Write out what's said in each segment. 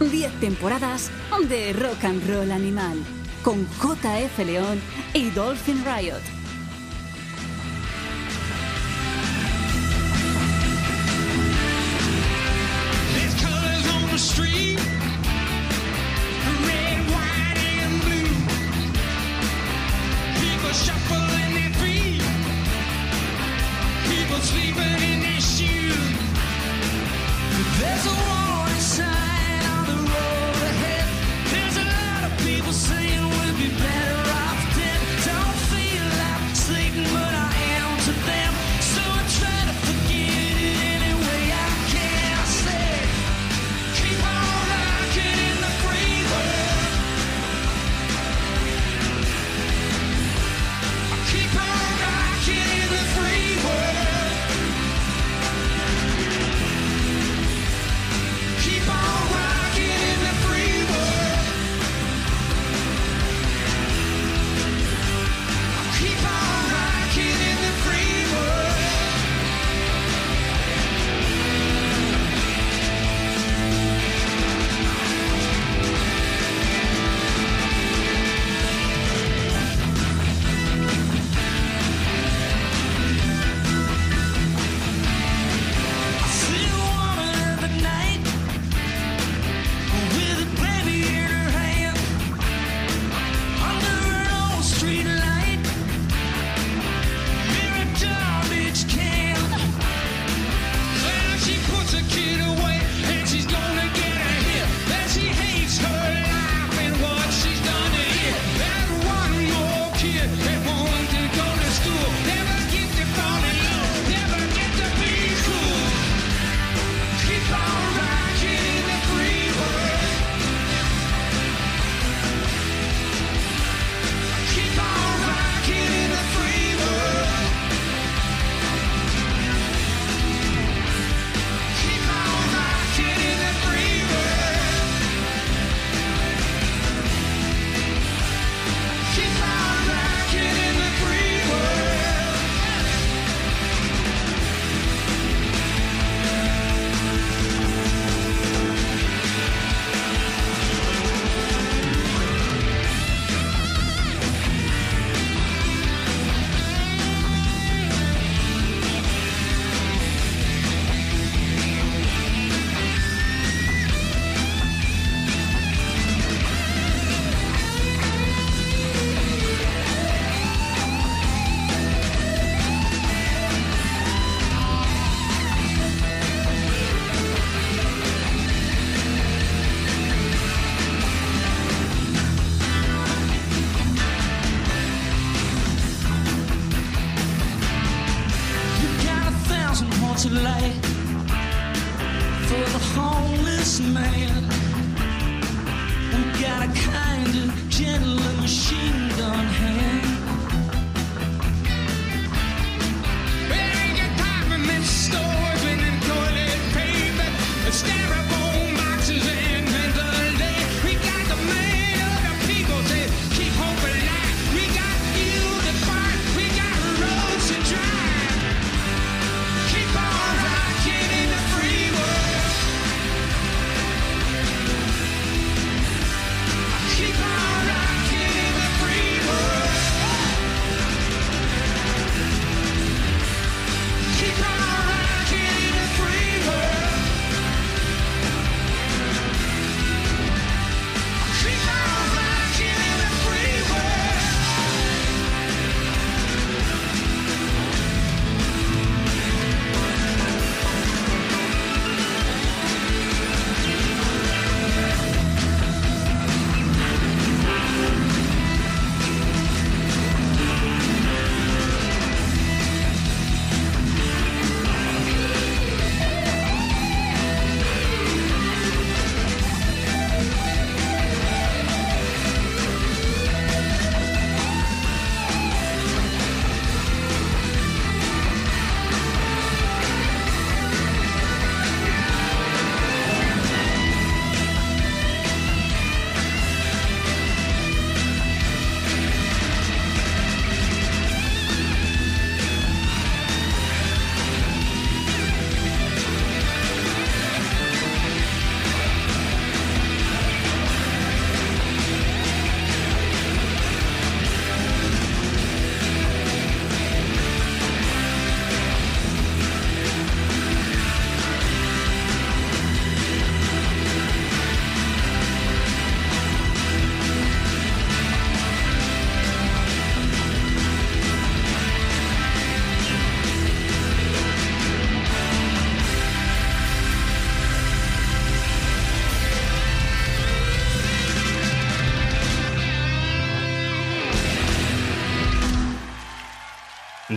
10 temporadas de Rock and Roll Animal con JF León y Dolphin Riot.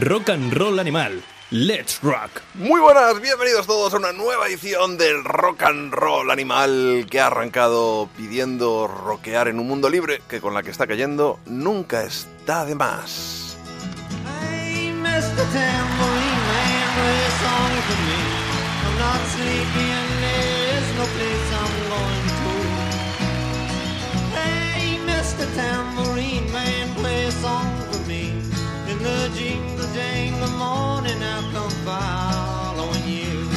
Rock and Roll Animal. Let's Rock. Muy buenas, bienvenidos todos a una nueva edición del Rock and Roll Animal que ha arrancado pidiendo rockear en un mundo libre que con la que está cayendo nunca está de más. Hey, Mr. Tambourine Man, play a song for me. I'm not sleepy and there's no place I'm going to. Hey, Mr. Tambourine Man, play a song for me. In the jingle jangle morning, I'll come following you.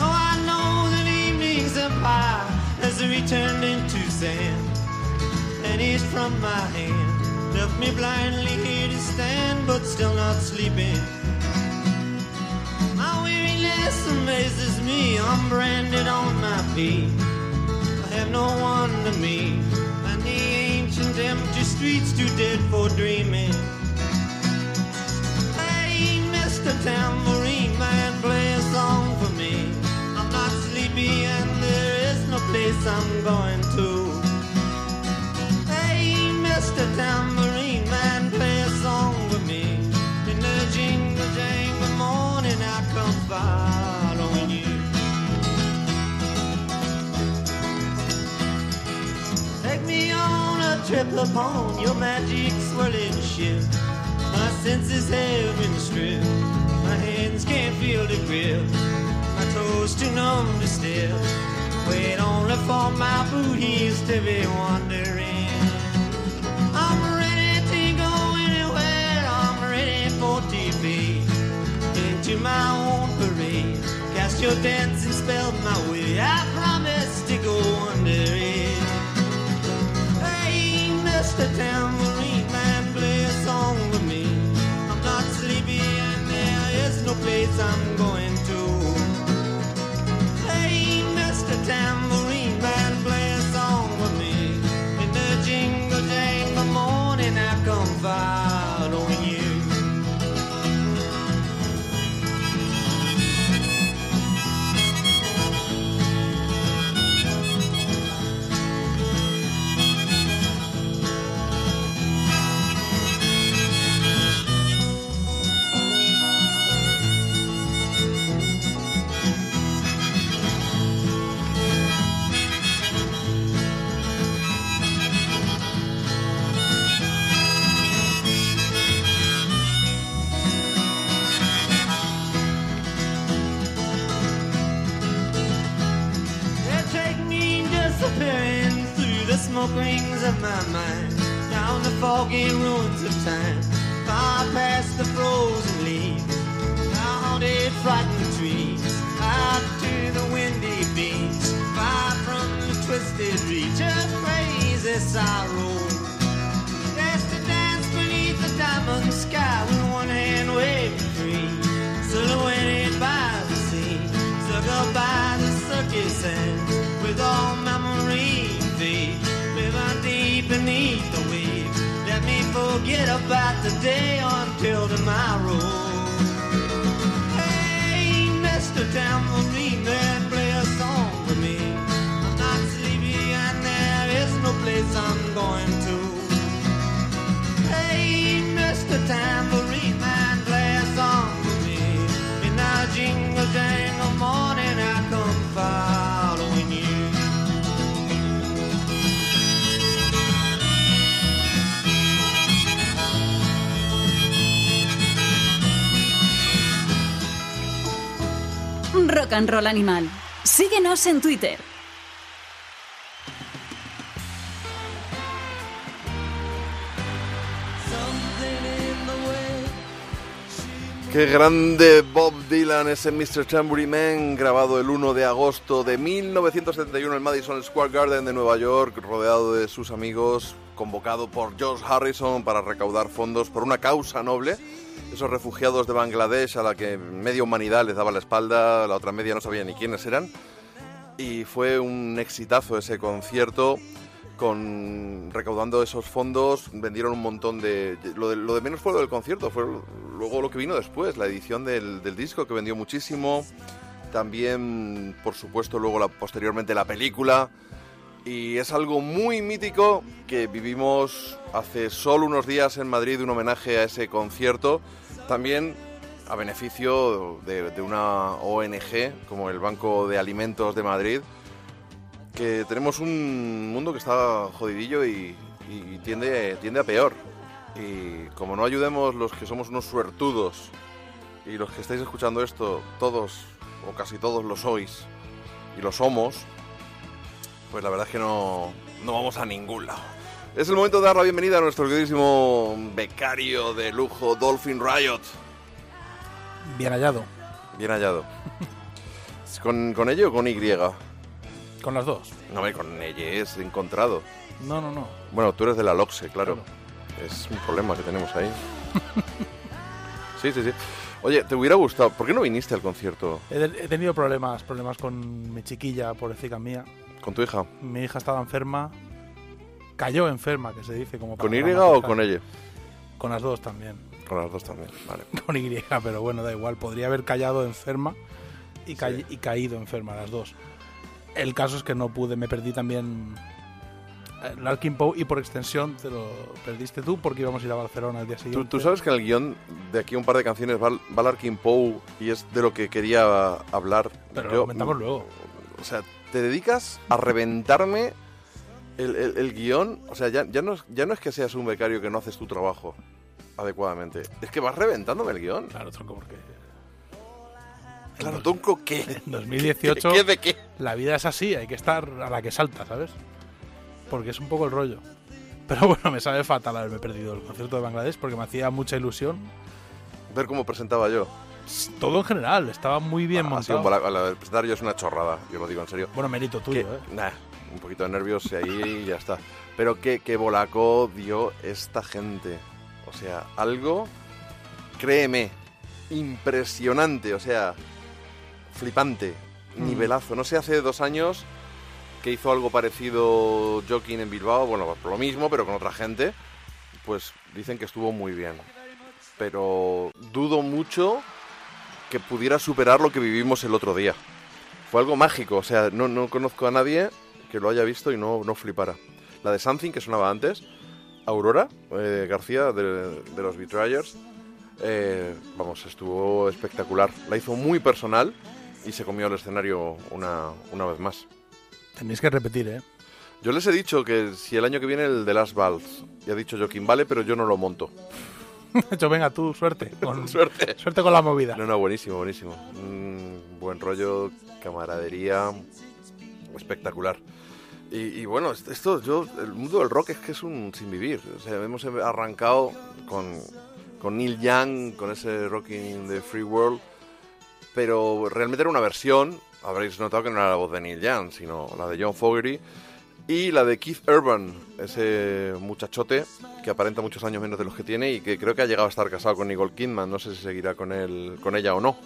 Oh, I know that evening's empire has returned into sand and he's from my hand. Left me blindly here to stand, but still not sleeping. My weariness amazes me. I'm branded on my feet. I have no one to meet, and the empty streets too dead for dreaming. Hey, Mr. Tambourine Man, play a song for me. I'm not sleepy, and there is no place I'm going to. Hey, Mr. Tambourine Man, play a song with me. In the jingle jangle morning, I come following trip upon your magic swirling ship. My senses have been stripped. My hands can't feel the grip. My toes too numb to step. Wait only for my booties to be wandering. I'm ready to go anywhere. I'm ready for TV. Into my own parade. Cast your dancing spell my way. I place Roll Animal. Síguenos en Twitter. Qué grande Bob Dylan, ese Mr. Tambourine Man, grabado el 1 de agosto de 1971 en Madison Square Garden de Nueva York, rodeado de sus amigos, convocado por George Harrison para recaudar fondos por una causa noble. Esos refugiados de Bangladesh a la que media humanidad les daba la espalda, la otra media no sabía ni quiénes eran. Y fue un exitazo ese concierto con recaudando esos fondos vendieron un montón de lo de, lo de menos fue lo del concierto fue luego lo que vino después la edición del, del disco que vendió muchísimo también por supuesto luego la, posteriormente la película Y es algo muy mítico que vivimos hace solo unos días en Madrid, un homenaje a ese concierto. También a beneficio de, una ONG como el Banco de Alimentos de Madrid, que tenemos un mundo que está jodidillo y, y tiende, tiende a peor. Y como no ayudemos los que somos unos suertudos y los que estáis escuchando esto, todos o casi todos lo sois y lo somos, pues la verdad es que no, no vamos a ningún lado. Es el momento de dar la bienvenida a nuestro queridísimo becario de lujo, Dolphin Riot. Bien hallado. Bien hallado. ¿Con, con ella o con Y? Con las dos. No, con ella es encontrado. No, no, no. Bueno, tú eres de la LOXE, claro. Claro. Es un problema que tenemos ahí. sí, sí, sí. Oye, ¿te hubiera gustado? ¿Por qué no viniste al concierto He, he tenido problemas, problemas con mi chiquilla, pobrecita mía. Con tu hija? Mi hija estaba enferma. Cayó enferma, que se dice como ¿Con Y o con ella? Con las dos también. Con las dos también, vale. Con Y, pero bueno, da igual. Podría haber callado enferma y, ca- Sí. y caído enferma, las dos. El caso es que no pude, me perdí también eh, Larkin Poe y por extensión te lo perdiste tú porque íbamos a ir a Barcelona el día ¿Tú, siguiente. tú sabes que en el guion de aquí un par de canciones va, va Larkin Poe y es de lo que quería hablar. Pero Yo- lo comentamos luego. O sea, te dedicas a reventarme el, el- el guion. O sea, ya, ya, no es, ya no es que seas un becario que no haces tu trabajo adecuadamente. Es que vas reventándome el guion. Claro, tronco, porque Claro, Tonco, ¿qué? en 2018 ¿Qué de qué? la vida es así, hay que estar a la que salta, ¿sabes? Porque es un poco el rollo. Pero bueno, me sabe fatal haberme perdido el concierto de Bangladesh porque me hacía mucha ilusión. Ver cómo presentaba yo. Todo en general, estaba muy bien Ah, montado. un bola- la de presentar yo es una chorrada, yo lo digo en serio. Bueno, mérito tuyo, Que- ¿eh? nah, un poquito de nervios y ahí ya está. Pero qué, qué bolaco dio esta gente. O sea, algo, créeme, impresionante. O sea, flipante, Mm. nivelazo. No sé, hace dos años que hizo algo parecido Joaquín en Bilbao. Bueno, pues lo mismo, pero con otra gente. Pues dicen que estuvo muy bien. Pero dudo mucho que pudiera superar lo que vivimos el otro día. Fue algo mágico, o sea, no, no conozco a nadie que lo haya visto y no, no flipara. La de Something, que sonaba antes, Aurora eh, García, de, de los Betrayers, eh, vamos, estuvo espectacular. La hizo muy personal y se comió el escenario una, una vez más. Tenéis que repetir, ¿eh? Yo les he dicho que si el año que viene el de Las Valls, y ha dicho Joaquín, vale, pero yo no lo monto. Hecho, venga tú, suerte. Con, Suerte. suerte con la movida. No, no, buenísimo, buenísimo. Mm, buen rollo, camaradería, espectacular. Y, y bueno, est- esto, yo, el mundo del rock es que es un sin vivir. O sea, hemos arrancado con, con Neil Young, con ese Rocking the Free World, pero realmente era una versión. Habréis notado que no era la voz de Neil Young, sino la de John Fogerty. Y la de Keith Urban, ese muchachote que aparenta muchos años menos de los que tiene y que creo que ha llegado a estar casado con Nicole Kidman. No sé si seguirá con él, con ella o no.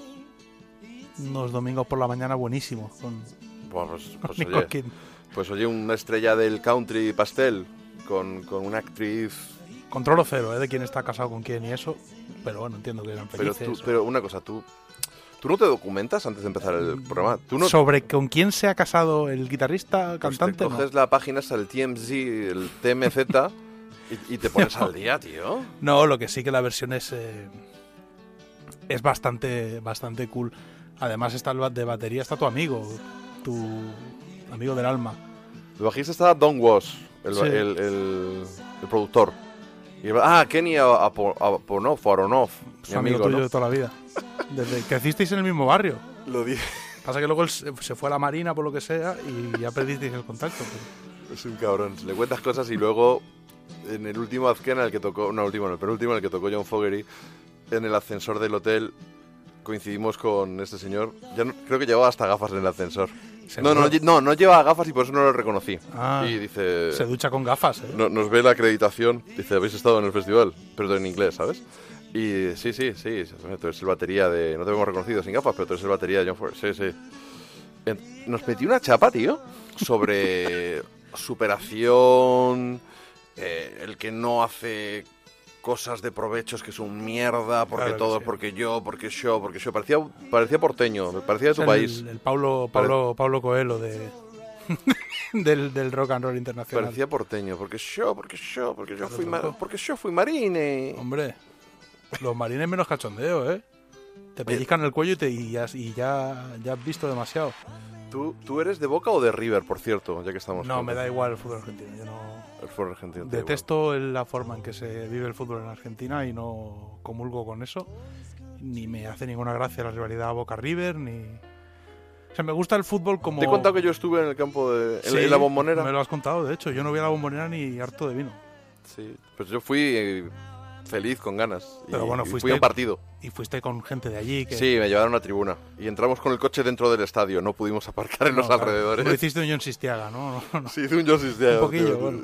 Unos domingos por la mañana buenísimos con, pues, con pues, Nicole oye, Kidman. pues oye, una estrella del country pastel con, con una actriz. Controlo cero, ¿eh? De quién está casado con quién y eso. Pero bueno, entiendo que eran Pero, felices. tú, o- pero una cosa, tú, tú no te documentas antes de empezar el programa. Tú no Sobre con quién se ha casado el guitarrista, pues te cantante. no. coges la página, esa, el TMZ, el TMZ, y, y te pones al día, tío. No, lo que sí que la versión es eh, es bastante bastante cool. Además está el de batería está tu amigo, tu amigo del alma. El bajista está Don Was, el, Sí. el, el- el productor. Y ah, Kenny Apo- Aponov, o Aronov, Es mi un amigo, amigo, tuyo ¿no? de toda la vida. Desde que crecisteis en el mismo barrio. Lo dije. Pasa que luego él se fue a la marina por lo que sea y ya perdisteis el contacto. pero- Es un cabrón. Le cuentas cosas y luego en el último Azkena, en el que tocó, no, último, en el penúltimo, en el que tocó John Fogerty, en el ascensor del hotel coincidimos con este señor. Ya no- creo que llevaba hasta gafas en el ascensor. No, no, no, no llevaba gafas y por eso no lo reconocí. Ah. y dice, Se ducha con gafas, ¿eh? no- nos ve la acreditación, dice, habéis estado en el festival, pero en inglés, ¿sabes? Y sí, sí, sí, tú eres el batería de... No te hemos reconocido sin gafas, pero tú eres el batería de John Fogerty. Sí, sí. Nos metió una chapa, tío, sobre superación, eh, el que no hace cosas de provechos que son mierda, porque Claro todo, sí. porque yo, porque yo, porque yo. Parecía, parecía porteño, parecía de su el, país. el Paulo, Paulo, Paulo Coelho de, del, del rock and roll internacional. Parecía porteño, porque yo, porque yo, porque yo fui, porque yo fui marine. Hombre, los marines menos cachondeo, ¿eh? Te pellizcan el cuello y, te, y, ya, y ya, ya has visto demasiado. ¿Tú, ¿Tú eres de Boca o de River, por cierto? Ya que estamos. No, me da igual el fútbol argentino. Yo no El fútbol argentino. detesto la forma en que se vive el fútbol en Argentina y no comulgo con eso. Ni me hace ninguna gracia la rivalidad Boca-River, ni... O sea, me gusta el fútbol como... Te he contado que yo estuve en el campo de. en, Sí, en la bombonera. Me lo has contado, de hecho. Yo no voy a la bombonera ni harto de vino. Sí, pues yo fui eh, feliz, con ganas. y- Pero bueno, fuiste- fui a un partido. Y fuiste con gente de allí que... Sí, me llevaron a tribuna. Y entramos con el coche dentro del estadio. No pudimos aparcar en No, los claro, alrededores. Lo hiciste un John Sistiaga, ¿no? No, no. Sí, hice un Josie Stiaga, Un poquillo, bueno.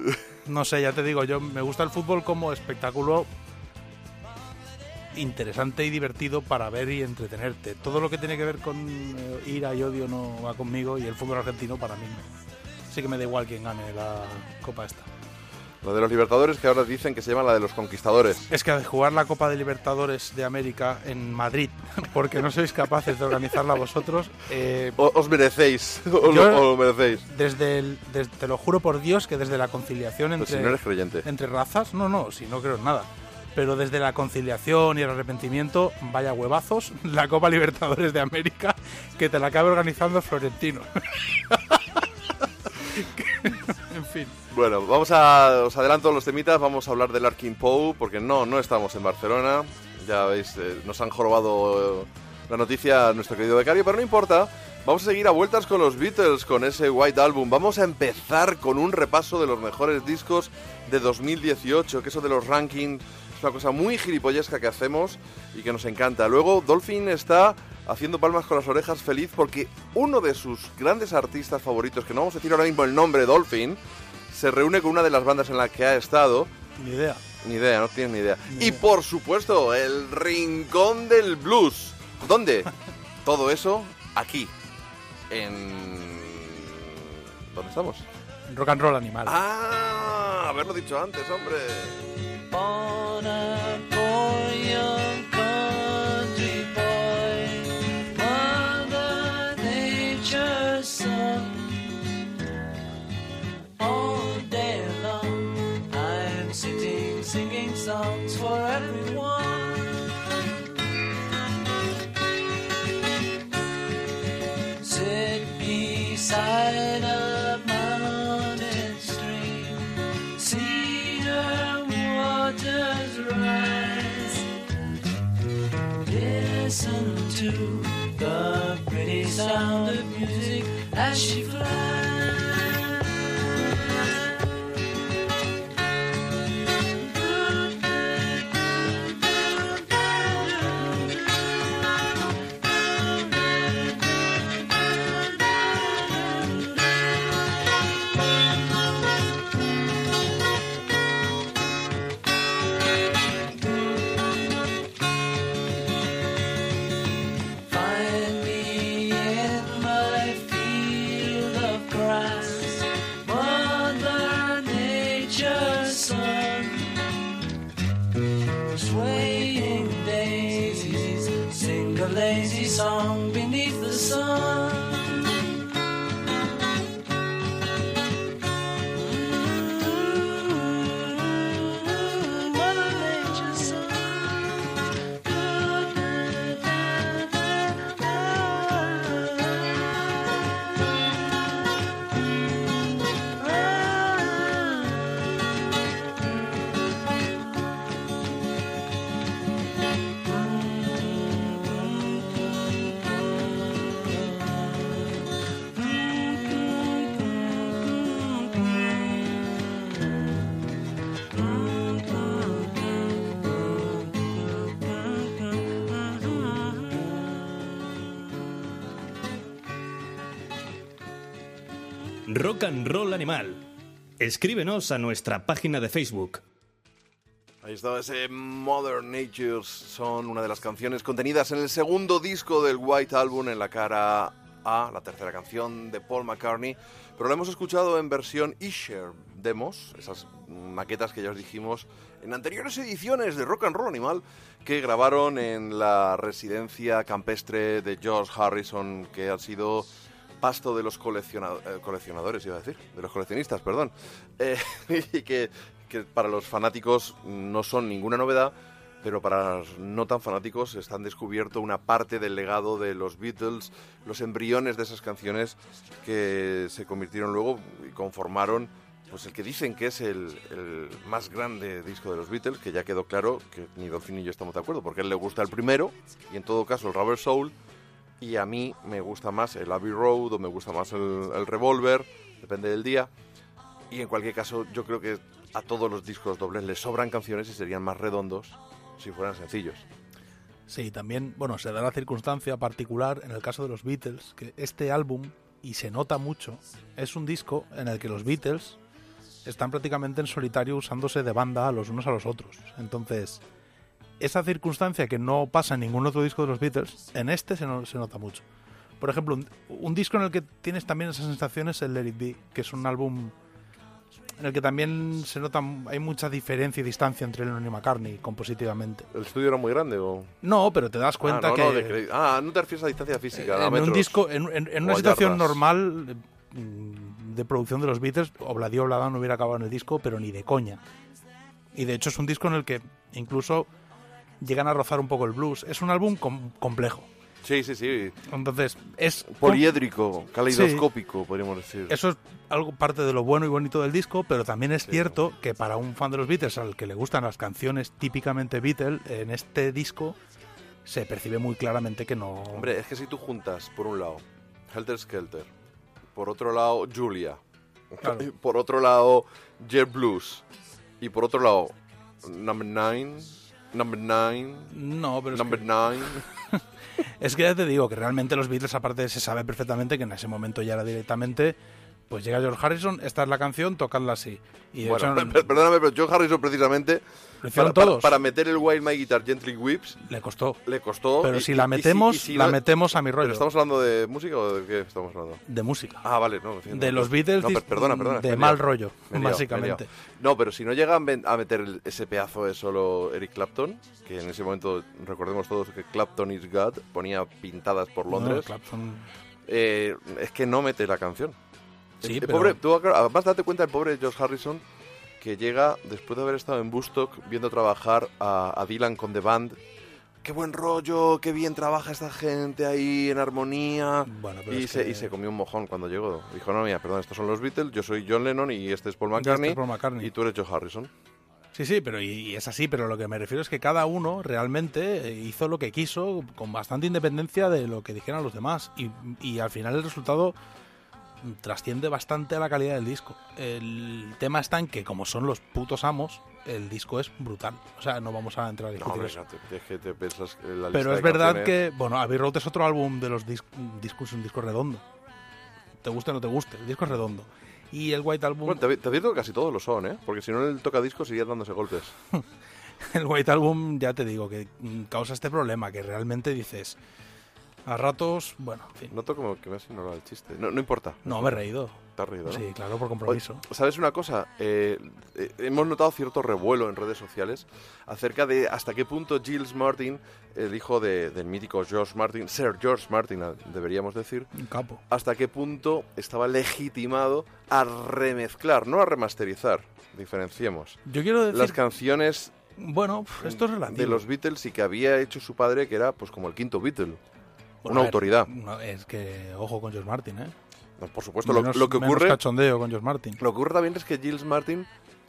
No sé, ya te digo, yo me gusta el fútbol como espectáculo interesante y divertido para ver y entretenerte. Todo lo que tiene que ver con eh, ira y odio no va conmigo y el fútbol argentino para mí. Así que me da igual quién gane la Copa esta. La de los Libertadores que ahora dicen que se llama la de los Conquistadores. Es que de jugar la Copa de Libertadores de América en Madrid, porque no sois capaces de organizarla vosotros, eh, os merecéis. O, Yo- lo, o lo merecéis. desde el, des- te lo juro por Dios que desde la conciliación Pues entre... si no eres creyente. entre razas, no, no, si no creo en nada. Pero desde la conciliación y el arrepentimiento, vaya huevazos, la Copa Libertadores de América que te la acabe organizando Florentino. Bueno, vamos a. Os adelanto los temitas. Vamos a hablar del Arkin Poe, porque no, no estamos en Barcelona. Ya veis, eh, nos han jorobado eh, la noticia nuestro querido becario, pero no importa. Vamos a seguir a vueltas con los Beatles, con ese White Album. Vamos a empezar con un repaso de los mejores discos de 2018, que eso de los rankings es una cosa muy gilipollesca que hacemos y que nos encanta. Luego, Dolphin está haciendo palmas con las orejas feliz porque uno de sus grandes artistas favoritos, que no vamos a decir ahora mismo el nombre, Dolphin, se reúne con una de las bandas en la que ha estado. Ni idea. Ni idea, no tienes ni idea. Ni y idea. por supuesto, el Rincón del Blues. ¿Dónde? Todo eso aquí. En... ¿Dónde estamos? Rock and roll animal. Ah, haberlo dicho antes, hombre. On a poor young country boy, Mother Nature's son. All singing songs for everyone. Sit beside a mountain stream, see her waters rise. Listen to the pretty sound of music as she flies. Rock and Roll Animal. Escríbenos a nuestra página de Facebook. Ahí estaba ese Modern Natures. Son una de las canciones contenidas en el segundo disco del White Album en la cara A, la tercera canción de Paul McCartney. Pero lo hemos escuchado en versión Isher demos, esas maquetas que ya os dijimos en anteriores ediciones de Rock and Roll Animal que grabaron en la residencia campestre de George Harrison, que ha sido pasto de los colecciona- eh, coleccionadores, iba a decir, de los coleccionistas, perdón. Eh, y que, que para los fanáticos no son ninguna novedad, pero para los no tan fanáticos están descubierto una parte del legado de los Beatles, los embriones de esas canciones que se convirtieron luego y conformaron pues el que dicen que es el, el más grande disco de los Beatles, que ya quedó claro que ni Dolphin ni yo estamos de acuerdo, porque a él le gusta el primero, y en todo caso el Rubber Soul, y a mí me gusta más el Abbey Road o me gusta más el, el Revolver, depende del día. Y en cualquier caso, yo creo que a todos los discos dobles les sobran canciones y serían más redondos si fueran sencillos. Sí, también, bueno, se da la circunstancia particular en el caso de los Beatles, que este álbum, y se nota mucho, es un disco en el que los Beatles están prácticamente en solitario usándose de banda los unos a los otros. Entonces, esa circunstancia que no pasa en ningún otro disco de los Beatles, en este se, no- se nota mucho. Por ejemplo, un, un disco en el que tienes también esas sensaciones es el Let It Be, que es un álbum en el que también se nota, hay mucha diferencia y distancia entre Lennon y McCartney compositivamente. ¿El estudio era muy grande o...? No, pero te das cuenta ah, no, que no, de ah, no te refieres a distancia física, a en un disco, en, en- en O una situación yardas. normal de producción de los Beatles, Obladi Oblada no hubiera acabado en el disco, pero ni de coña. Y de hecho es un disco en el que incluso llegan a rozar un poco el blues. Es un álbum com- complejo. Sí, sí, sí. Entonces, es Poliédrico, caleidoscópico, podríamos decir. Eso es algo parte de lo bueno y bonito del disco, pero también es cierto que para un fan de los Beatles al que le gustan las canciones típicamente Beatles, en este disco se percibe muy claramente que no. Hombre, es que si tú juntas, por un lado, Helter Skelter, por otro lado, Julia, Claro. por otro lado, Jet Blues, y por otro lado, Number Nine, Number Nine, no, pero es Number que- Nine. Es que ya te digo que realmente los Beatles, aparte, se sabe perfectamente que en ese momento ya era directamente. Pues llega George Harrison, esta es la canción, tocadla así. Y Bueno, hecho, perdóname, pero John Harrison precisamente, para, meter el Wild My Guitar Gently Whips, Le costó. le costó. Pero y- si la y si- metemos, y si la no- metemos a mi ¿Pero rollo. estamos hablando de música o de qué estamos hablando? De música. Ah, vale, no. no, de los Beatles, no, per- perdona, perdona. de mal rollo, Me me básicamente. No, pero si no llega a meter el- ese pedazo de solo Eric Clapton, que en ese momento recordemos todos que Clapton is God, ponía pintadas por Londres, No, Clapton- eh, es que no mete la canción. Sí, El pero- pobre, tú, además, date cuenta el pobre George Harrison que llega después de haber estado en Bustock viendo trabajar a, a Dylan con The Band. Qué buen rollo, qué bien trabaja esta gente ahí en armonía. Bueno, pero y, se, que- y se comió un mojón cuando llegó. Dijo, no, mira, perdón, estos son los Beatles, yo soy John Lennon y este es Paul este es Paul McCartney. Y tú eres George Harrison. Sí, sí, pero y, y es así, pero lo que me refiero es que cada uno realmente eh, hizo lo que quiso con bastante independencia de lo que dijeran los demás y, y al final el resultado trasciende bastante a la calidad del disco. El tema está en que como son los putos amos, el disco es brutal. O sea, no vamos a entrar a No, discutir eso. te- es que te la Pero es verdad canciones- que, bueno, Abbey Road es otro álbum de los dis- discos, un disco redondo. Te guste o no te guste, el disco es redondo. Y el White Album, Bueno, te, te advierto que casi todos lo son, ¿eh? Porque si no, el tocadiscos iría dándose golpes. el White Album, ya te digo, que causa este problema, que realmente dices, a ratos, bueno, en fin. Noto como que me has ignorado el chiste. No, no importa. No, me he reído. Te has reído, ¿no? Sí, claro, por compromiso. Oye, ¿Sabes una cosa? Eh, eh, hemos notado cierto revuelo en redes sociales acerca de hasta qué punto Giles Martin, el hijo de- del mítico George Martin, Sir George Martin, a- deberíamos decir, Un capo. hasta qué punto estaba legitimado a remezclar, no a remasterizar, diferenciemos, Yo quiero decir, las canciones bueno, esto es relativo. de los Beatles y que había hecho su padre, que era pues como el quinto Beatle. Bueno, una ver, autoridad. no, es que, ojo con George Martin, ¿eh? No, por supuesto, lo, Menos- lo que ocurre... cachondeo con George Martin. Lo que ocurre también es que Giles Martin,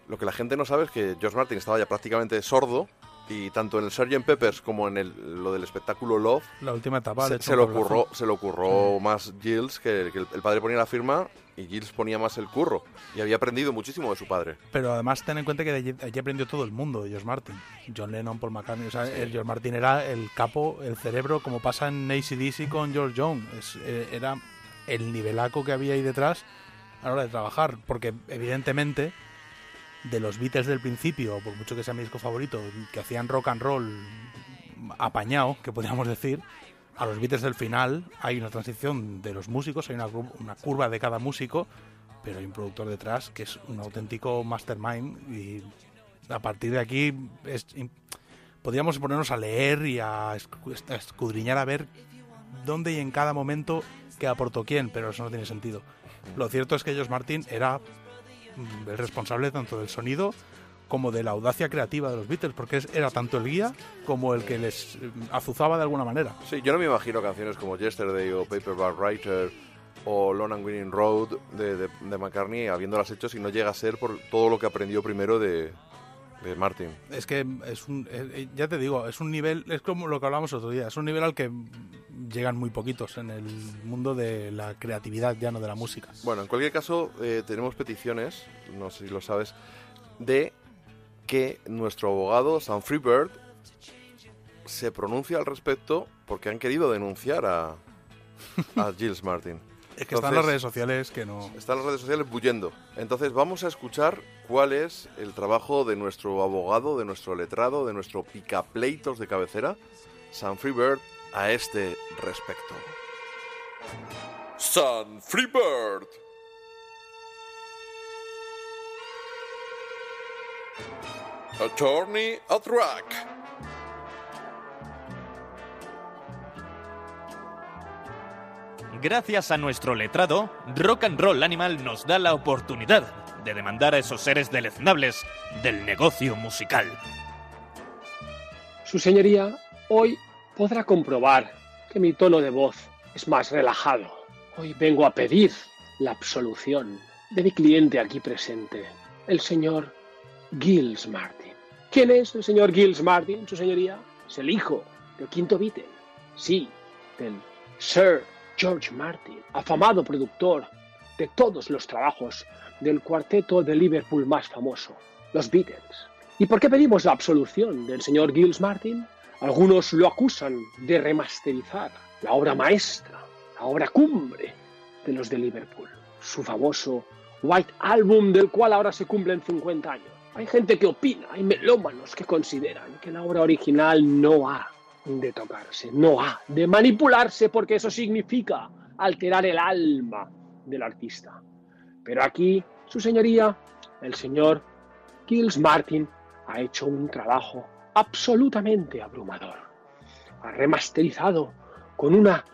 lo que la gente no sabe es que George Martin estaba ya prácticamente sordo y tanto en el Sgt. Peppers como en el, lo del espectáculo Love La última etapa. se, se lo ocurrió, se lo ocurrió más Giles, que, que el, el padre ponía la firma y Giles ponía más el curro y había aprendido muchísimo de su padre. Pero además ten en cuenta que de allí, aprendió todo el mundo de George Martin. John Lennon, Paul McCartney. O sea, el George Martin era el capo, el cerebro, como pasa en ACDC con George Jones. Es- eh, era el nivelaco que había ahí detrás a la hora de trabajar. Porque evidentemente de los Beatles del principio, por mucho que sea mi disco favorito, que hacían rock and roll apañado, que podríamos decir, a los Beatles del final hay una transición de los músicos, hay una, cur- una curva de cada músico, pero hay un productor detrás que es un auténtico mastermind y a partir de aquí es, podríamos ponernos a leer y a escu- a escudriñar a ver dónde y en cada momento qué aportó quién, pero eso no tiene sentido. Lo cierto es que George Martin era el responsable tanto del sonido como de la audacia creativa de los Beatles, porque era tanto el guía como el que les eh, azuzaba de alguna manera. Sí, yo no me imagino canciones como Yesterday o Paperback Writer o Lone and Winning Road de- de McCartney habiéndolas hecho si no llega a ser por todo lo que aprendió primero de, de Martin. Es que es un, eh, eh, ya te digo, es un nivel, es como lo que hablamos otro día, es un nivel al que llegan muy poquitos en el mundo de la creatividad, ya no de la música. Bueno, en cualquier caso, eh, tenemos peticiones, no sé si lo sabes, de que nuestro abogado, Sam Freebird, se pronuncie al respecto porque han querido denunciar a, a Gilles Martin. Es que están las redes sociales que no... Están las redes sociales bullendo. Entonces vamos a escuchar cuál es el trabajo de nuestro abogado, de nuestro letrado, de nuestro picapleitos de cabecera, Sam Freebird, a este respecto. Sam Freebird. Attorney at Rack. Gracias a nuestro letrado, Rock and Roll Animal nos da la oportunidad de demandar a esos seres deleznables del negocio musical. Su señoría hoy podrá comprobar que mi tono de voz es más relajado. Hoy vengo a pedir la absolución de mi cliente aquí presente, el señor Gilles Martin. ¿Quién es el señor Gilles Martin, su señoría? Es el hijo del quinto Beatle. Sí, del Sir George Martin, afamado productor de todos los trabajos del cuarteto de Liverpool más famoso, los Beatles. ¿Y por qué pedimos la absolución del señor Gilles Martin? Algunos lo acusan de remasterizar la obra maestra, la obra cumbre de los de Liverpool, su famoso White Album del cual ahora se cumplen 50 años. Hay gente que opina, hay melómanos que consideran que la obra original no ha de tocarse, no ha de manipularse porque eso significa alterar el alma del artista. Pero aquí, su señoría, el señor Gilles Martin, ha hecho un trabajo absolutamente abrumador. Ha remasterizado con una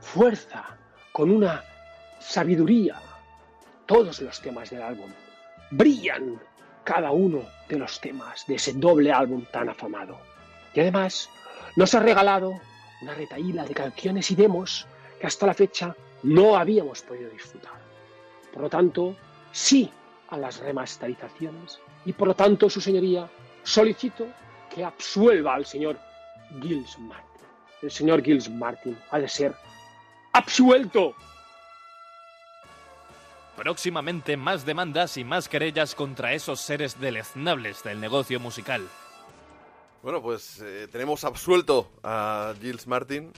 fuerza, con una sabiduría, todos los temas del álbum. Brillan cada uno de los temas de ese doble álbum tan afamado. Y además nos ha regalado una retaíla de canciones y demos que hasta la fecha no habíamos podido disfrutar. Por lo tanto, sí a las remasterizaciones y por lo tanto, su señoría, solicito que absuelva al señor Gilles Martin. El señor Gilles Martin ha de ser absuelto. Próximamente más demandas y más querellas contra esos seres deleznables del negocio musical. Bueno, pues eh, tenemos absuelto a Gilles Martin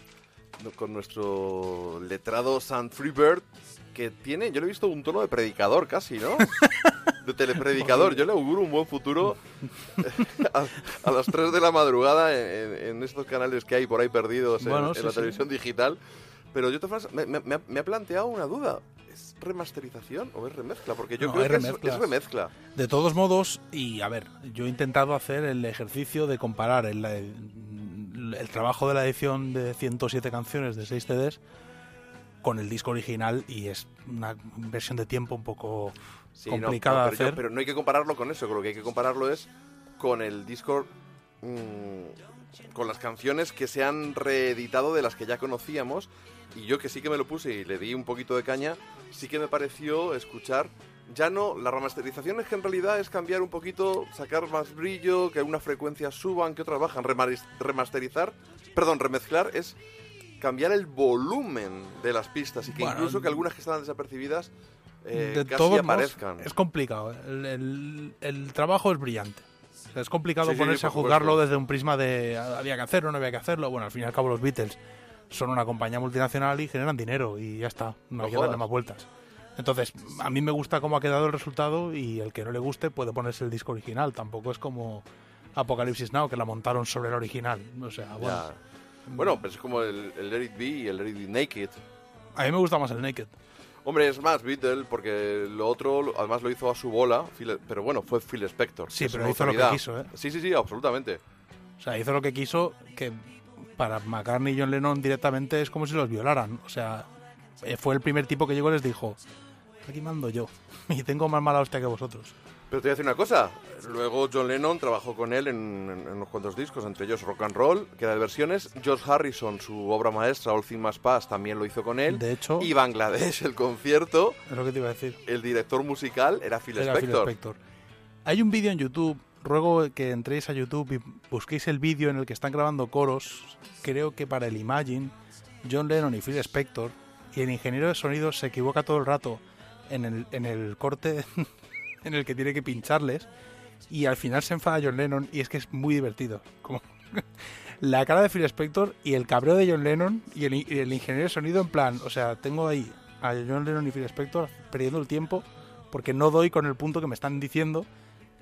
con nuestro letrado Sam Freebird, que tiene, yo le he visto un tono de predicador casi, ¿no? De telepredicador. Yo le auguro un buen futuro a, a las 3 de la madrugada en, estos canales que hay por ahí perdidos en, Bueno, en sí, la sí. televisión digital. Pero yo, me, me- me ha planteado una duda. ¿Es remasterización o es remezcla? Porque yo No, creo es que es- remezcla. es remezcla. De todos modos, y a ver, yo he intentado hacer el ejercicio de comparar el, el- el trabajo de la edición de 107 canciones de 6 CDs con el disco original y es una versión de tiempo un poco Sí, complicada no, de pero, yo- hacer. pero no hay que compararlo con eso, creo que hay que compararlo es con el disco, mm, con las canciones que se han reeditado de las que ya conocíamos. Y yo que sí que me lo puse y le di un poquito de caña, sí que me pareció escuchar, ya no, la remasterización es que en realidad es cambiar un poquito, sacar más brillo, que unas frecuencias suban, que otras bajan. Remasterizar, perdón, remezclar es cambiar el volumen de las pistas y que Bueno, incluso que algunas que estaban desapercibidas eh, de casi todos modos, aparezcan. es complicado. ¿eh? El, el- el trabajo es brillante. O sea, es complicado Sí, ponerse a juzgarlo desde un prisma de "Ah, había que hacerlo, no había que hacerlo. Bueno, al fin y al cabo los Beatles son una compañía multinacional y generan dinero y ya está. No, hay que darle más vueltas. Entonces, a mí me gusta cómo ha quedado el resultado y el que no le guste puede ponerse el disco original. Tampoco es como Apocalipsis Now, que la montaron sobre el original. O sea, bueno, Ya. Bueno, pues es como el, el Let It Be y el Let It Be Naked. a mí me gusta más el Naked. Hombre, es más Beatle porque lo otro, además lo hizo a su bola, Phil- pero bueno, fue Phil Spector. Sí, pero hizo lo que quiso, ¿eh? Sí, sí, sí, absolutamente. O sea, hizo lo que quiso, que para McCartney y John Lennon directamente es como si los violaran. O sea, eh, fue el primer tipo que llegó y les dijo, aquí mando yo, y tengo más mala hostia que vosotros. Pero te voy a decir una cosa. Luego John Lennon trabajó con él en, en- en unos cuantos discos, entre ellos Rock and Roll, que era de versiones. George Harrison, su obra maestra, All Things Must Pass, también lo hizo con él. De hecho- Y Bangladesh, el concierto, Es lo que te iba a decir. el director musical era Phil Era Phil Spector. Spector. Hay un vídeo en YouTube, ruego que entréis a YouTube y busquéis el vídeo en el que están grabando coros, creo que para el Imagine, John Lennon y Phil Spector, y el ingeniero de sonido se equivoca todo el rato en el, en el corte en el que tiene que pincharles, y al final se enfada John Lennon, y es que es muy divertido. Como la cara de Phil Spector y el cabreo de John Lennon y el, y el ingeniero de sonido en plan, o sea, tengo ahí a John Lennon y Phil Spector perdiendo el tiempo porque no doy con el punto que me están diciendo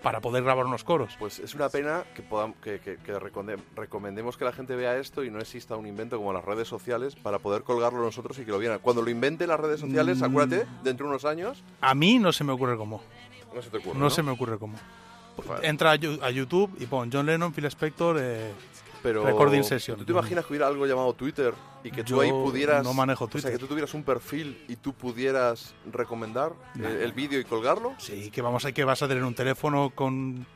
para poder grabar unos coros. Pues es una pena que, podam- que, que- que reconde- recomendemos que la gente vea esto y no exista un invento como las redes sociales para poder colgarlo nosotros y que lo vieran. Cuando lo inventen las redes sociales, Mm. acuérdate, dentro de unos años, A mí no se me ocurre cómo. no se te ocurre. No, se me ocurre cómo. Entra a YouTube y pon John Lennon, Phil Spector. eh, Pero Recording session. ¿Tú te imaginas que hubiera algo llamado Twitter y que tú Yo ahí pudieras... no manejo O sea, Twitter. que tú tuvieras un perfil y tú pudieras recomendar el, el vídeo y colgarlo. sí, que vamos a que vas a tener un teléfono con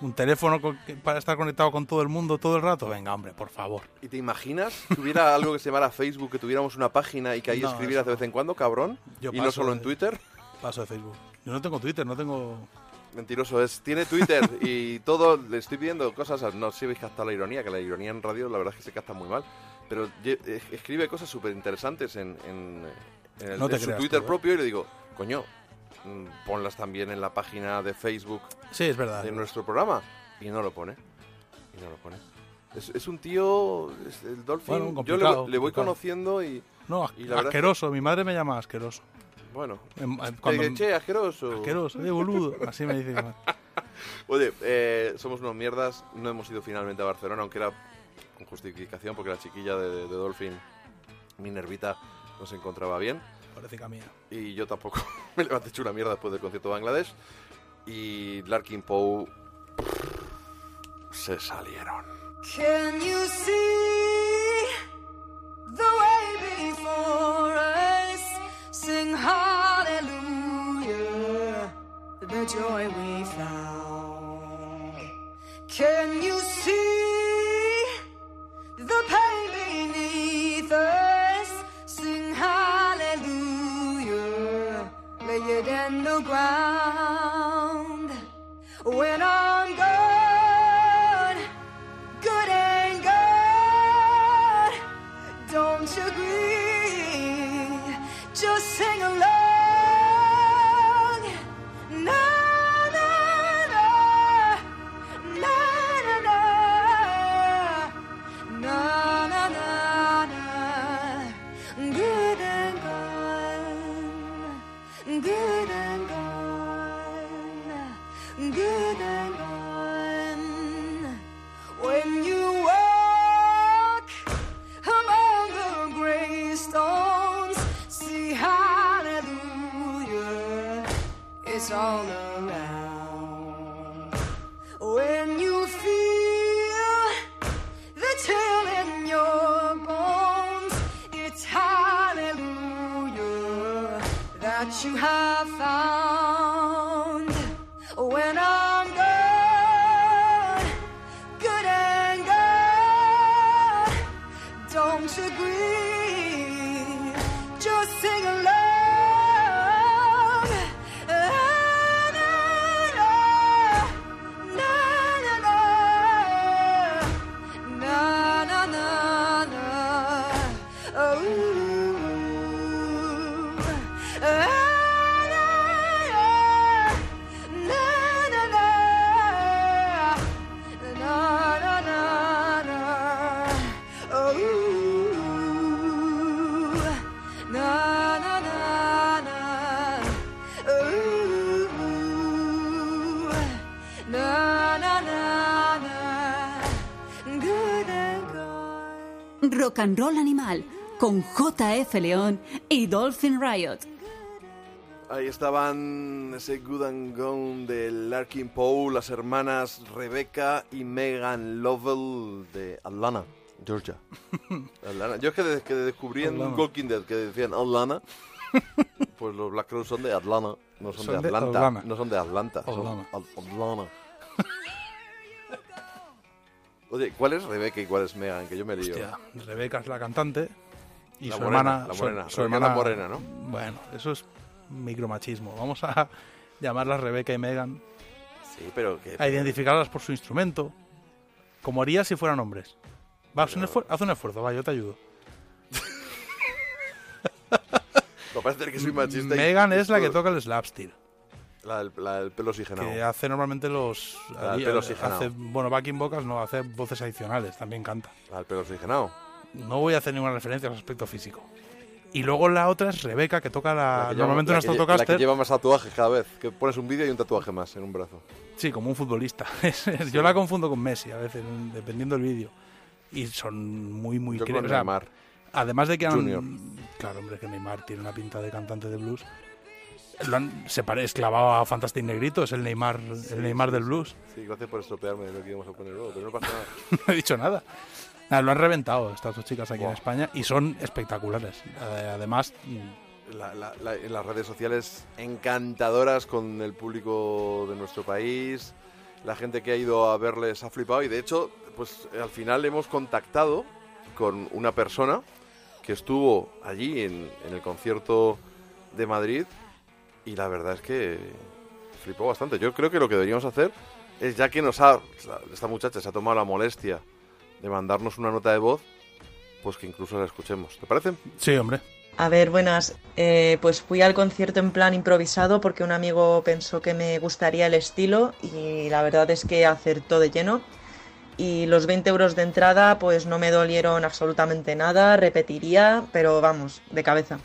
un teléfono con- que- para estar conectado con todo el mundo todo el rato. Venga, hombre, por favor. ¿Y te imaginas que hubiera algo que se llamara Facebook, que tuviéramos una página y que ahí No, escribieras eso de vez en cuando, cabrón? Yo y no paso solo en de- Twitter. Paso de Facebook. Yo no tengo Twitter, no tengo. Mentiroso es. Tiene Twitter y todo. Le estoy pidiendo cosas. No sé si veis captar la ironía, que la ironía en radio la verdad es que se capta muy mal. Pero eh, escribe cosas súper interesantes en, en, en el- No te en su Twitter ¿eh? propio y le digo, coño, mm, ponlas también en la página de Facebook Sí, es verdad. de nuestro programa. Y no lo pone. Y no lo pone. Es, es un tío, es el Dolphin. Bueno, yo le, voy- le voy complicado. conociendo y, No, as- y la verdad es que- asqueroso. Mi madre me llama asqueroso. Bueno. Em, eh, Cuando, che, asqueroso. asqueroso, eh, boludo. Así me dice. Oye, eh, somos unos mierdas. No hemos ido finalmente a Barcelona, aunque era con justificación, porque la chiquilla de, de Dolphin, mi nervita, no se encontraba bien. Pobrecita mía. Y yo tampoco me levanté hecho una mierda después del concierto de Bangladesh. Y Larkin Poe se salieron. Can you see the joy we found. Can you see the pain beneath us? Sing hallelujah, lay it in the ground. Roll Animal con JF León y Dolphin Riot. Ahí estaban ese Good and Gone de Larkin Poe, las hermanas Rebecca y Megan Lovell de Atlanta. Georgia. Atlanta. Yo es que desde que descubrí en. Walking Dead que decían Atlanta, pues los Black Crowes son de Atlanta, no son, Son de de Atlanta. No son de Atlanta, son Atlanta. Al- Atlanta. Oye, ¿cuál es Rebecca y cuál es Megan? Que yo me lío. Hostia, Rebeca es la cantante y La su morena, hermana. la su- morena. su Rebeca hermana- morena, ¿no? Bueno, eso es micromachismo. Vamos a llamarlas Rebeca y Megan, Sí, pero que... a identificarlas por su instrumento, como haría si fueran hombres. Va, haz un, esfuer- haz un esfuerzo, va, yo te ayudo. No parece ser que soy machista. y- Megan es la que toca el slapsteel, La del, la del pelo oxigenado. que hace normalmente los. La del pelo oxigenado. hace, bueno, backing vocals no, hace voces adicionales, también canta. La del pelo oxigenado. No voy a hacer ninguna referencia al aspecto físico. Y luego la otra es Rebeca, que toca la. La que lleva- normalmente la una que La que lleva más tatuajes cada vez. Que pones un vídeo y un tatuaje más en un brazo. Sí, como un futbolista. Yo la confundo con Messi a veces, dependiendo del vídeo. Y son muy, muy Yo o sea, Neymar. Además de que han. Junior. Claro, hombre, que Neymar tiene una pinta de cantante de blues. Lo han, se pare, es clavado a Fantastic Negrito, es el Neymar, el Neymar del blues. Sí, gracias por estropearme lo que íbamos a poner luego, pero no pasa nada. no he dicho nada. Nada, lo han reventado estas dos chicas aquí en Buah. España y son espectaculares. Eh, Además, mm, La- la- la- en las redes sociales encantadoras con el público de nuestro país. La gente que ha ido a verles ha flipado y de hecho, pues al final hemos contactado con una persona que estuvo allí en, en el concierto de Madrid y la verdad es que flipó bastante. Yo creo que lo que deberíamos hacer es ya que nos ha esta muchacha se ha tomado la molestia de mandarnos una nota de voz, pues que incluso la escuchemos. ¿Te parece? sí, hombre. A ver, buenas. Eh, pues fui al concierto en plan improvisado porque un amigo pensó que me gustaría el estilo y la verdad es que acertó de lleno. Y los 20 euros de entrada pues no me dolieron absolutamente nada, repetiría, pero vamos, de cabeza.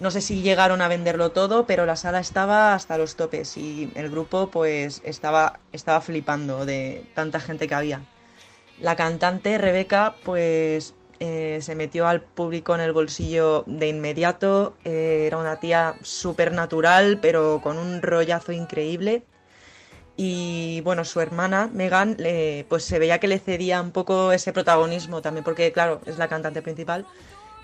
No sé si llegaron a venderlo todo, pero la sala estaba hasta los topes y el grupo pues estaba, estaba flipando de tanta gente que había. La cantante Rebeca pues eh, se metió al público en el bolsillo de inmediato, eh, era una tía súper natural pero con un rollazo increíble y bueno, su hermana Megan pues se veía que le cedía un poco ese protagonismo también porque claro, es la cantante principal.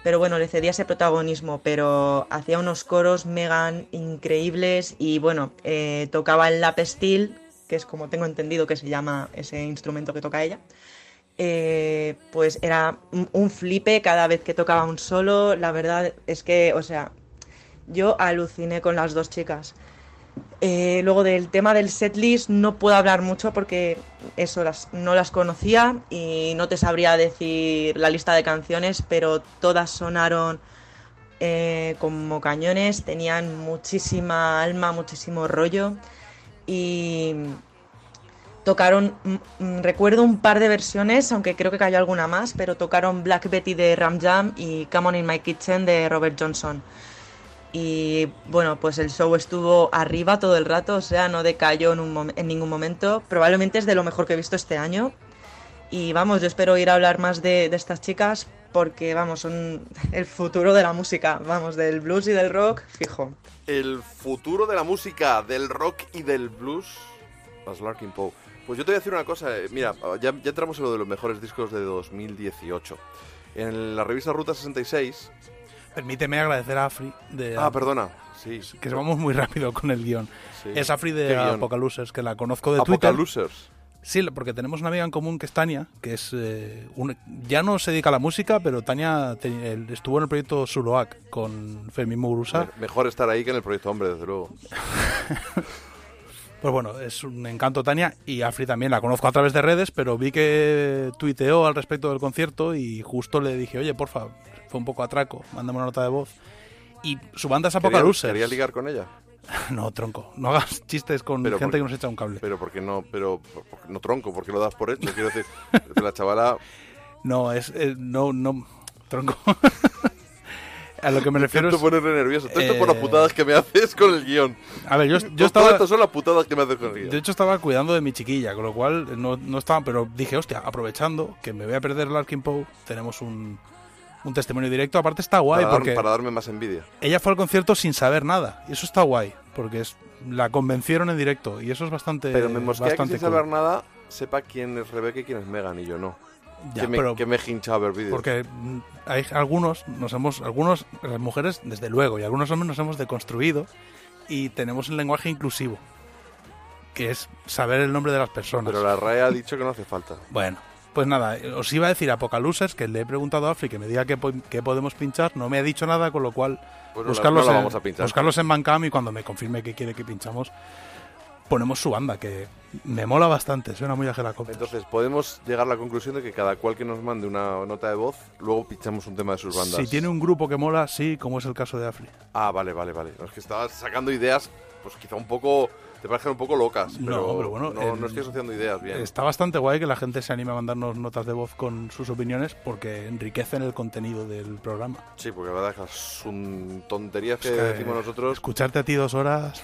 Pero bueno, le cedía ese protagonismo, pero hacía unos coros Megan increíbles y bueno, eh, tocaba el lap steel, que es como tengo entendido que se llama ese instrumento que toca ella. Eh, pues era un flipe cada vez que tocaba un solo. La verdad es que, o sea, yo aluciné con las dos chicas. Eh, luego del tema del setlist no puedo hablar mucho porque eso las, no las conocía y no te sabría decir la lista de canciones, pero todas sonaron eh, como cañones, tenían muchísima alma, muchísimo rollo y tocaron, mm, mm, recuerdo un par de versiones, aunque creo que cayó alguna más, pero tocaron Black Betty de Ram Jam y Come On In My Kitchen de Robert Johnson. Y bueno, pues el show estuvo arriba todo el rato, o sea, no decayó en, un en ningún momento. Probablemente es de lo mejor que he visto este año. Y vamos, yo espero ir a hablar más de, de estas chicas porque, vamos, son el futuro de la música, vamos, del blues y del rock, fijo. El futuro de la música, del rock y del blues. Las Larkin Poe. Pues yo te voy a decir una cosa. eh, Mira, ya, ya entramos en lo de los mejores discos de 2018. En la revista Ruta 66. Permíteme agradecer a Afri de. Ah, perdona. Sí. que vamos muy rápido con el guion. sí. Es Afri ¿Qué de guion? Apocalosers, que la conozco de Twitter. Apocalosers. Sí, porque tenemos una amiga en común que es Tania, que es eh, un- ya no se dedica a la música, pero Tania te- el- estuvo en el proyecto Suloac con Fermín Muguruza. Me- Mejor estar ahí que en el proyecto Hombre, desde luego. Pues bueno, es un encanto Tania y Afri también la conozco a través de redes, pero vi que tuiteó al respecto del concierto y justo le dije, oye, porfa, fue un poco atraco, mándame una nota de voz. Y su banda es ¿Quería, Apocalosers. quería ligar con ella? No, tronco, no hagas chistes con Pero gente por- que nos echa un cable. Pero porque no, pero porque no tronco, porque lo das por hecho. Quiero decir, la chavala. No, es. eh, no, no. Tronco. a lo que me refiero es. ponerme nervioso. Todo esto por las eh, putadas que me haces con el guion. A ver, yo, yo Todo estaba. esto son las putadas que me haces con el guion. De hecho, estaba cuidando de mi chiquilla, con lo cual no, no estaba. Pero dije, hostia, aprovechando que me voy a perder el Arkin Poe, tenemos un, un testimonio directo. Aparte, está guay para, dar- porque para darme más envidia. ella fue al concierto sin saber nada. Y eso está guay, porque es, la convencieron en directo. Y eso es bastante. Pero me mosquea que bastante sin cool. saber nada sepa quién es Rebeca y quién es Megan y yo no. Ya, que, me, pero- que me he hinchado a ver vídeos. Porque hay algunos, nos hemos, algunos, las mujeres, desde luego, y algunos hombres nos hemos deconstruido y tenemos un lenguaje inclusivo, que es saber el nombre de las personas. Pero la RAE ha dicho que no hace falta. Bueno, pues nada, os iba a decir Apocalusers, que le he preguntado a Afri que me diga qué, po- qué podemos pinchar, no me ha dicho nada, con lo cual Pues buscarlos, no en, vamos a pinchar. buscarlos en Bandcamp y cuando me confirme que quiere que pinchamos, ponemos su banda, que me mola bastante, suena muy a Helicopters. Entonces, podemos llegar a la conclusión de que cada cual que nos mande una nota de voz, luego pinchamos un tema de sus bandas. Si tiene un grupo que mola, sí, como es el caso de Afri. Ah, vale, vale, vale. No, es que estabas sacando ideas, pues quizá un poco... Te parecen un poco locas, No, pero, pero bueno, no, el- no estoy asociando ideas bien. Está bastante guay que la gente se anime a mandarnos notas de voz con sus opiniones porque enriquecen el contenido del programa. Sí, porque la verdad es que son tonterías que, Es que decimos nosotros. Escucharte a ti dos horas.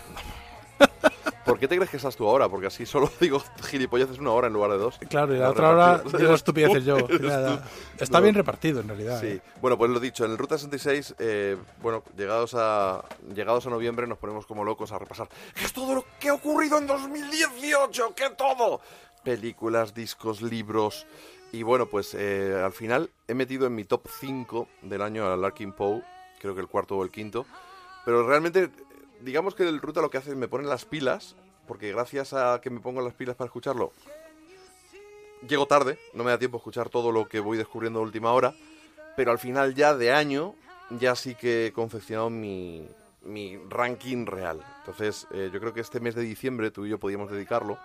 ¿Por qué te crees que estás tú ahora? Porque así solo digo gilipolleces una hora en lugar de dos. Claro, y la otra hora digo estupideces yo. Está No. bien repartido en realidad. Sí, ¿eh? bueno, pues lo dicho, en el Ruta 66, eh, bueno, llegados a, llegados a noviembre nos ponemos como locos a repasar. ¿Qué es todo lo que ha ocurrido en 2018? ¿Qué todo? Películas, discos, libros. Y bueno, pues eh, al final he metido en mi top 5 del año a Larkin Poe, creo que el cuarto o el quinto. Pero realmente, digamos que el Ruta lo que hace es me pone las pilas, porque gracias a que me pongo las pilas para escucharlo, llego tarde, no me da tiempo a escuchar todo lo que voy descubriendo a última hora, pero al final ya de año ya sí que he confeccionado mi, mi ranking real. Entonces eh, yo creo que este mes de diciembre tú y yo podíamos dedicarlo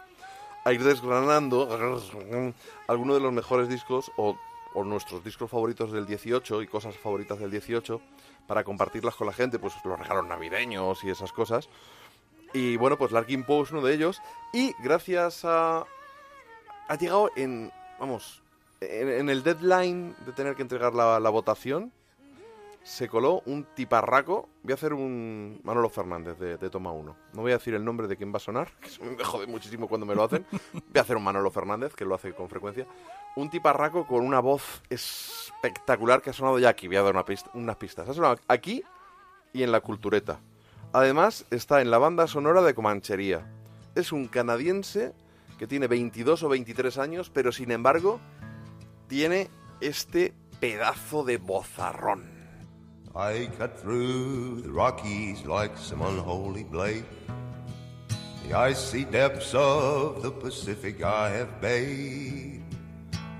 a ir desgranando algunos de los mejores discos o, o nuestros discos favoritos del 18 y cosas favoritas del 18 para compartirlas con la gente, pues los regalos navideños y esas cosas. Y bueno, pues Larkin Poe es uno de ellos. Y gracias a, ha llegado en, vamos, en, en el deadline de tener que entregar la, la votación, se coló un tiparraco. Voy a hacer un Manolo Fernández de, de Toma 1. No voy a decir el nombre de quién va a sonar, que eso me jode muchísimo cuando me lo hacen. Voy a hacer un Manolo Fernández, que lo hace con frecuencia. Un tiparraco con una voz espectacular que ha sonado ya aquí. Voy a dar una pista- unas pistas. Ha sonado aquí y en la cultureta. Además, está en la banda sonora de Comanchería. Es un canadiense que tiene 22 o 23 años, pero sin embargo tiene este pedazo de bozarrón. I cut through the Rockies like some unholy blade. The icy depths of the Pacific I have bathed.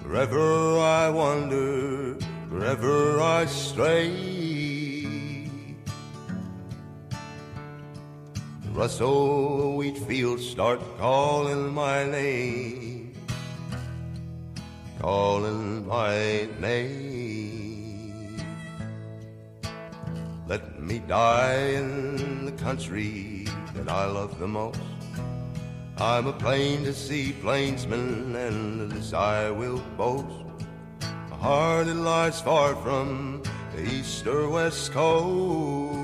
Wherever I wander, wherever I stray. The rustle wheat fields start calling my name, calling my name. Me die in the country that I love the most. I'm a plain to see plainsman, and this I will boast. A heart that lies far from the east or west coast.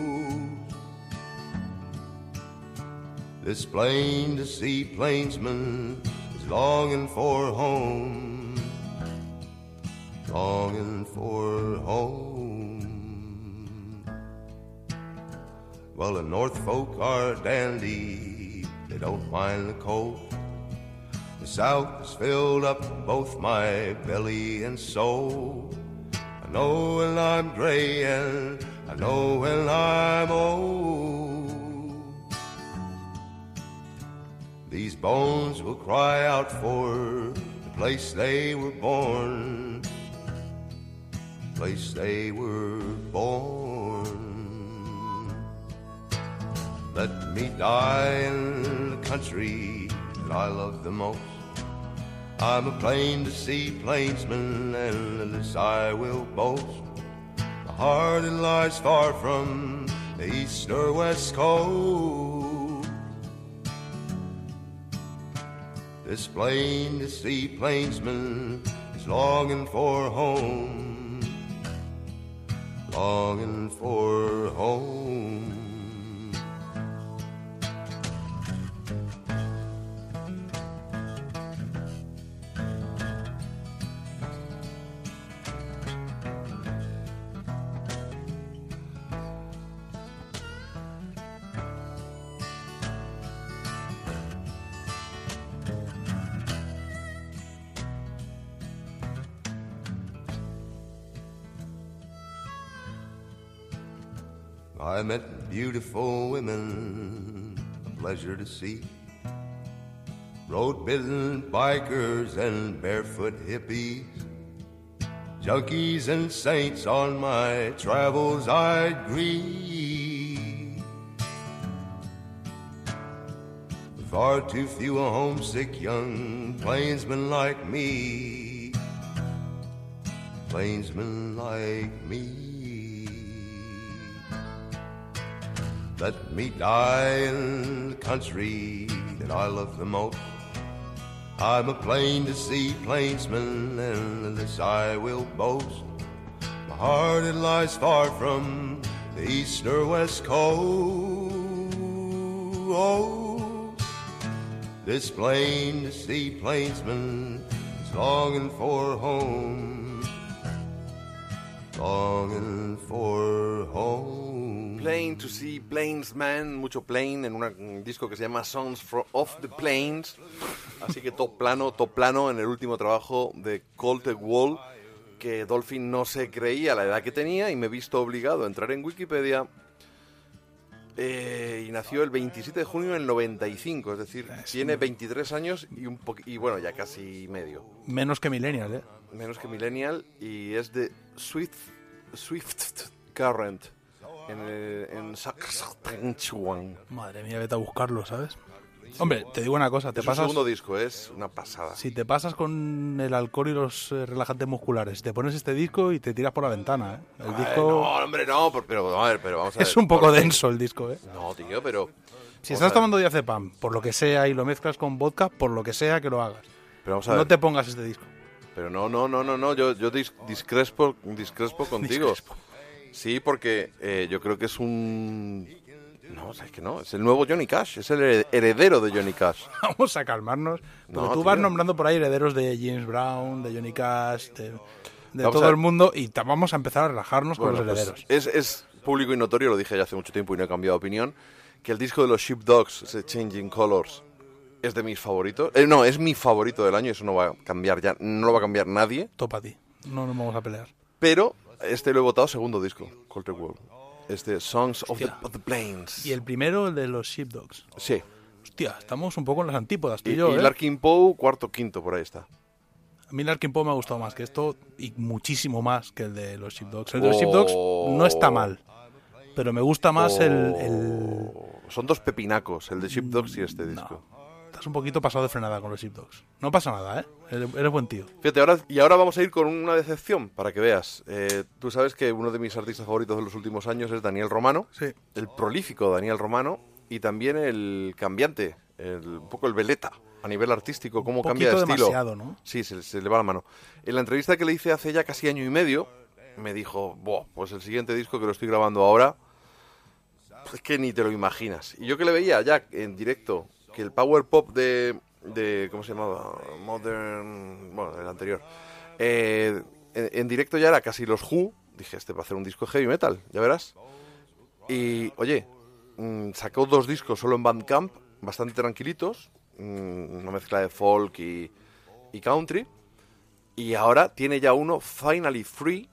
This plain to see plainsman is longing for home, longing for home. Well, the North folk are dandy, they don't mind the cold. The South has filled up both my belly and soul. I know when I'm gray and I know when I'm old. These bones will cry out for the place they were born, the place they were born. Let me die in the country that I love the most. I'm a plain to see plainsman, and this I will boast. My heart it lies far from the east or west coast. This plain to see plainsman is longing for home, longing for home. I met beautiful women, a pleasure to see. Road bitten bikers and barefoot hippies. Junkies and saints on my travels I'd greet. Far too few a homesick young plainsman like me. Plainsman like me. Let me die in the country that I love the most. I'm a plain to see plainsman, and this I will boast. My heart it lies far from the east or west coast. This plain to see plainsman is longing for home, longing for home. Plain to see Plainsman, mucho plain en una- un disco que se llama Songs for of the Plains. Así que top plano, top plano en el último trabajo de Coltec Wall, que Dolphin no se creía la edad que tenía y me he visto obligado a entrar en Wikipedia. Eh, y nació el 27 de junio del 95, es decir, tiene 23 años y un y bueno, ya casi medio. Menos que Millennial, ¿eh? menos que Millennial y es de Swift, Swift Current en, el- en Saskatchewan. Madre mía, vete a buscarlo, ¿sabes? Hombre, te digo una cosa, te Es un pasas... segundo disco, es una pasada. Si te pasas con el alcohol y los eh, relajantes musculares, te pones este disco y te tiras por la ventana, ¿eh? El Ay, disco no, hombre, no, pero, pero, a ver, pero vamos a ver. es un poco denso el disco, ¿eh? No, tío, pero... Si estás tomando diazepam, por lo que sea, y lo mezclas con vodka, por lo que sea que lo hagas, Pero vamos a no te pongas este disco. Pero no, no, no, no, no, yo, yo dis- discrespo, discrespo contigo. Discrespo. Sí, porque eh, yo creo que es un... No, o sea, es que no, es el nuevo Johnny Cash, es el hered- heredero de Johnny Cash. Vamos a calmarnos. Porque No, tú vas tío. nombrando por ahí herederos de James Brown, de Johnny Cash, de, de todo a- el mundo, y vamos a empezar a relajarnos con Bueno, los pues, herederos. es, es público y notorio, lo dije ya hace mucho tiempo y no he cambiado de opinión, que el disco de los Sheepdogs, ese Changing Colors, es de mis favoritos. Eh, no, es mi favorito del año, eso no va a cambiar ya, no lo va a cambiar nadie. Topa a ti. No nos vamos a pelear. Pero este lo he votado segundo disco, Colter World. Este Songs of the, Hostia. of the Plains. Y el primero, el de los Sheepdogs. Sí. Hostia, estamos un poco en las antípodas, Y, y ¿eh? Larkin Poe, cuarto, quinto, por ahí está. A mí Larkin Poe me ha gustado más que esto y muchísimo más que el de los Sheepdogs. El de los Oh. Sheepdogs no está mal, pero me gusta más el, el- Oh, Son dos pepinacos, el de Sheepdogs y este disco. Estás un poquito pasado de frenada con los Sheepdogs. No pasa nada, ¿eh? Eres, eres buen tío. Fíjate, ahora, y ahora vamos a ir con una decepción, para que veas. Eh, tú sabes que uno de mis artistas favoritos de los últimos años es Daniel Romano, Sí. el prolífico Daniel Romano, y también el cambiante, el- un poco el veleta a nivel artístico, cómo Un cambia de estilo. demasiado, ¿no? Sí, se, se le va la mano. En la entrevista que le hice hace ya casi año y medio, me dijo, Buah, pues el siguiente disco que lo estoy grabando ahora, es que ni te lo imaginas. Y yo que le veía ya en directo, que el power pop de, de ¿cómo se llamaba? Modern, bueno, el anterior. Eh, en, directo ya era casi los Who. Dije, este va a hacer un disco heavy metal, ya verás. Y, oye, mm, sacó dos discos solo en Bandcamp, bastante tranquilitos, mm, una mezcla de folk y, y country. Y ahora tiene ya uno, Finally Free,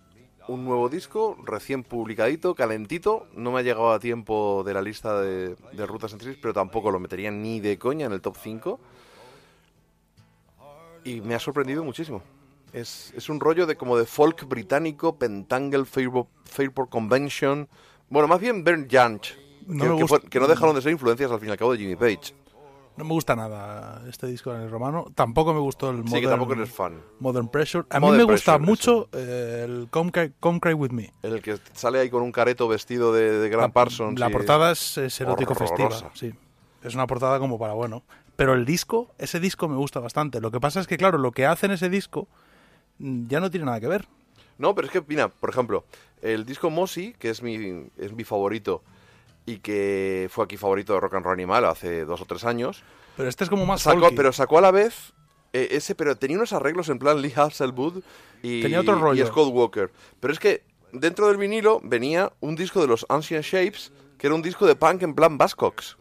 un nuevo disco, recién publicadito, calentito. No me ha llegado a tiempo de la lista de, de Rutas Centris, pero tampoco lo metería ni de coña en el top 5. Y me ha sorprendido muchísimo. Es, es un rollo de como de folk británico, Pentangle, Fairport, Fairport Convention. Bueno, más bien Bernd Jansch, No que, que fue- que no dejaron de ser influencias al fin y al cabo de Jimmy Page. No me gusta nada este disco en el romano. Tampoco me gustó el Modern, Sí, que tampoco eres fan. Modern Pressure. A mí me gusta mucho eh, el Come Cry, Come Cry With Me. El que sale ahí con un careto vestido de, La- Parsons. La portada es, es erótico festiva, sí. Es una portada como para bueno. Pero el disco, ese disco me gusta bastante. Lo que pasa es que, claro, lo que hace en ese disco mm, ya no tiene nada que ver. No, pero es que, mira, por ejemplo, el disco Mossy, que es mi, es mi favorito y que fue aquí favorito de Rock and Roll Animal hace dos o tres años, Pero este es como más sacó, folky. pero sacó a la vez eh, ese, pero tenía unos arreglos en plan Lee Hasselwood y, Tenía otro rollo. y Scott Walker. Pero es que dentro del vinilo venía un disco de los Ancient Shapes, que era un disco de punk en plan Buzzcocks.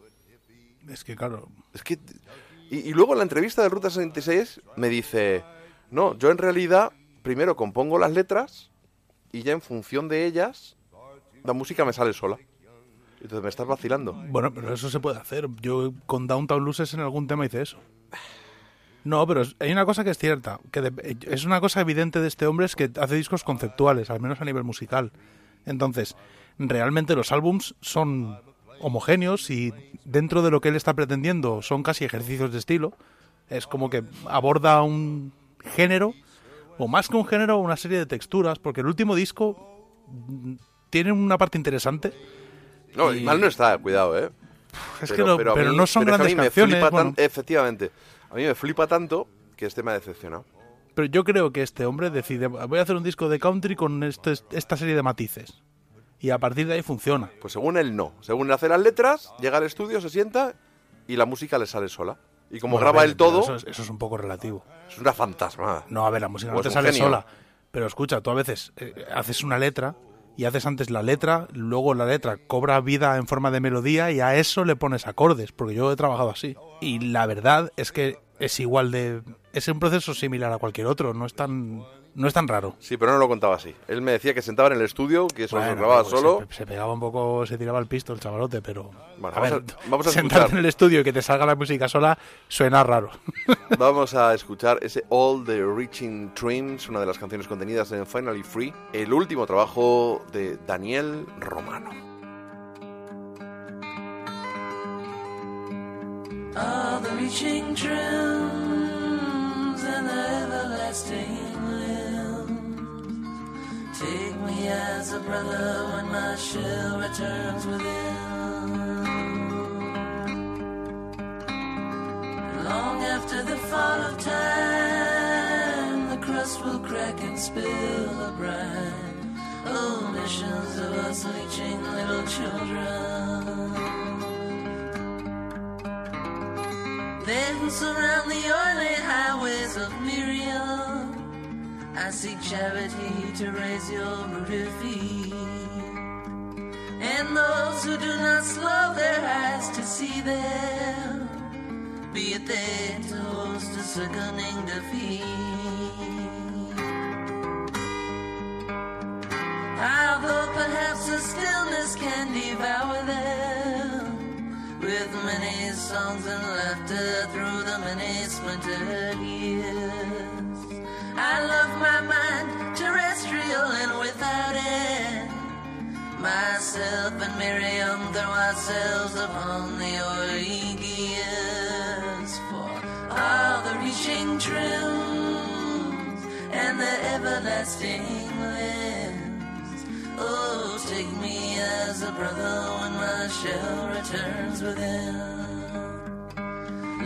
Es que, claro, Es que... Y, y luego en la entrevista de Ruta 66 me dice, no, yo en realidad primero compongo las letras y ya en función de ellas la música me sale sola. Entonces me estás vacilando. Bueno, pero eso se puede hacer. Yo con Downtown Luces en algún tema hice eso. No, pero hay una cosa que es cierta, que de- es una cosa evidente de este hombre es que hace discos conceptuales, al menos a nivel musical. Entonces, realmente los álbums son homogéneos y dentro de lo que él está pretendiendo son casi ejercicios de estilo. Es como que aborda un género, o más que un género, una serie de texturas, porque el último disco mm, tiene una parte interesante. No, y mal no está, cuidado, ¿eh? Es que no- pero no son pero grandes canciones, bueno. efectivamente. A mí me flipa tanto que este me ha decepcionado. Pero yo creo que este hombre decide, voy a hacer un disco de country con este- esta serie de matices. Y a partir de ahí funciona. Pues según él no. Según él hace las letras, llega al estudio, se sienta y la música le sale sola. Y como Bueno, graba ver, él todo, Eso es, eso es un poco relativo. es una fantasma. No, a ver, la música no es te sale genio. sola. Pero escucha, tú a veces eh, haces una letra y haces antes la letra, luego la letra cobra vida en forma de melodía y a eso le pones acordes, porque yo he trabajado así. Y la verdad es que es igual de... Es un proceso similar a cualquier otro, no es tan, no es tan raro. Sí, pero no lo contaba así. Él me decía que sentaba en el estudio, que eso Bueno, lo grababa pero solo. Se, se pegaba un poco, se tiraba el pisto el chavalote, pero. Bueno, a vamos ver, a- vamos a sentarte escuchar. en el estudio y que te salga la música sola suena raro. Vamos a escuchar ese All the Reaching Dreams, una de las canciones contenidas en Finally Free, el último trabajo de Daniel Romano. All the reaching dreams and the everlasting limbs. Take me as a brother when my shell returns within. Long after the fall of time, the crust will crack and spill the brine. Oh, missions of us reaching little children. Who surround the oily highways of Miriam. I seek charity to raise your feet. And those who do not slow their eyes to see them, be it they toast a sickening defeat. Although perhaps the stillness can devour them with many songs and laughter through the many splintered years. I love my mind, terrestrial and without end. Myself and Miriam throw ourselves upon the oily gears for all the reaching trims and the everlasting limbs. Oh, take me as a brother when my shell returns within.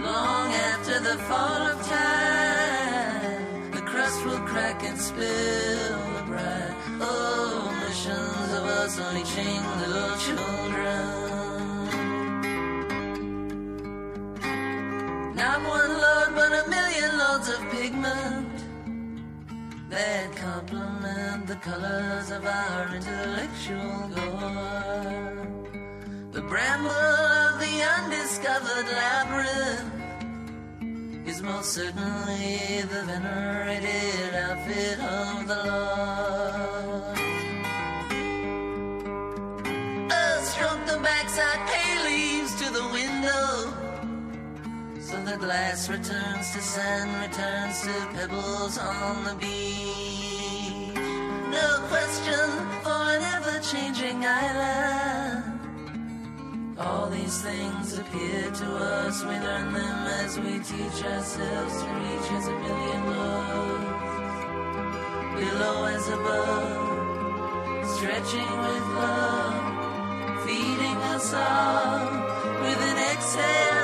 Long after the fall of time, the crust will crack and spill the brine. Oh, missions of us unleashing little children. That complement the colors of our intellectual gore. The bramble of the undiscovered labyrinth is most certainly the venerated outfit of the Lord. The glass returns to sand, returns to pebbles on the beach. No question for an ever changing island. All these things appear to us, we learn them as we teach ourselves to reach as a million loaves. Below as above, stretching with love, feeding us all with an exhale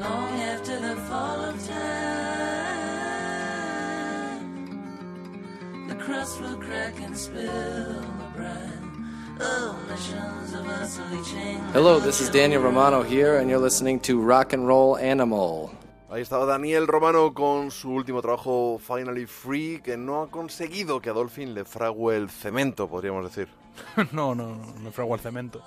Long after the fall of time, the crust will crack and spill the brine. Hello, this is Daniel Romano here, and you're listening to Rock and Roll Animal. Ahí estaba Daniel Romano con su último trabajo Finally Free, que no ha conseguido que a Dolphin le frague el cemento, podríamos decir. no, no, no, no fragua el cemento.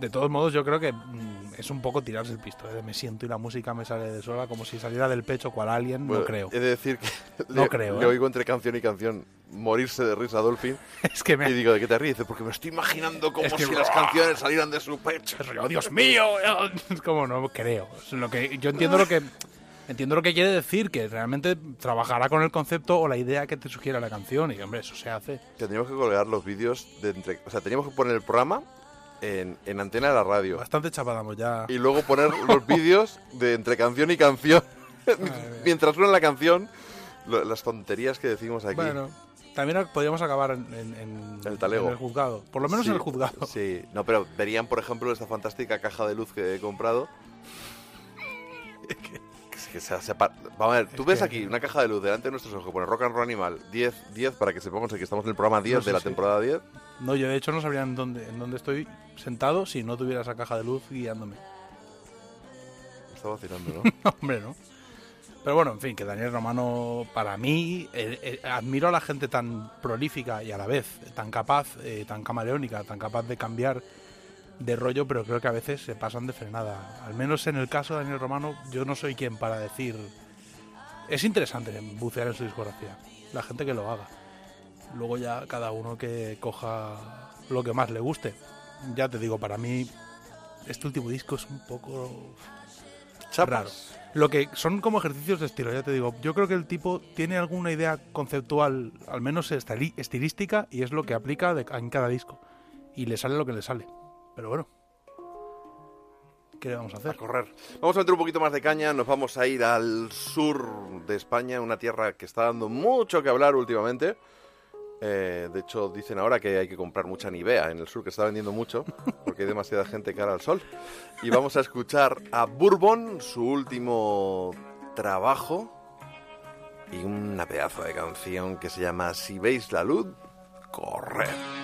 De todos modos, yo creo que mm, es un poco tirarse el pisto. ¿eh? Me siento y la música me sale de sola, como si saliera del pecho cual. Bueno, no creo. He de decir que No le, creo, le ¿eh? oigo entre canción y canción morirse de risa a Dolphin. Es que me- Y digo, ¿de qué te ríes? Porque me estoy imaginando como Es que- si las canciones salieran de su pecho. ¡Oh, Dios mío! Es como no creo. Es lo que, yo entiendo lo que entiendo lo que quiere decir, que realmente trabajará con el concepto o la idea que te sugiere la canción. Y hombre, eso se hace. Tendríamos que colgar los vídeos de entre... O sea, teníamos que poner el programa en, en antena de la radio. Bastante chapadamos ya. Y luego poner los vídeos de entre canción y canción. Mientras suena la canción, lo- las tonterías que decimos aquí. Bueno, también podríamos acabar en, en- en- El talego. en el juzgado. Por lo menos Sí, en el juzgado. Sí, no, pero verían, por ejemplo, esta fantástica caja de luz que he comprado. Que se- se Vamos a ver, tú Es ves que- aquí una caja de luz delante de nuestros ojos, pone Rock and Roll Animal 10, 10 para que sepamos que estamos en el programa 10 No, sí, de la sí. temporada 10. No, yo de hecho no sabría en dónde, en dónde estoy sentado si no tuviera esa caja de luz guiándome. Me Está vacilando, ¿no? No, hombre, ¿no? Pero bueno, en fin, que Daniel Romano, para mí, eh, eh, admiro a la gente tan prolífica y a la vez tan capaz, eh, tan camaleónica, tan capaz de cambiar de rollo, pero creo que a veces se pasan de frenada. Al menos en el caso de Daniel Romano, yo no soy quien para decir. Es interesante bucear en su discografía, la gente que lo haga. Luego ya cada uno que coja lo que más le guste. Ya te digo, para mí, este último disco es un poco raro. Lo que son como ejercicios de estilo, ya te digo. Yo creo que el tipo tiene alguna idea conceptual, al menos estilística, y es lo que aplica en cada disco. Y le sale lo que le sale. Pero bueno. ¿Qué le vamos a hacer? A correr. Vamos a meter un poquito más de caña, nos vamos a ir al sur de España, una tierra que está dando mucho que hablar últimamente. Eh, de hecho, dicen ahora que hay que comprar mucha Nivea en el sur, que está vendiendo mucho, porque hay demasiada gente cara al sol. Y vamos a escuchar a Bourbon, su último trabajo, y una pedazo de canción que se llama Si veis la luz, corred.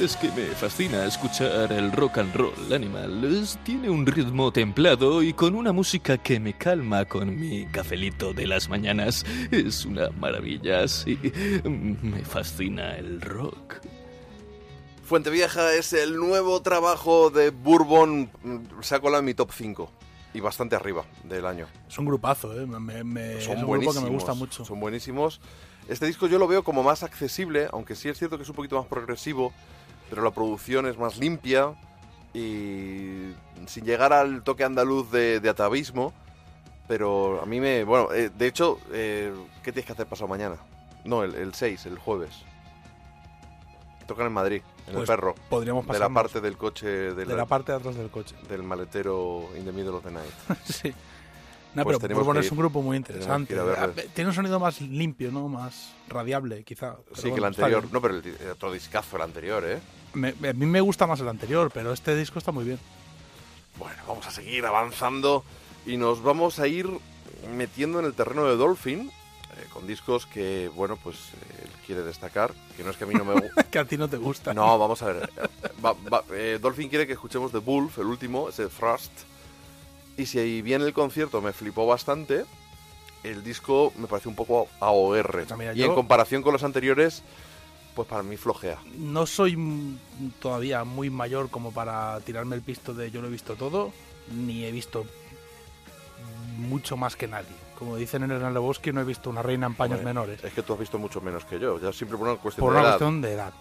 Es que me fascina escuchar el rock and roll animal. Es- tiene un ritmo templado y con una música que me calma con mi cafelito de las mañanas. Es una maravilla, sí. Me fascina el rock. Fuente Vieja es el nuevo trabajo de Bourbon. mm, Se ha colado en mi top 5 y bastante arriba del año. Es un grupazo, ¿eh? Me- me- Son es un grupo buenísimos. que me gusta mucho. Son buenísimos. Este disco yo lo veo como más accesible, aunque sí es cierto que es un poquito más progresivo, pero la producción es más limpia y sin llegar al toque andaluz de, de atavismo. Pero a mí me... Bueno, eh, de hecho, eh, ¿qué tienes que hacer pasado mañana? No, el, el 6, el jueves. Tocan en Madrid, en Pues el perro. podríamos De la parte del coche... De, De la parte de atrás del coche. Del maletero In the Middle of the Night. sí. No, Pues pero Bourbon es un grupo muy interesante. Ah, Tiene un sonido más limpio, ¿no? Más radiable, quizá. Sí, que el anterior. No, pero el, el otro discazo, el anterior, ¿eh? Me- a mí me gusta más el anterior, pero este disco está muy bien. Bueno, vamos a seguir avanzando y nos vamos a ir metiendo en el terreno de Dolphin eh, con discos que, bueno, pues eh, él quiere destacar, que no es que a mí no me guste. que a ti no te gusta. No, vamos a ver. Va- va- eh, Dolphin quiere que escuchemos The Wolf, el último, ese Thrust. Y si bien el concierto me flipó bastante, el disco me parece un poco AOR. mira, y yo- en comparación con los anteriores, pues para mí flojea. No soy todavía muy mayor como para tirarme el pisto de yo lo he visto todo, ni he visto mucho más que nadie. Como dicen en el Lebowski, no he visto una reina en paños menores. Es que tú has visto mucho menos que yo, ya siempre por una cuestión Por de una edad. cuestión de edad.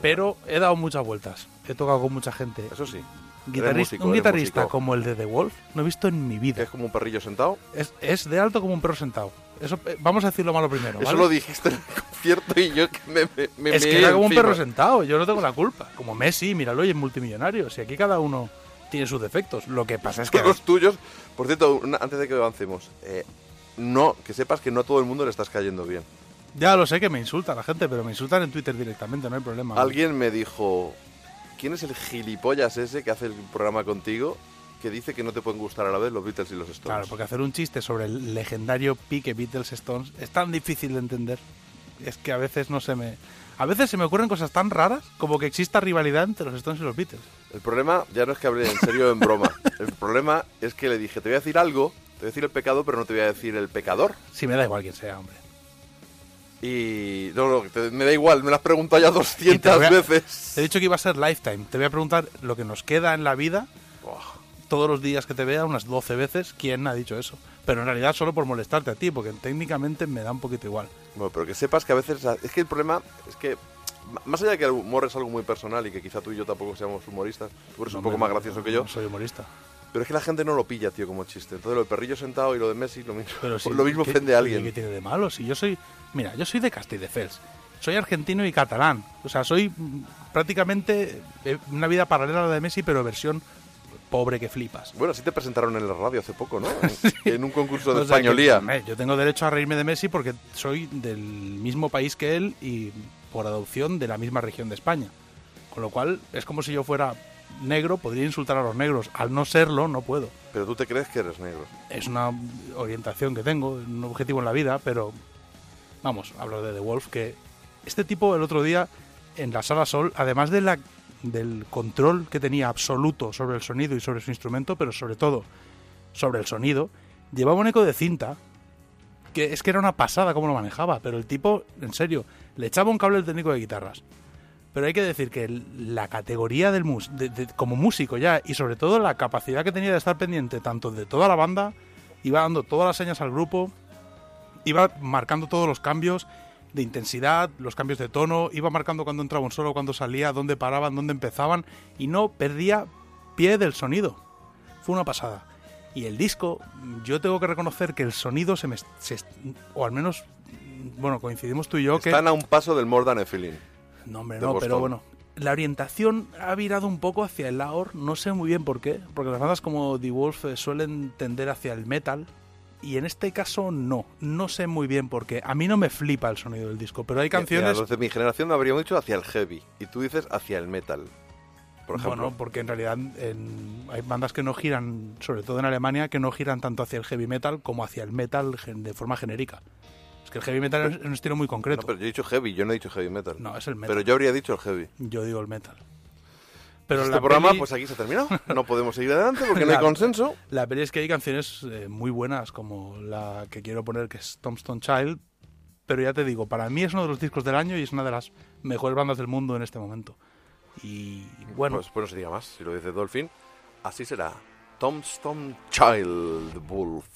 Pero he dado muchas vueltas. He tocado con mucha gente. Eso sí. Guitarris- músico, un guitarrista músico. como el de The Wolf no he visto en mi vida. Es como un perrillo sentado. Es, es de alto como un perro sentado. Eso, eh, vamos a decirlo malo primero. Eso ¿vale? lo dijiste en el concierto y yo que me, me, me es que era como un perro sentado, yo no tengo la culpa. Como Messi, míralo, y es multimillonario. Si aquí cada uno tiene sus defectos. Lo que pasa es que. Los tuyos. Por cierto, una- antes de que avancemos, eh, no, que sepas que no a todo el mundo le estás cayendo bien. Ya lo sé que me insulta la gente, pero me insultan en Twitter directamente, no hay problema. Alguien me dijo, ¿quién es el gilipollas ese que hace el programa contigo que dice que no te pueden gustar a la vez los Beatles y los Stones? Claro, porque hacer un chiste sobre el legendario pique Beatles Stones es tan difícil de entender. Es que a veces no se me. A veces se me ocurren cosas tan raras como que exista rivalidad entre los Stones y los Beatles. El problema ya no es que hable en serio o en broma. El problema es que le dije, te voy a decir algo, te voy a decir el pecado, pero no te voy a decir el pecador. Sí, me da igual quién sea, hombre. Y no, no, te- me da igual, me lo has preguntado ya Y te 200 voy a- veces. Te he dicho que iba a ser lifetime. Te voy a preguntar lo que nos queda en la vida todos los días que te vea, unas 12 veces, ¿quién ha dicho eso? Pero en realidad solo por molestarte a ti, porque técnicamente me da un poquito igual. Bueno, pero que sepas que a veces... Es que el problema es que, más allá de que el humor es algo muy personal y que quizá tú y yo tampoco seamos humoristas, tú eres un poco más no, gracioso que yo, no soy humorista. pero es que la gente no lo pilla, tío, como chiste. Entonces lo del perrillo sentado y lo de Messi, lo mismo, Pero sí, lo mismo ¿qué- ofende a alguien. ¿Qué tiene de malo? Si yo soy. Mira, yo soy de Castelldefels. Soy argentino y catalán. O sea, soy mm, prácticamente eh, una vida paralela a la de Messi, pero versión pobre que flipas. Bueno, así te presentaron en la radio hace poco, ¿no? En, en un concurso de O sea que, españolía. yo tengo derecho a reírme de Messi porque soy del mismo país que él y por adopción de la misma región de España. Con lo cual, es como si yo fuera negro, podría insultar a los negros. Al no serlo, no puedo. Pero tú te crees que eres negro. Es una orientación que tengo, un objetivo en la vida, pero vamos, hablo de The Wolf, que este tipo el otro día en la sala Sol, además de la, del control que tenía absoluto sobre el sonido y sobre su instrumento, pero sobre todo sobre el sonido, llevaba un eco de cinta que es que era una pasada cómo lo manejaba, pero el tipo, en serio, le echaba un cable al técnico de guitarras. Pero hay que decir que la categoría del mus de- de- como músico ya y sobre todo la capacidad que tenía de estar pendiente tanto de toda la banda, iba dando todas las señas al grupo, iba marcando todos los cambios de intensidad, los cambios de tono, iba marcando cuando entraba un solo, cuando salía, dónde paraban, dónde empezaban y no perdía pie del sonido. Fue una pasada. Y el disco, yo tengo que reconocer que el sonido se me... se- o al menos, bueno, coincidimos tú y yo que... Están a un paso del More Than a Feeling. No, hombre, no, pero bueno. La orientación ha virado un poco hacia el AOR, no sé muy bien por qué, porque las bandas como The Wolf eh, suelen tender hacia el metal, y en este caso no, no sé muy bien por qué. A mí no me flipa el sonido del disco, pero hay Mira, canciones... los de mi generación habríamos dicho hacia el heavy. Y tú dices hacia el metal. Por ejemplo. Bueno, porque en realidad en- hay bandas que no giran, sobre todo en Alemania, que no giran tanto hacia el heavy metal como hacia el metal de forma genérica. Es que el heavy metal es un estilo muy concreto. No, pero yo he dicho heavy, yo no he dicho heavy metal. No, es el metal. Pero yo habría dicho el heavy. Yo digo el metal. Pero este la programa, peli- pues aquí se ha terminado. No podemos seguir adelante porque no hay consenso. La peli es que hay canciones eh, muy buenas, como la que quiero poner, que es Tombstone Child. Pero ya te digo, para mí es uno de los discos del año y es una de las mejores bandas del mundo en este momento. Y bueno, Pues, pues no se diga más. Si lo dice Dolphin, así será. Tombstone Child Wolf.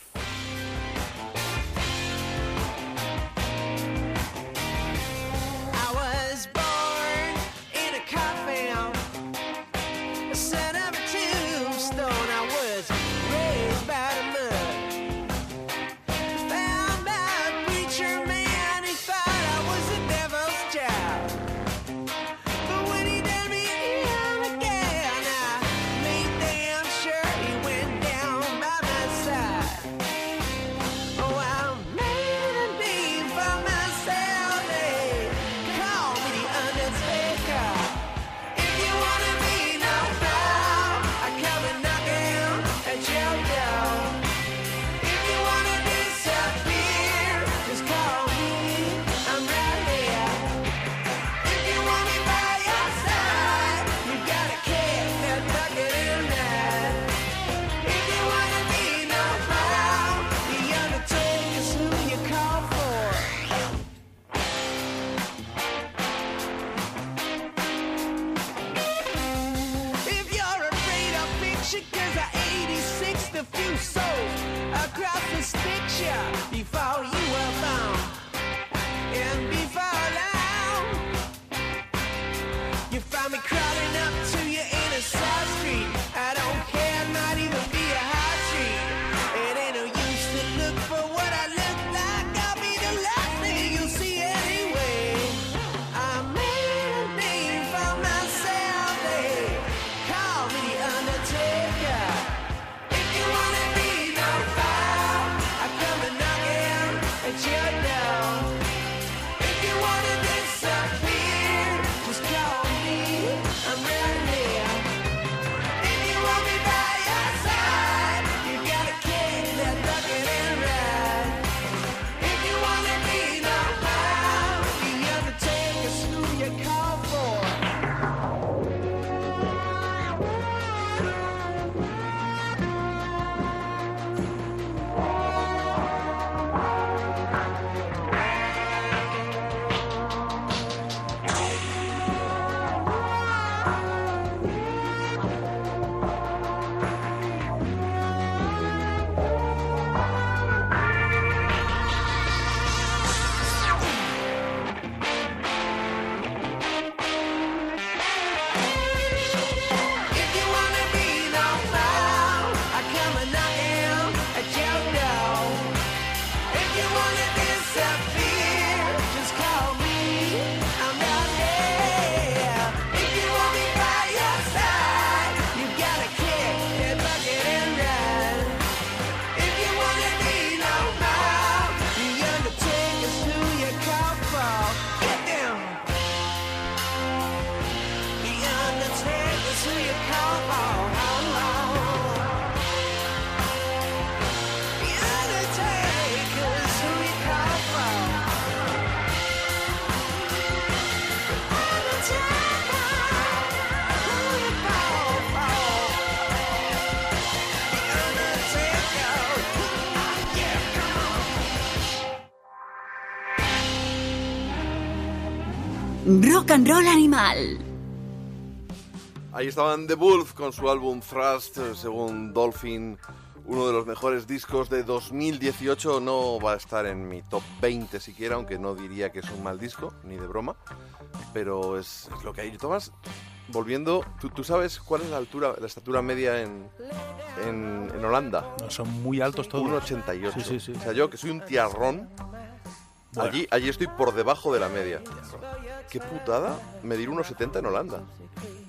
Rock and roll animal. Ahí estaban The Wolf con su álbum Thrust, eh, según Dolphin, uno de los mejores discos de 2018. No va a estar en mi top 20 siquiera, aunque no diría que es un mal disco, ni de broma. Pero es, es lo que hay. Tomás, volviendo, ¿tú, tú sabes cuál es la altura, la estatura media en, en, en Holanda? no, son muy altos todos. 1,88. Sí, sí, sí. O sea, yo que soy un tiarrón, Bueno. allí, allí estoy por debajo de la media. Qué putada medir 1,70 en Holanda.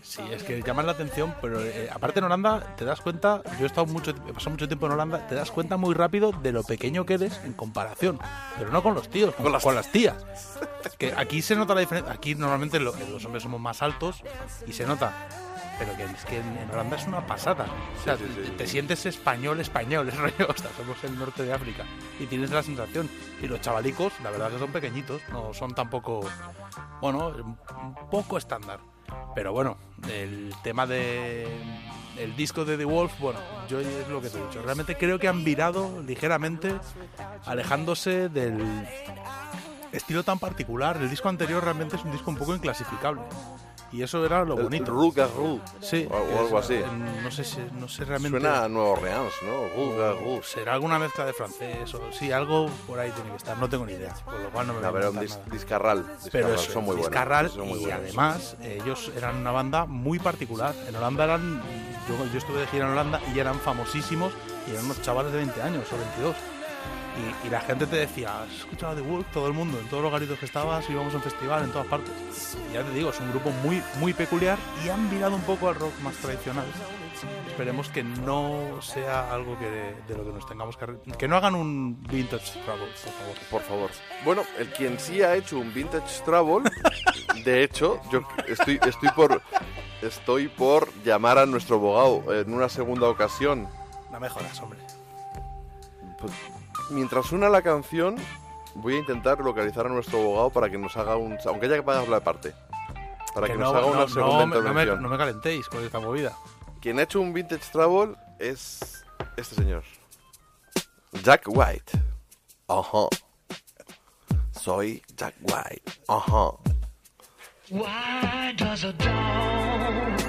Sí, es que llaman la atención, pero eh, aparte en Holanda te das cuenta, yo he estado mucho, he pasado mucho tiempo en Holanda, te das cuenta muy rápido de lo pequeño que eres en comparación, pero no con los tíos, con, Con las- con las tías. Que aquí se nota la diferencia, aquí normalmente lo- los hombres somos más altos y se nota. Pero que es que en, Holanda es una pasada. O sea, Sí, sí, sí, te sientes español, español, es rollo, o sea, somos el norte de África y tienes la sensación. Y los chavalicos, la verdad que son pequeñitos, no son tampoco, bueno, un poco estándar. Pero bueno, el tema de el disco de The Wolf, bueno, yo es lo que te he dicho. Realmente creo que han virado ligeramente, alejándose del estilo tan particular. El disco anterior realmente es un disco un poco inclasificable. Y eso era lo El bonito. Ruga Ru. Sí, O, o algo así. No sé, si, no sé realmente. Suena a Nueva Orleans, ¿no? Será alguna mezcla de francés o sí, algo por ahí tiene que estar. No tengo ni idea. Por lo cual no me un inventar dis- nada. discarral. Pero discarral, eso, son muy buenos. Discarral, son muy y buenos. además ellos eran una banda muy particular. En Holanda eran, yo, yo estuve de gira en Holanda y eran famosísimos y eran unos chavales de 20 años o 22. Y, y la gente te decía, ¿has escuchado The Wolf? Todo el mundo, en todos los garitos que estabas, íbamos a un festival, en todas partes. Y ya te digo, es un grupo muy, muy peculiar y han virado un poco al rock más tradicional. Esperemos que no sea algo que de, de lo que nos tengamos que... Que no hagan un Vintage Trouble, por favor. Por favor. Bueno, el quien sí ha hecho un Vintage Travel, de hecho, yo estoy, estoy por estoy por llamar a nuestro abogado en una segunda ocasión. No mejoras, hombre. Pues, mientras suena la canción, voy a intentar localizar a nuestro abogado para que nos haga un... Aunque haya que pagar la parte. Para que, nos no, haga una no, segunda no, me- no me, intervención. no me calentéis con esta movida. Quien ha hecho un Vintage Travel es este señor. Jack White. Ajá. Soy Jack White. Ajá. Why does a dog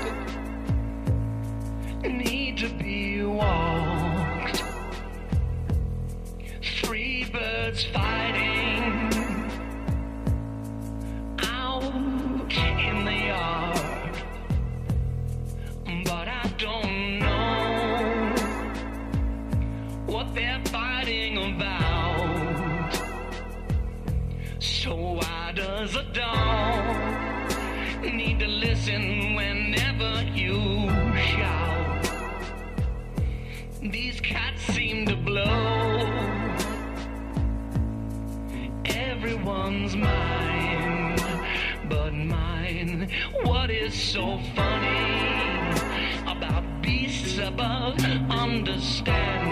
need to be walked? Three birds fighting out in the yard, but I don't know what they're fighting about. So why does a dog need to listen whenever you shout? These cats seem to blow everyone's mind, but mine. What is so funny about beasts above understanding?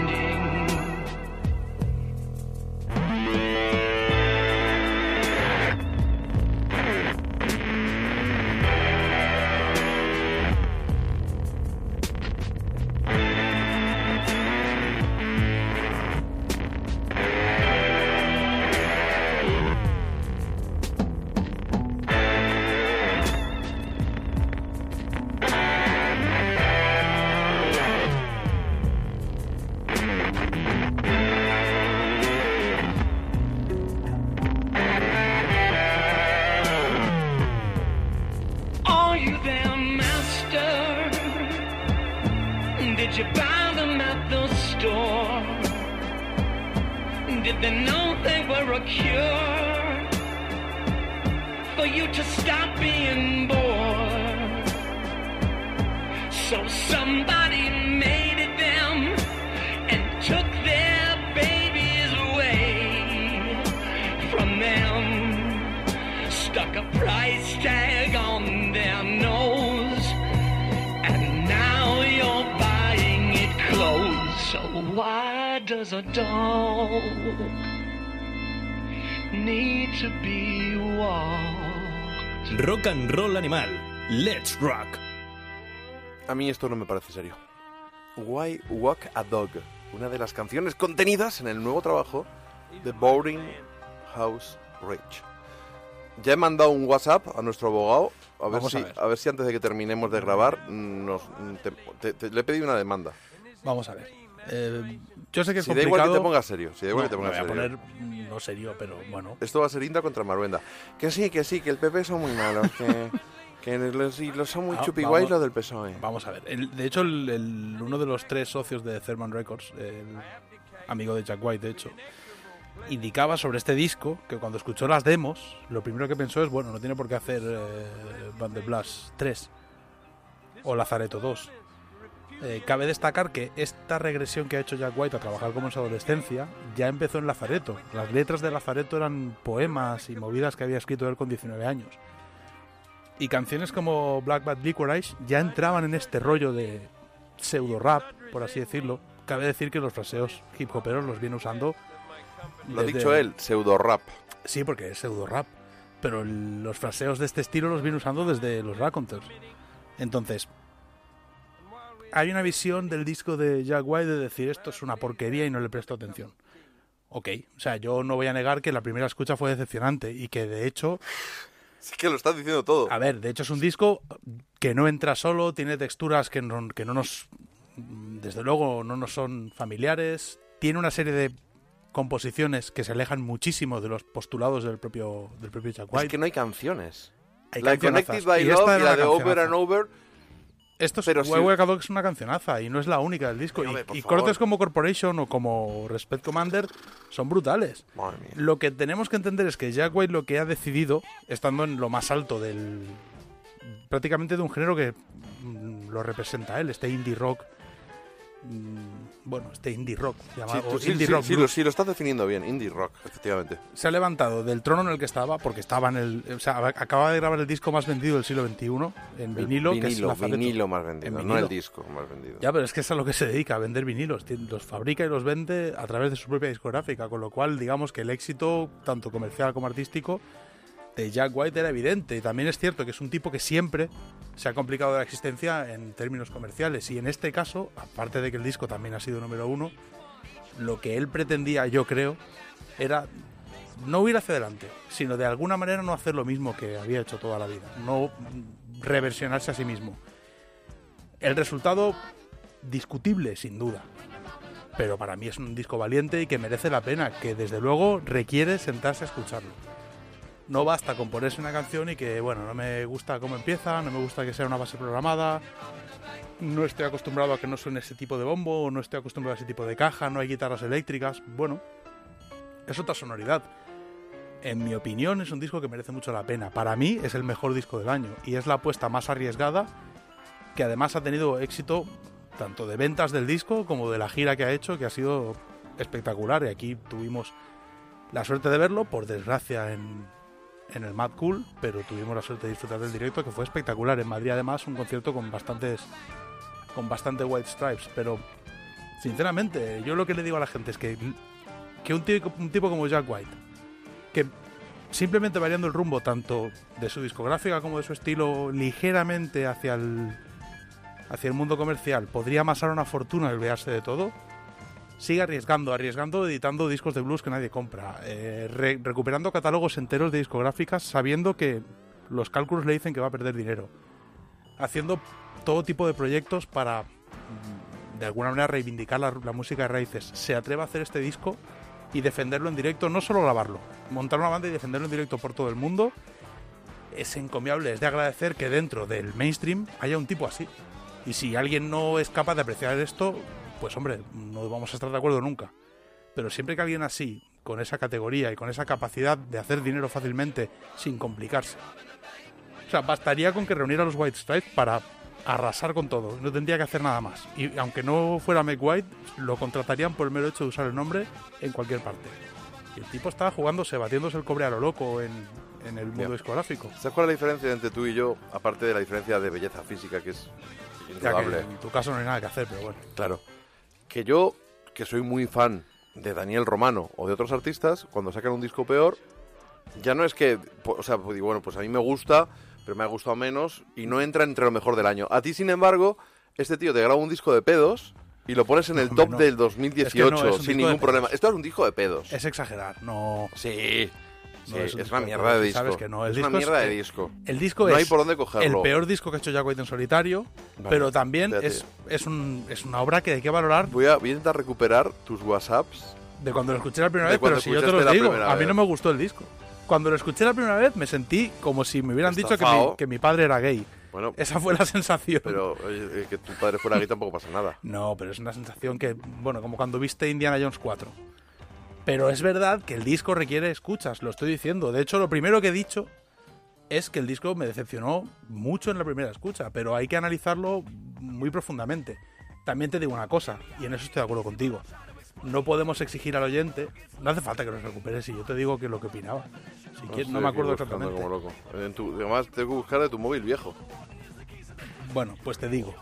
Rock and roll animal. Let's rock. A mí esto no me parece serio. Why Walk a Dog, una de las canciones contenidas en el nuevo trabajo de Boarding House Rage. Ya he mandado un WhatsApp a nuestro abogado a ver, Vamos si, a ver. a ver si antes de que terminemos de grabar nos, te- te- te- le he pedido una demanda. Vamos a ver. Eh, yo sé que es Si da igual complicado. que te pongas serio, si da igual No, que te pongas me voy a serio. poner mm, no serio, pero bueno. Esto va a ser Inda contra Maruenda. Que sí, que sí, que el PP son muy malos, que, que los, los son muy Ah, chupi vamos- guays los del PSOE. Vamos a ver. El- de hecho, el- el- uno de los tres socios de Therman Records, el amigo de Jack White, de hecho, indicaba sobre este disco que cuando escuchó las demos, lo primero que pensó es, bueno, no tiene por qué hacer eh, Band of Blast 3 o Lazareto 2. Eh, cabe destacar que esta regresión que ha hecho Jack White a trabajar como en su adolescencia ya empezó en Lazareto. Las letras de Lazareto eran poemas y movidas que había escrito él con 19 años. Y canciones como Black Bat Licorice ya entraban en este rollo de pseudo rap, por así decirlo. Cabe decir que los fraseos hip hoperos los viene usando. Lo ha dicho él, pseudo rap. Sí, porque es pseudo rap. Pero el- los fraseos de este estilo los viene usando desde los Raconteurs. Entonces, hay una visión del disco de Jack White de decir esto es una porquería y no le presto atención. Ok, o sea, yo no voy a negar que la primera escucha fue decepcionante y que de hecho, Sí que lo estás diciendo todo. a ver, de hecho es un disco que no entra solo, tiene texturas que no, que no nos, desde luego, no nos son familiares, tiene una serie de composiciones que se alejan muchísimo de los postulados del propio, del propio Jack White. Es que no hay canciones. Hay la de. Connected by Y Love era y la de Over and Over. Esto es Pero si- es una cancionaza y no es la única del disco. Y y cortes como Corporation o como Respect Commander son brutales. Lo que tenemos que entender es que Jack White lo que ha decidido, estando en lo más alto del. prácticamente de un género que mm, lo representa él, este indie rock. Mm, bueno, este indie rock, llamado sí, indie sí, rock lo, sí, lo estás definiendo bien. Indie rock, efectivamente. Se ha levantado del trono en el que estaba, porque estaba en el. O sea, acaba de grabar el disco más vendido del siglo XXI en vinilo, que es Lazareto. vinilo más vendido, En no el disco más vendido. Ya, pero es que es a lo que se dedica, a vender vinilos. Los fabrica y los vende a través de su propia discográfica, con lo cual digamos que el éxito, tanto comercial como artístico, de Jack White era evidente. Y también es cierto que es un tipo que siempre se ha complicado la existencia en términos comerciales. Y en este caso, aparte de que el disco también ha sido número uno, lo que él pretendía, yo creo, era no huir hacia adelante, sino de alguna manera no hacer lo mismo que había hecho toda la vida, no reversionarse a sí mismo. El resultado discutible, sin duda. Pero para mí es un disco valiente y que merece la pena, que desde luego requiere sentarse a escucharlo. No basta con ponerse una canción y que, bueno, no me gusta cómo empieza, no me gusta que sea una base programada, no estoy acostumbrado a que no suene ese tipo de bombo, no estoy acostumbrado a ese tipo de caja, no hay guitarras eléctricas. Bueno, es otra sonoridad. En mi opinión, es un disco que merece mucho la pena. Para mí es el mejor disco del año y es la apuesta más arriesgada que además ha tenido éxito tanto de ventas del disco como de la gira que ha hecho, que ha sido espectacular. Y aquí tuvimos la suerte de verlo, por desgracia, en, en el Mad Cool, pero tuvimos la suerte de disfrutar del directo, que fue espectacular. En Madrid, además, un concierto con bastantes con bastante White Stripes. Pero, sinceramente, yo lo que le digo a la gente es que, que un, tipo, un tipo como Jack White, que simplemente variando el rumbo tanto de su discográfica como de su estilo ligeramente hacia el hacia el mundo comercial podría amasar una fortuna al olvidarse de todo sigue arriesgando arriesgando editando discos de blues que nadie compra eh, re- recuperando catálogos enteros de discográficas sabiendo que los cálculos le dicen que va a perder dinero haciendo todo tipo de proyectos para mm, de alguna manera reivindicar la, la música de raíces se atreve a hacer este disco y defenderlo en directo, no solo grabarlo, montar una banda y defenderlo en directo por todo el mundo, es encomiable, es de agradecer que dentro del mainstream haya un tipo así. Y si alguien no es capaz de apreciar esto, pues hombre, no vamos a estar de acuerdo nunca. Pero siempre que alguien así, con esa categoría y con esa capacidad de hacer dinero fácilmente sin complicarse. O sea, bastaría con que reuniera a los White Stripes para arrasar con todo, no tendría que hacer nada más. Y aunque no fuera Meg White, lo contratarían por el mero hecho de usar el nombre en cualquier parte. Y el tipo estaba jugándose, batiéndose el cobre a lo loco en, en el mundo discográfico. ¿Sabes cuál es la diferencia entre tú y yo? Aparte de la diferencia de belleza física, que es indudable. en tu caso no hay nada que hacer, pero bueno. Claro. Que yo, que soy muy fan de Daniel Romano o de otros artistas, cuando sacan un disco peor, ya no es que, o sea, pues digo, bueno, pues a mí me gusta, pero me ha gustado menos y no entra entre lo mejor del año. A ti, sin embargo, este tío te graba un disco de pedos y lo pones en el top no. del Es que no, 2018 es un disco sin ningún problema. Esto es un disco de pedos. Es exagerar, no. Sí. Sí, No, es es, un disco una de mierda de disco. sabes que no, el es una disco es- mierda de eh, disco. El disco no es hay por dónde cogerlo. el peor disco que ha hecho Jack White en solitario, Vale, pero también es, es, un, es una obra que hay que valorar Voy a, voy a intentar recuperar tus WhatsApps. de cuando lo escuché la primera De vez, pero si yo te lo digo, a mí no me gustó el disco. Cuando lo escuché la primera vez me sentí como si me hubieran dicho que mi, que mi padre era gay. Bueno, Esa fue la sensación. pero oye, eh, que tu padre fuera gay tampoco pasa nada. No, pero es una sensación que, bueno, como cuando viste Indiana Jones 4. Pero es verdad que el disco requiere escuchas, lo estoy diciendo. De hecho, lo primero que he dicho es que el disco me decepcionó mucho en la primera escucha, pero hay que analizarlo muy profundamente. También te digo una cosa, y en eso estoy de acuerdo contigo. no podemos exigir al oyente. No hace falta que nos recuperes si yo te digo que lo que opinaba. Si quieres, no me acuerdo exactamente. como loco. En tu- además, tengo que buscar de tu móvil viejo. Bueno, pues te digo.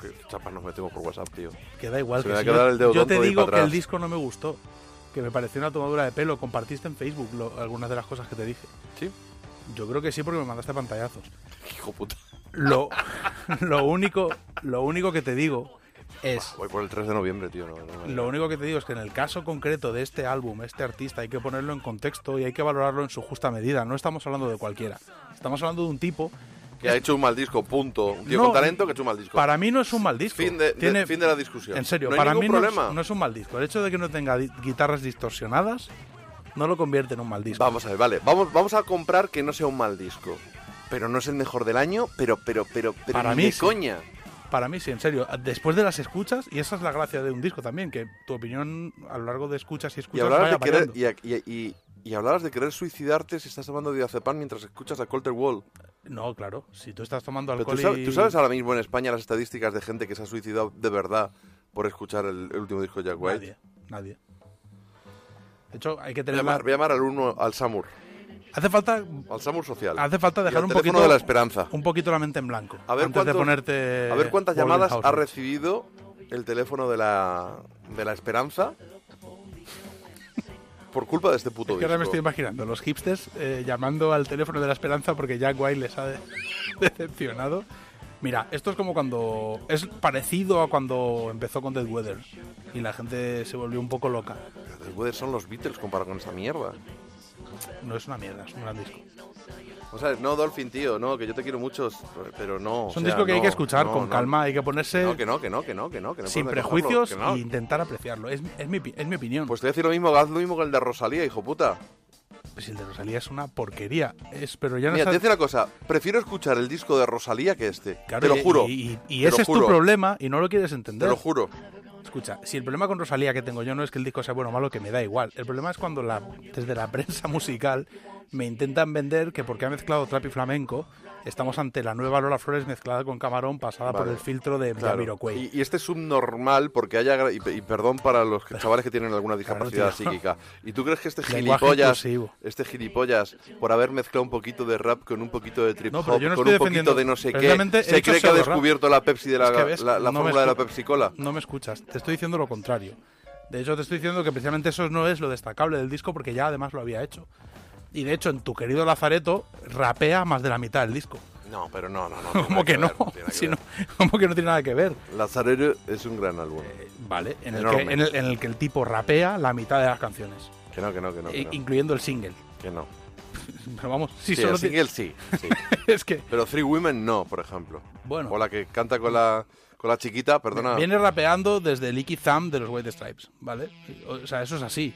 Que chapas nos metemos por WhatsApp, tío. Que da igual. Se que me si yo, quedar el dedo yo te digo que el disco no me gustó. Que me pareció una tomadura de pelo. Compartiste en Facebook lo- algunas de las cosas que te dije. ¿Sí? Yo creo que sí porque me mandaste pantallazos. Hijo puta. Lo, lo, único, lo único que te digo es... Voy por el 3 de noviembre, tío. No, no me- Lo único que te digo es que en el caso concreto de este álbum, este artista, hay que ponerlo en contexto y hay que valorarlo en su justa medida. No estamos hablando de cualquiera. Estamos hablando de un tipo... Que ha hecho un mal disco, punto. Un tío No, con talento que ha hecho un mal disco. Para mí no es un mal disco. Fin de, de- Tiene- fin de la discusión. En serio, no para mí no es, no es un mal disco. El hecho de que no tenga guitarras distorsionadas no lo convierte en un mal disco. Vamos a ver, vale. Vamos, vamos a comprar que no sea un mal disco. Pero no es el mejor del año, pero, pero, pero, pero Para ni mí de sí. coña. Para mí sí, en serio. Después de las escuchas, y esa es la gracia de un disco también, que tu opinión a lo largo de escuchas y Y escuchas hablabas vaya de querer, y, y, y- y hablabas de querer suicidarte si estás tomando diazepam mientras escuchas a Colter Wall. No, claro. Si tú estás tomando Pero alcohol tú, sabes, y... tú sabes ahora mismo en España las estadísticas de gente que se ha suicidado de verdad por escuchar el, el último disco de Jack White. Nadie, nadie. De hecho, hay que tener la- voy a llamar al uno, al Samur. Hace falta, Al Samur social. hace falta dejar un poquito de la esperanza. un poquito la mente en blanco A ver antes de ponerte A ver cuántas llamadas ha recibido el teléfono de la, de la esperanza por culpa de este puto Es que ahora me disco. estoy imaginando los hipsters eh, llamando al teléfono de la esperanza porque Jack White les ha de- decepcionado. Mira, esto es como cuando. Es parecido a cuando empezó con Dead Weather y la gente se volvió un poco loca. Los Weather son los Beatles comparado con esa mierda. No es una mierda, es un gran disco. O sea, no, Dolphin, tío, no, que yo te quiero mucho, pero no. Es un o sea, disco que hay que escuchar no, con no. calma, hay que ponerse No, que no, que no, que no, que no. Que sin prejuicios e intentar apreciarlo. Es, es mi, pi- es mi opinión. Pues te voy a decir lo mismo, haz lo mismo que el de Rosalía, hijo puta. Pues el de Rosalía es una porquería. Es, pero ya no Mira, te decir una cosa, prefiero escuchar el disco de Rosalía que este. Claro, te lo juro. Y, y- y te ese es tu problema y no lo quieres entender. Te lo juro. Escucha, si el problema con Rosalía que tengo yo no es que el disco sea bueno o malo, que me da igual. El problema es cuando la, desde la prensa musical me intentan vender que porque ha mezclado trap y flamenco, estamos ante la nueva Lola Flores mezclada con Camarón pasada por el filtro de Claro. Jamiroquai. Y, y este es subnormal porque haya... Y, y perdón para los que- chavales que tienen alguna discapacidad psíquica. ¿Y tú crees que este gilipollas, este gilipollas, por haber mezclado un poquito de rap con un poquito de trip No, hop, no con un poquito de no sé qué, se cree que ha descubierto la Pepsi de la, Es que ves, la, la no me fórmula de la Pepsi Cola? No me escuchas, te estoy diciendo lo contrario. De hecho, te estoy diciendo que precisamente eso no es lo destacable del disco porque ya además lo había hecho. Y de hecho, en tu querido Lazareto, rapea más de la mitad del disco. No, pero no, no, no. ¿Cómo que no? ver, Si no- ¿Cómo que no tiene nada que ver? Lazarero es un gran álbum. Vale, en el, que, en, el, en el que el tipo rapea la mitad de las canciones, Que no, que no, que no. Que no. incluyendo el single. Que no. Pero vamos, si Sí, solo el single sí, sí. es que Pero Three Women no, por ejemplo. Bueno. O la que canta con la, con la chiquita, perdona. viene rapeando desde Licky Thumb de los White Stripes, ¿vale? O sea, eso es así.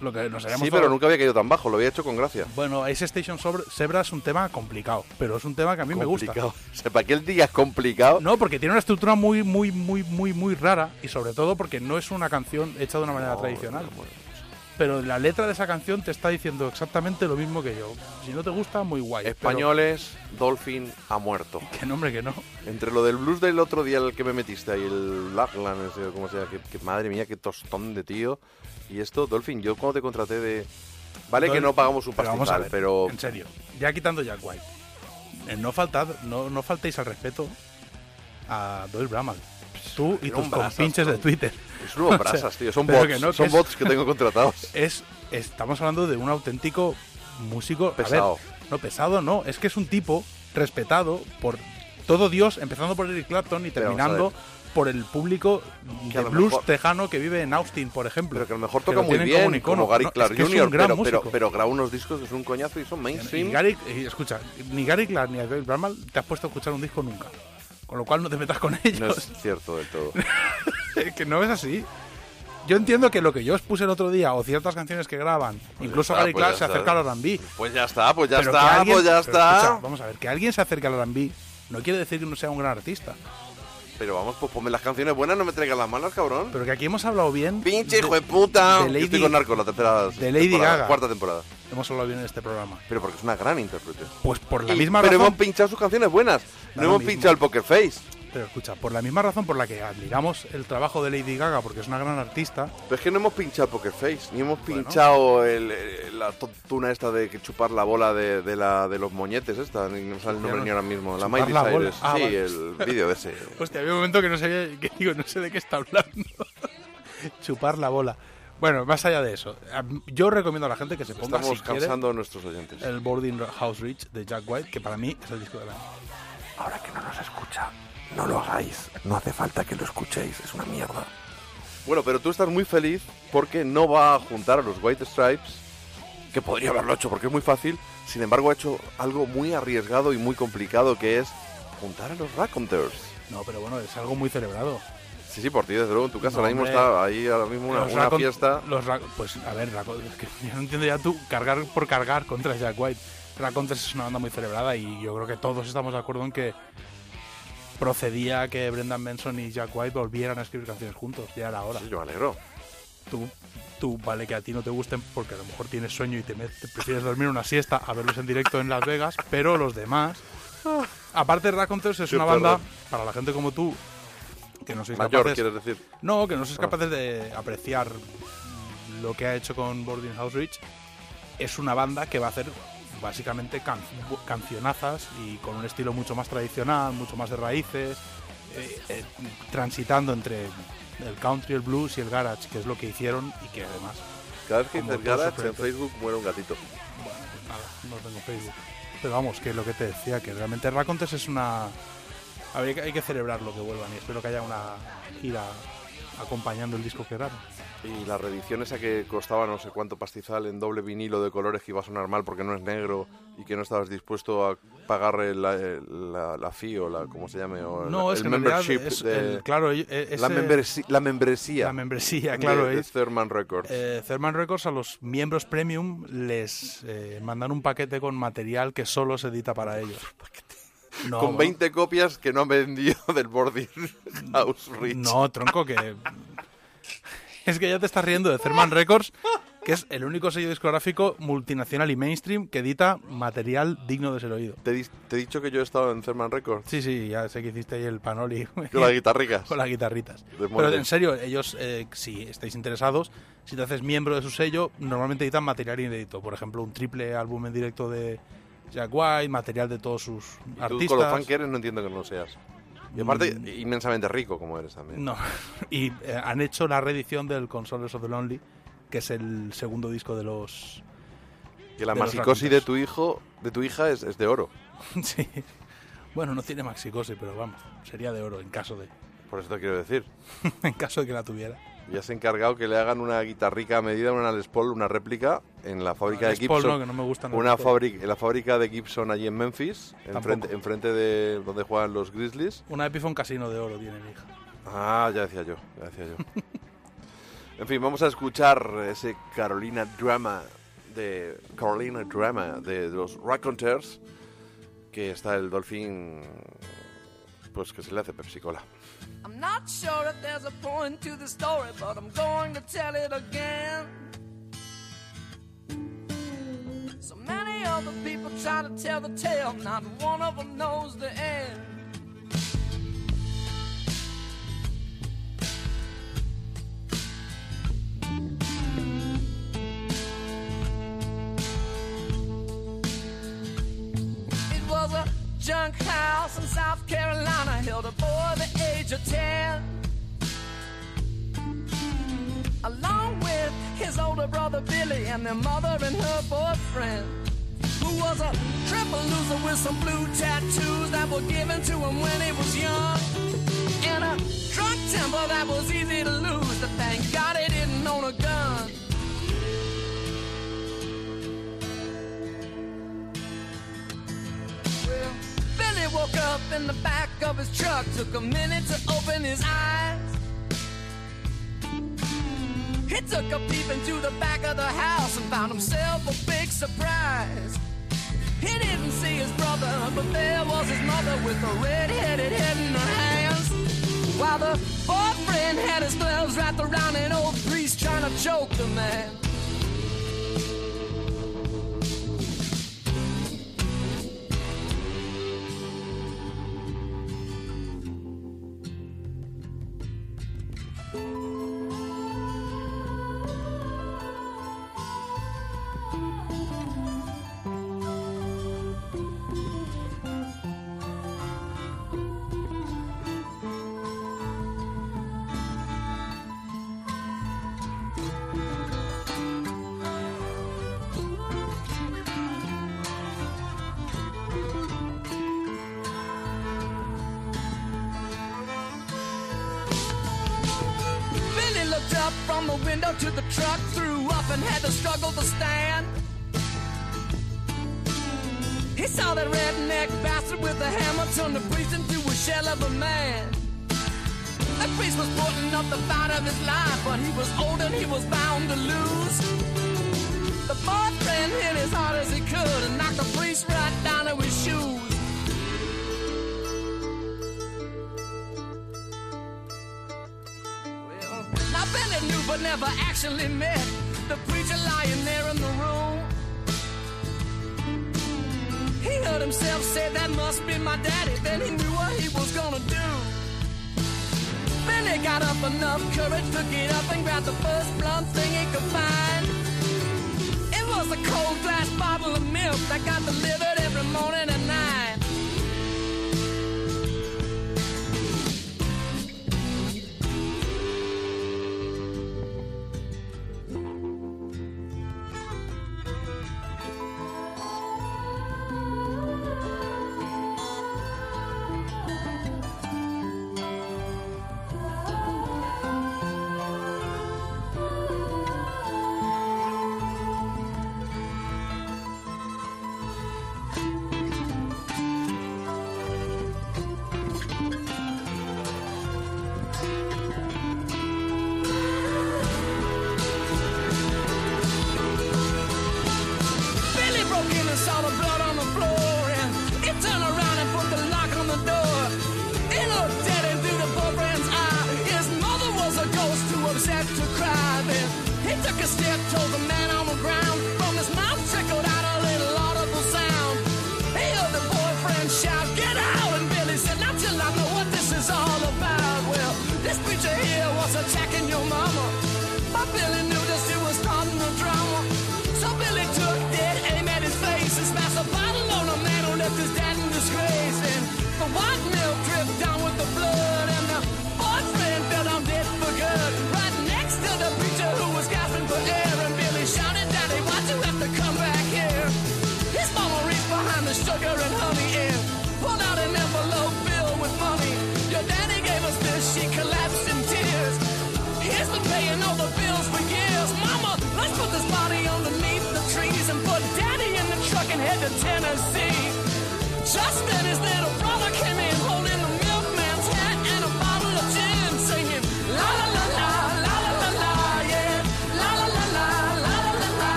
Lo que nos hayamos Sí, pero nunca había caído tan bajo, lo había hecho con gracia. Bueno, Ice Station sobre Zebra es un tema complicado, pero es un tema que a mí me gusta. Complicado. O sea, para que él diga complicado. No, porque tiene una estructura muy, muy, muy, muy, muy rara y sobre todo porque no es una canción hecha de una manera tradicional. Pero la letra de esa canción te está diciendo exactamente lo mismo que yo. Si no te gusta, muy guay. pero- Españoles, Dolphin ha muerto. Que nombre que no. Entre lo del blues del otro día el que me metiste ahí, el Lachlan, ese, o como sea, que, que madre mía, qué tostón de tío. Y esto, Dolphin, yo cuando te contraté de... Vale que no pagamos un pero vamos a pastizal, ver, pero... En serio, ya quitando Jack White, eh, no, faltad, no, no faltéis al respeto a Doyle Bramall. Tú y tus brasas, compinches de son- Twitter. Es unos O sea, brasas, tío. Son bots, que no, son es- bots que tengo contratados. Es, estamos hablando de un auténtico músico. a ver, Pesado. no, pesado no. Es que es un tipo respetado por todo Dios, empezando por Eric Clapton y terminando por el público Que de blues mejor- tejano que vive en Austin, por ejemplo. Pero que a lo mejor Que toca lo muy bien, como icono. como Gary No, es Clark que es un Jr., gran pero, pero, pero graba unos discos que son un coñazo y son mainstream. Gary, escucha, ni Gary Clark ni a Doyle Bramall te has puesto a escuchar un disco nunca. Con lo cual no te metas con ellos. No es cierto del todo. que no es así. Yo entiendo que lo que yo os puse el otro día, o ciertas canciones que graban, incluso está, Gary pues Clark se acerca al R&B. Pues ya está, pues ya Pero que está, alguien- pues ya está. escucha, vamos a ver, que alguien se acerque al R&B no quiere decir que no sea un gran artista. Pero vamos, pues ponme las canciones buenas, no me traigas las malas, cabrón. Pero que aquí hemos hablado bien. Pinche hijo de puta. de Yo Lady- estoy con Narcos, la tercera de Lady Gaga. cuarta temporada. Hemos hablado bien en este programa. Pero porque es una gran intérprete. Pues por la Y- misma pero razón. hemos pinchado sus canciones bueas. Da No hemos mismo. pinchado el Poker Face. Pero escucha, por la misma razón por la que admiramos el trabajo de Lady Gaga, porque es una gran artista, Pero es que no hemos pinchado Poker Face, ni hemos pinchado el- el- la tontuna esta de que chupar la bola de, de la, de los moñetes, esta, ni no sale el nombre ni ahora mismo. La Miley la. Cyrus. Ah, sí, vale. el vídeo de ese. Hostia, había un momento que no sabía, que digo, no sé de qué está hablando. Chupar la bola. Bueno, más allá de eso, yo recomiendo a la gente que se ponga Estamos si quiere, cansando a nuestros oyentes. el Boarding House Reach de Jack White, que para mí es el disco del año. Ahora que no nos escucha, no lo hagáis. No hace falta que lo escuchéis, es una mierda. Bueno, pero tú estás muy feliz porque no va a juntar a los White Stripes, que podría haberlo hecho porque es muy fácil. Sin embargo, ha hecho algo muy arriesgado y muy complicado que es juntar a los Raconteurs. No, pero bueno, es algo muy celebrado. Sí, sí, por ti, desde luego, en tu casa No, ahora mismo hombre. está ahí ahora mismo una, Los una Racon- fiesta. Los Ra- pues a ver, Racon- es que yo no entiendo ya tú cargar por cargar contra Jack White. Raconteurs es una banda muy celebrada y yo creo que todos estamos de acuerdo en que procedía que Brendan Benson y Jack White volvieran a escribir canciones juntos. Ya era hora. Sí, yo me alegro. Tú, tú, vale que a ti no te gusten porque a lo mejor tienes sueño y te, te prefieres dormir una siesta a verlos en directo en Las Vegas, pero los demás. Aparte, Raconteurs es una banda para la gente como tú que no sois Mayor, capaces. quieres decir. No, que no sois Ah. capaces de apreciar lo que ha hecho con Boarding House Rich. Es una banda que va a hacer básicamente can- cancionazas y con un estilo mucho más tradicional, mucho más de raíces, eh, eh, transitando entre el country, el blues y el garage, que es lo que hicieron y que además, Cada vez que dices garage, en. Facebook muere un gatito. bueno, pues nada, no tengo Facebook. Pero vamos, que lo que te decía, que realmente Racontes es una... Hay que celebrarlo que vuelvan y espero que haya una gira acompañando el disco que graban. Y la reedición esa que costaba no sé cuánto pastizal en doble vinilo de colores que iba a sonar mal porque no es negro y que no estabas dispuesto a pagar el- la, la, la fee o la, ¿cómo se llame? O No, la- es el que membership es de- el- claro, e- e- la, membersi- la membresía. la membresía, de- claro. de, es- Thurman Records. eh, Thurman Records a los miembros premium les eh, mandan un paquete con material que solo se edita para ellos. No, con bueno, 20 copias que no han vendido del Boarding House Rich. No, tronco, que. es que ya te estás riendo de Thurman Records, que es el único sello discográfico multinacional y mainstream que edita material digno de ser oído. ¿Te, he dicho que yo he estado en Thurman Records Sí, sí, ya sé que hiciste ahí el panoli. con las guitarricas. con las guitarritas. Pero en serio, ellos, eh, si estáis interesados, si te haces miembro de su sello, normalmente editan material inédito. Por ejemplo, un triple álbum en directo de Jack White, material de todos sus Y tú artistas. con lo fan que eres no entiendo que no lo seas. Y aparte, Mm. inmensamente rico como eres también. No. Y eh, han hecho la reedición del Consolers of the Lonely, que es el segundo disco de los. Que la de los masicosis de tu hijo, de tu hija, es, es de oro. sí. Bueno, no tiene maxicosi, pero vamos, sería de oro en caso de. Por eso te quiero decir. en caso de que la tuviera. Y has encargado que le hagan una guitarrica a medida, una Les Paul, una réplica en la fábrica de Paul Gibson. no, que no me gustan una fábrica, en la fábrica de Gibson allí en Memphis, enfrente de donde juegan los Grizzlies. Una Epiphone Casino de oro tiene mi hija. Ah, ya decía yo, ya decía yo. en fin, vamos a escuchar ese Carolina Drama de Carolina Drama de los Raconteurs, que está el Dolphin, pues que se le hace Pepsi Cola. I'm not sure if there's a point to the story, but I'm going to tell it again. So many other people try to tell the tale, not one of them knows the end. It was a junk house in South Carolina, held a boy the age of 10. Along with his older brother Billy and their mother and her boyfriend, who was a triple loser with some blue tattoos that were given to him when he was young. And a drunk temper that was easy to lose, but thank God he didn't own a gun. Billy woke up in the back of his truck, took a minute to open his eyes. He took a peep into the back of the house and found himself a big surprise. He didn't see his brother, but there was his mother with a red-headed head in her hands. While the boyfriend had his gloves wrapped around an old priest trying to choke the man.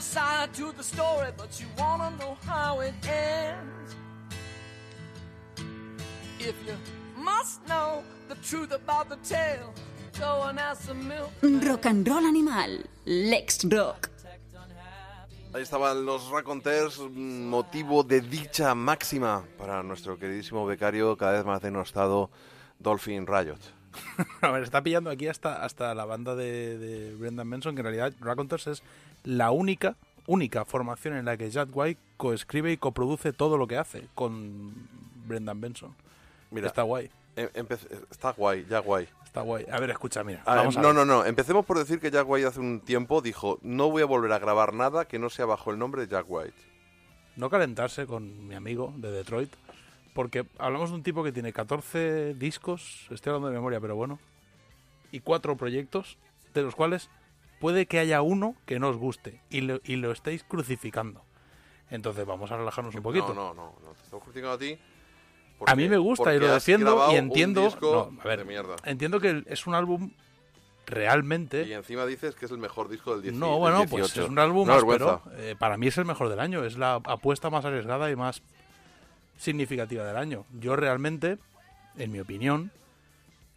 Side to the story, but you wanna know how it ends. If you must know the truth about the tale, go and ask the milk. Rock and roll animal. Lex Rock. Ahí estaban los raconteurs, mm, motivo de dicha máxima para nuestro queridísimo becario, cada vez más denostado, Dolphin Riot. A ver, está pillando aquí hasta, hasta la banda de, de Brendan Benson, que en realidad Raconteurs es la única, única formación en la que Jack White coescribe y coproduce todo lo que hace con Brendan Benson. Mira, está guay. empe- está guay, ya guay. Está guay. A ver, escucha, mira. Ah, vamos a no, ver. no, no. Empecemos por decir que Jack White hace un tiempo dijo, no voy a volver a grabar nada que no sea bajo el nombre de Jack White. no calentarse con mi amigo de Detroit, porque hablamos de un tipo que tiene 14 discos, estoy hablando de memoria, pero bueno, y cuatro proyectos, de los cuales puede que haya uno que no os guste y lo, y lo estáis crucificando. Entonces vamos a relajarnos un poquito. No, no, no, no. Te estamos criticando a ti. a mí me gusta y lo defiendo y entiendo. no, a ver, entiendo que es un álbum realmente. Y encima dices que es el mejor disco del 10 No, bueno, 18. pues es un álbum áspero. vergüenza. Eh, para mí es el mejor del año. Es la apuesta más arriesgada y más significativa del año. Yo realmente, en mi opinión,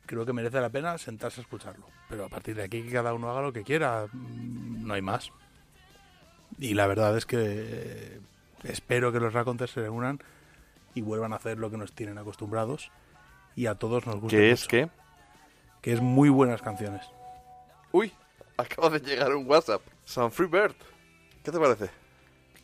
creo que merece la pena sentarse a escucharlo. Pero a partir de aquí que cada uno haga lo que quiera. Mm, No hay más. Y la verdad es que eh, espero que los Raconteurs se reúnan y vuelvan a hacer lo que nos tienen acostumbrados. Y a todos nos gusta. ¿Qué es qué? que es muy buenas canciones. Uy, acaba de llegar un WhatsApp. San Free Bird. ¿Qué te parece?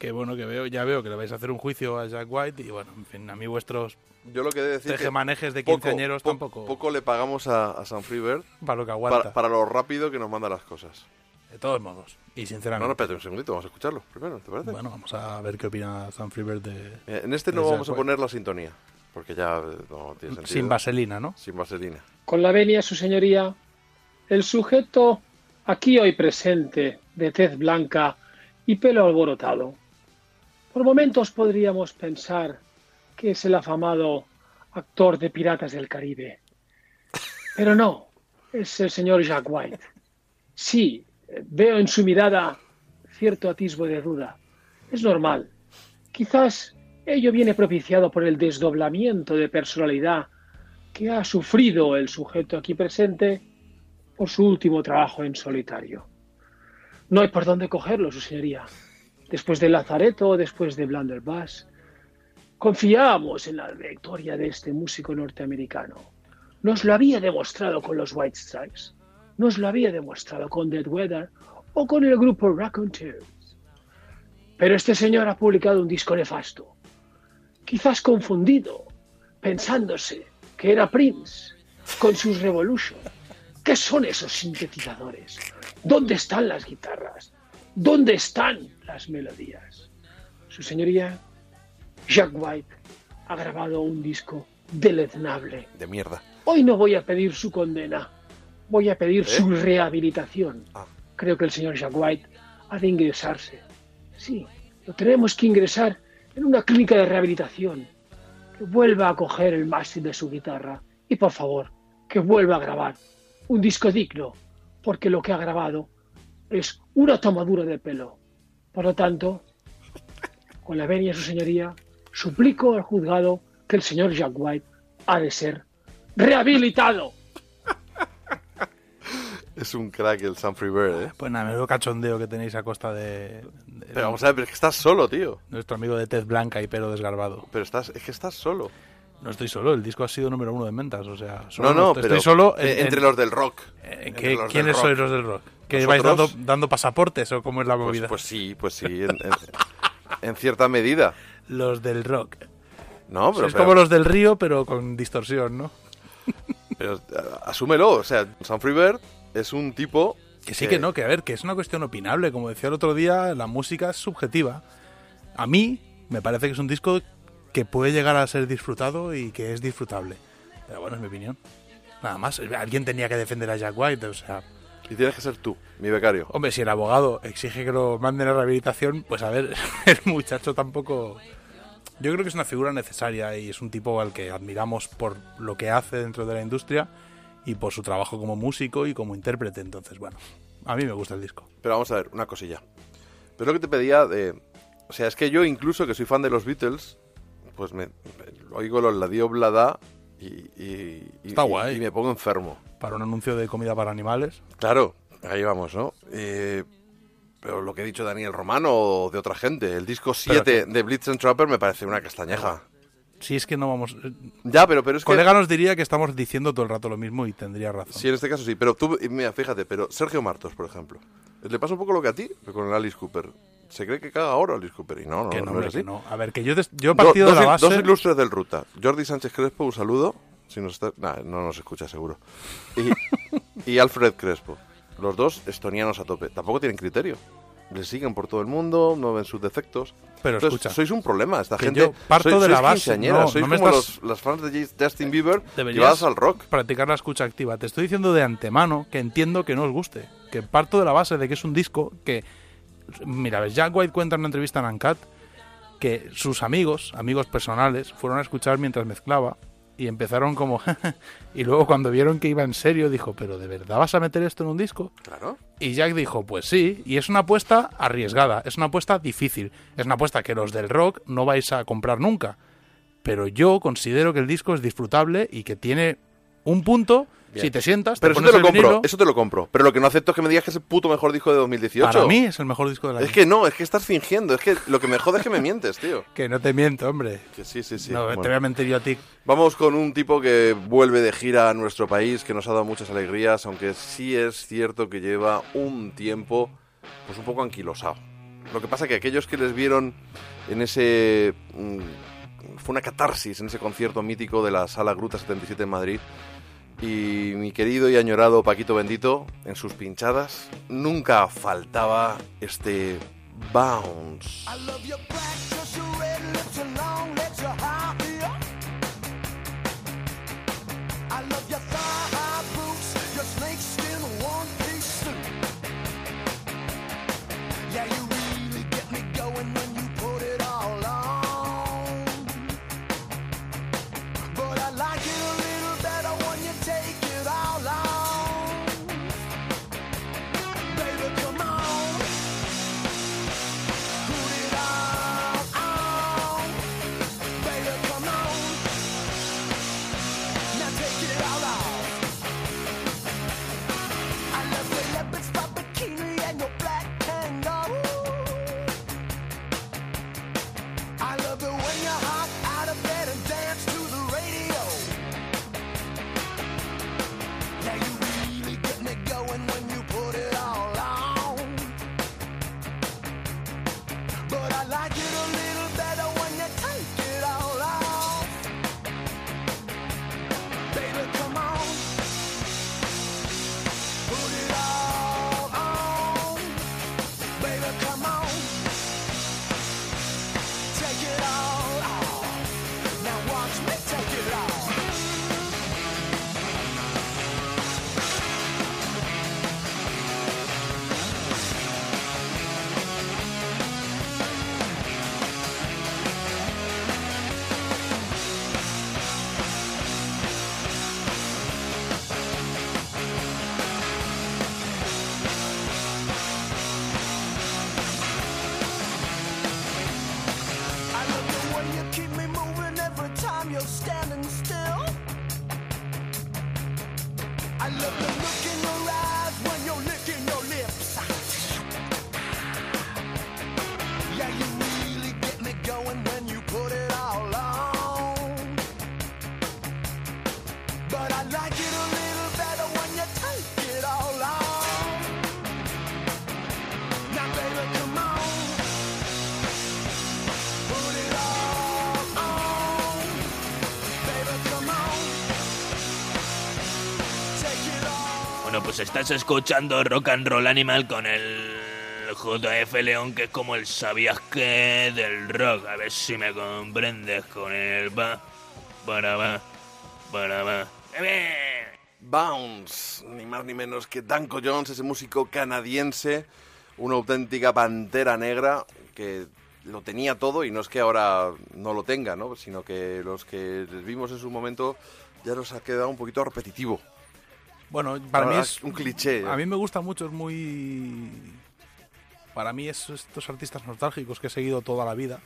Que bueno que veo, ya veo que le vais a hacer un juicio a Jack White y bueno, en fin, a mí vuestros Yo lo que he de decir que tejemanejes de poco- quinceañeros po- tampoco Poco le pagamos a, a San Free Bird para lo que aguanta. para, para lo rápido que nos manda las cosas. De todos modos. Y No, sinceramente. no, espérate un segundito, vamos a escucharlo primero, ¿te parece? Bueno, vamos a ver qué opina Sam Freebird de... Mira, en este no vamos a poner la sintonía, porque ya eh, no tiene sentido. Sin vaselina, ¿no? Sin vaselina. Con la venia, su señoría, el sujeto aquí hoy presente, de tez blanca y pelo alborotado. Por momentos podríamos pensar que es el afamado actor de Piratas del Caribe. Pero no, es el señor Jack White. Sí, veo en su mirada cierto atisbo de duda. Es normal. Quizás ello viene propiciado por el desdoblamiento de personalidad que ha sufrido el sujeto aquí presente por su último trabajo en solitario. No hay por dónde cogerlo, su señoría. Después de Lazareto, después de Blunderbuss, confiábamos en la victoria de este músico norteamericano. Nos lo había demostrado con los White Stripes, nos lo había demostrado con Dead Weather o con el grupo Raconteurs. Pero este señor ha publicado un disco nefasto, quizás confundido, pensándose que era Prince con sus Revolution. ¿Qué son esos sintetizadores? ¿Dónde están las guitarras? ¿Dónde están las melodías? Su señoría, Jack White, ha grabado un disco deleznable. De mierda. Hoy no voy a pedir su condena, voy a pedir ¿Eh? su rehabilitación. Ah. Creo que el señor Jack White ha de ingresarse. Sí, lo tenemos que ingresar en una clínica de rehabilitación. Que vuelva a coger el mástil de su guitarra y, por favor, que vuelva a grabar un disco digno, porque lo que ha grabado es una tomadura de pelo. Por lo tanto, con la venia de su señoría, suplico al juzgado que el señor Jack White ha de ser rehabilitado. Es un crack el San Free Bird, ¿eh? Pues nada, menudo cachondeo que tenéis a costa de, de Pero vamos a ver, pero es que estás solo, tío. nuestro amigo de tez blanca y pelo desgarbado. Pero estás, es que estás solo. No estoy solo, el disco ha sido número uno de ventas, o sea... solo No, no, estoy pero solo en- eh, entre en- los del rock. ¿En Entre qué- los del ¿Quiénes sois los del rock? ¿Que vais dando, pasaportes o cómo es la Pues, movida? pues sí, pues sí, en, en- en cierta medida. Los del rock. No, pero, es pero- como los del río, pero con distorsión, ¿no? pero, eh, asúmelo. O sea, San Free Bird es un tipo... Que sí, que no, que a ver, que es una cuestión opinable. Como decía el otro día, la música es subjetiva. A mí me parece que es un disco que puede llegar a ser disfrutado y que es disfrutable. Pero bueno, es mi opinión. Nada más, alguien tenía que defender a Jack White, o sea... Y tienes que ser tú, mi becario. Hombre, si el abogado exige que lo manden a rehabilitación, pues a ver, el muchacho tampoco... Yo creo que es una figura necesaria y es un tipo al que admiramos por lo que hace dentro de la industria y por su trabajo como músico y como intérprete. Entonces, bueno, a mí me gusta el disco. Pero vamos a ver, una cosilla. Pero lo que te pedía de... O sea, es que yo incluso que soy fan de los Beatles, pues me, me- oigo los La Dio Blada y, y, y- Está guay. y me pongo enfermo. Para un anuncio de comida para animales. Claro, ahí vamos, ¿no? Eh, pero lo que ha dicho Daniel Romano o de otra gente, el disco 7 de Blitz and Trapper me parece una castañeja. Si es que no vamos... eh, Ya, pero, pero es que... colega nos diría que estamos diciendo todo el rato lo mismo y tendría razón. Sí, en este caso sí, pero tú, mira, fíjate, pero Sergio Martos, por ejemplo, le pasa un poco lo que a ti con el Alice Cooper. Se cree que caga ahora Alice Cooper y no, no, que no, no, es hombre, así. que no. A ver, que yo, des- yo he Do- partido dos, de la base... dos ilustres del Ruta. Jordi Sánchez Crespo, un saludo. Si nos está... nah, no nos escucha seguro. Y, y Alfred Crespo. Los dos estonianos a tope. Tampoco tienen criterio. Le siguen por todo el mundo, no ven sus defectos. Pero Entonces, escucha, sois un problema. Esta gente. yo parto sois- de la sois base, quinceañeras, no, sois no me como estás- los, los fans de Justin Bieber llevadas al rock. practicar la escucha activa. Te estoy diciendo de antemano que entiendo que no os guste. Que parto de la base de que es un disco que... Mira, Jack White cuenta en una entrevista en Uncut que sus amigos, amigos personales, fueron a escuchar mientras mezclaba y empezaron como... y luego cuando vieron que iba en serio dijo, pero ¿de verdad vas a meter esto en un disco? Claro. Y Jack dijo, pues sí, y es una apuesta arriesgada, es una apuesta difícil, es una apuesta que los del rock no vais a comprar nunca. Pero yo considero que el disco es disfrutable y que tiene un punto Bien. Si te sientas, Pero te eso te pones lo compro, eso te lo compro. Pero lo que no acepto es que me digas que es el puto mejor disco de 2018. para mí es el mejor disco del año. Es que no, es que estás fingiendo. Es que lo que me jode es que me mientes, tío. Que no te miento, hombre. Que sí, sí, sí. no, Bueno. te voy a mentir yo a ti. Vamos con un tipo que vuelve de gira a nuestro país, que nos ha dado muchas alegrías, aunque sí es cierto que lleva un tiempo pues un poco anquilosado. Lo que pasa que aquellos que les vieron en ese... mm, fue una catarsis en ese concierto mítico de la Sala Gruta 77 en Madrid. Y mi querido y añorado Paquito Bendito, en sus pinchadas, nunca faltaba este bounce. Pues estás escuchando Rock and Roll Animal con el JF León, que es como el sabías que del rock. A ver si me comprendes con el va, para va, para va. ¡Eh! Bounce, ni más ni menos que Danko Jones, ese músico canadiense, una auténtica pantera negra que lo tenía todo y no es que ahora no lo tenga, ¿no? sino que los que les vimos en su momento ya nos ha quedado un poquito repetitivo. Bueno, para mí es un cliché. A mí me gusta mucho, es muy. Para mí es estos artistas nostálgicos que he seguido toda la vida.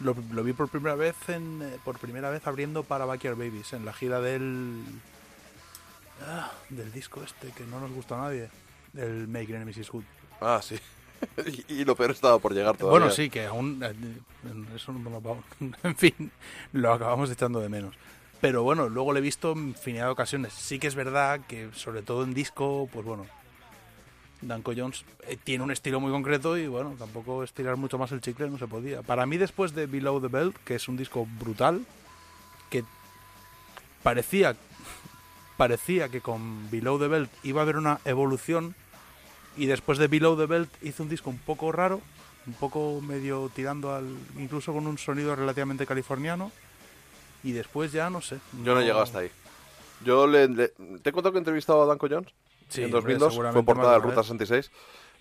Lo, lo vi por primera vez en, eh, por primera vez abriendo para Backyard Babies en la gira del ah, del disco este que no nos gusta a nadie, del Make Enemies is Good. Ah, sí. y, y lo peor estaba por llegar todavía. Bueno, sí, que aún eh, eso no va- en fin, lo acabamos echando de menos. Pero bueno, luego lo he visto en infinidad de ocasiones. Sí que es verdad que, sobre todo en disco, pues bueno, Danko Jones eh, tiene un estilo muy concreto y bueno, tampoco estirar mucho más el chicle no se podía. Para mí, después de Below the Belt, que es un disco brutal, que parecía, parecía que con Below the Belt iba a haber una evolución y después de Below the Belt hizo un disco un poco raro, un poco medio tirando al. incluso con un sonido relativamente californiano. Y después ya no sé. Yo no he llegado hasta ahí. Yo le, le- ¿Te he contado que he entrevistado a Danko Jones? Sí, en hombre, 2002, seguramente fue portada de Ruta vez. 66.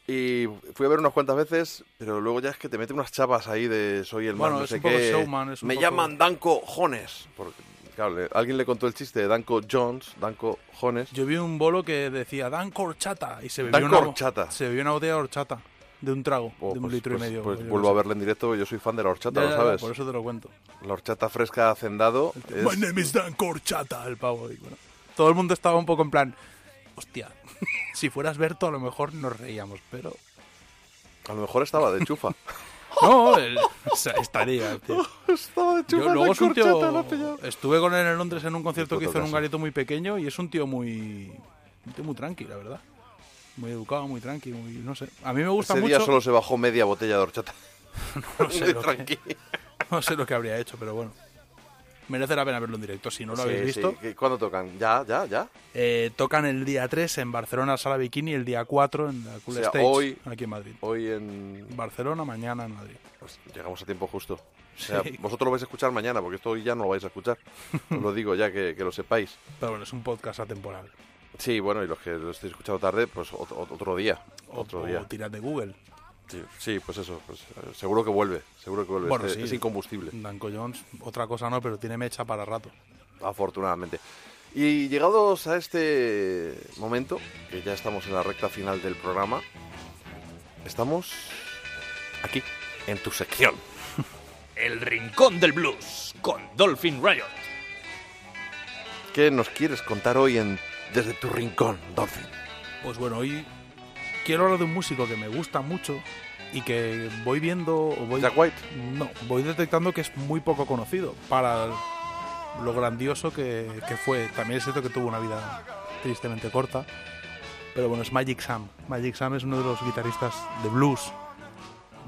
Y fui a ver unas cuantas veces, pero luego ya es que te mete unas chapas ahí de soy el Bueno, no es sé qué. showman, Me poco- llaman Danko Jones. Porque, claro, le- alguien le contó el chiste de Danko Jones, Danko Jones. Yo vi un bolo que decía Dan Horchata y se bebió Danko una, horchata. Se bebió una botella de horchata de un trago, Oh, de un pues- litro pues- y medio. Pues yo qué vuelvo a verle en directo, yo soy fan de la horchata, Ya, ¿lo ya, sabes? por eso te lo cuento. La horchata fresca hacendado es, My name is Dan Horchata, el pavo. y bueno. todo el mundo estaba un poco en plan, hostia, si fueras Berto a lo mejor nos reíamos, pero... A lo mejor estaba de chufa. No, el- o sea, estaría, tío. estaba de chufa. Yo, luego es un tío... Estuve con él en Londres en un concierto que hizo en un garito muy pequeño y es un tío muy... Un tío muy tranqui, la verdad. Muy educado, muy tranqui, muy... No sé. A mí me gusta Ese mucho... día solo se bajó media botella de horchata. No sé, lo que, no sé lo que habría hecho, pero bueno. Merece la pena verlo en directo. Si no lo Sí, habéis sí. visto, ¿Qué- ¿Cuándo tocan? ¿Ya, ya, ya? eh, tocan el día 3 en Barcelona, Sala Bikini, el día 4 en la Cool O sea, Stage, hoy- aquí en Madrid. Hoy en... Barcelona, mañana en Madrid. Pues llegamos a tiempo justo. O sea, Sí. vosotros lo vais a escuchar mañana, porque esto hoy ya no lo vais a escuchar. Os lo digo ya, que, que lo sepáis. Pero bueno, es un podcast atemporal. Sí, bueno, y los que lo estéis escuchando tarde, pues otro, otro día. O, Otro o día. tirad de Google. Sí, sí, pues eso. Pues, eh, seguro que vuelve. Seguro que vuelve. Bueno, Este- sí. Es incombustible, Danko Jones, otra cosa no, pero tiene mecha para rato. afortunadamente. Y llegados a este momento, que ya estamos en la recta final del programa, estamos aquí, en tu sección. El Rincón del Blues con Dolphin Riot. ¿Qué nos quieres contar hoy en desde tu rincón, Dolphin? Pues bueno, hoy quiero hablar de un músico que me gusta mucho y que voy viendo... o Voy, Jack White. No, voy detectando que es muy poco conocido para lo grandioso que, que fue. También es cierto que tuvo una vida tristemente corta. Pero bueno, es Magic Sam. Magic Sam es uno de los guitarristas de blues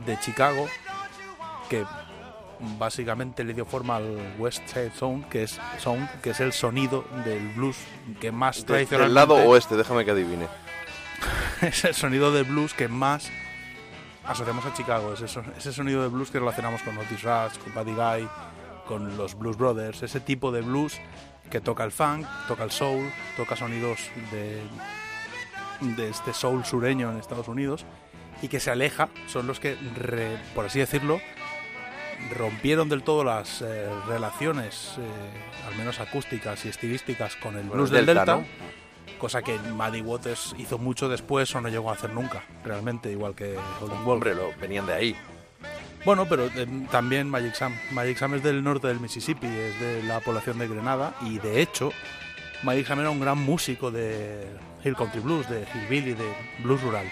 de Chicago que básicamente le dio forma al West Side Sound, que es sound, que es el sonido del blues que más del tradicionalmente lado oeste, déjame que adivine. es el sonido de blues que más asociamos a Chicago. Es eso- ese sonido de blues que relacionamos con Otis Rush, con Buddy Guy, con los Blues Brothers. Ese tipo de blues que toca el funk, toca el soul, toca sonidos de, de este soul sureño en Estados Unidos y que se aleja. Son los que, re- por así decirlo, rompieron del todo las eh, relaciones, eh, al menos acústicas y estilísticas, con el blues el del Delta, Delta, cosa que Muddy Waters hizo mucho después o no llegó a hacer nunca, realmente, igual que Golden Wolf. Hombre, lo, venían de ahí. Bueno, pero eh, también Magic Sam. Magic Sam es del norte del Mississippi, es de la población de Grenada y de hecho Magic Sam era un gran músico de Hill Country Blues, de Hillbilly, de blues rural.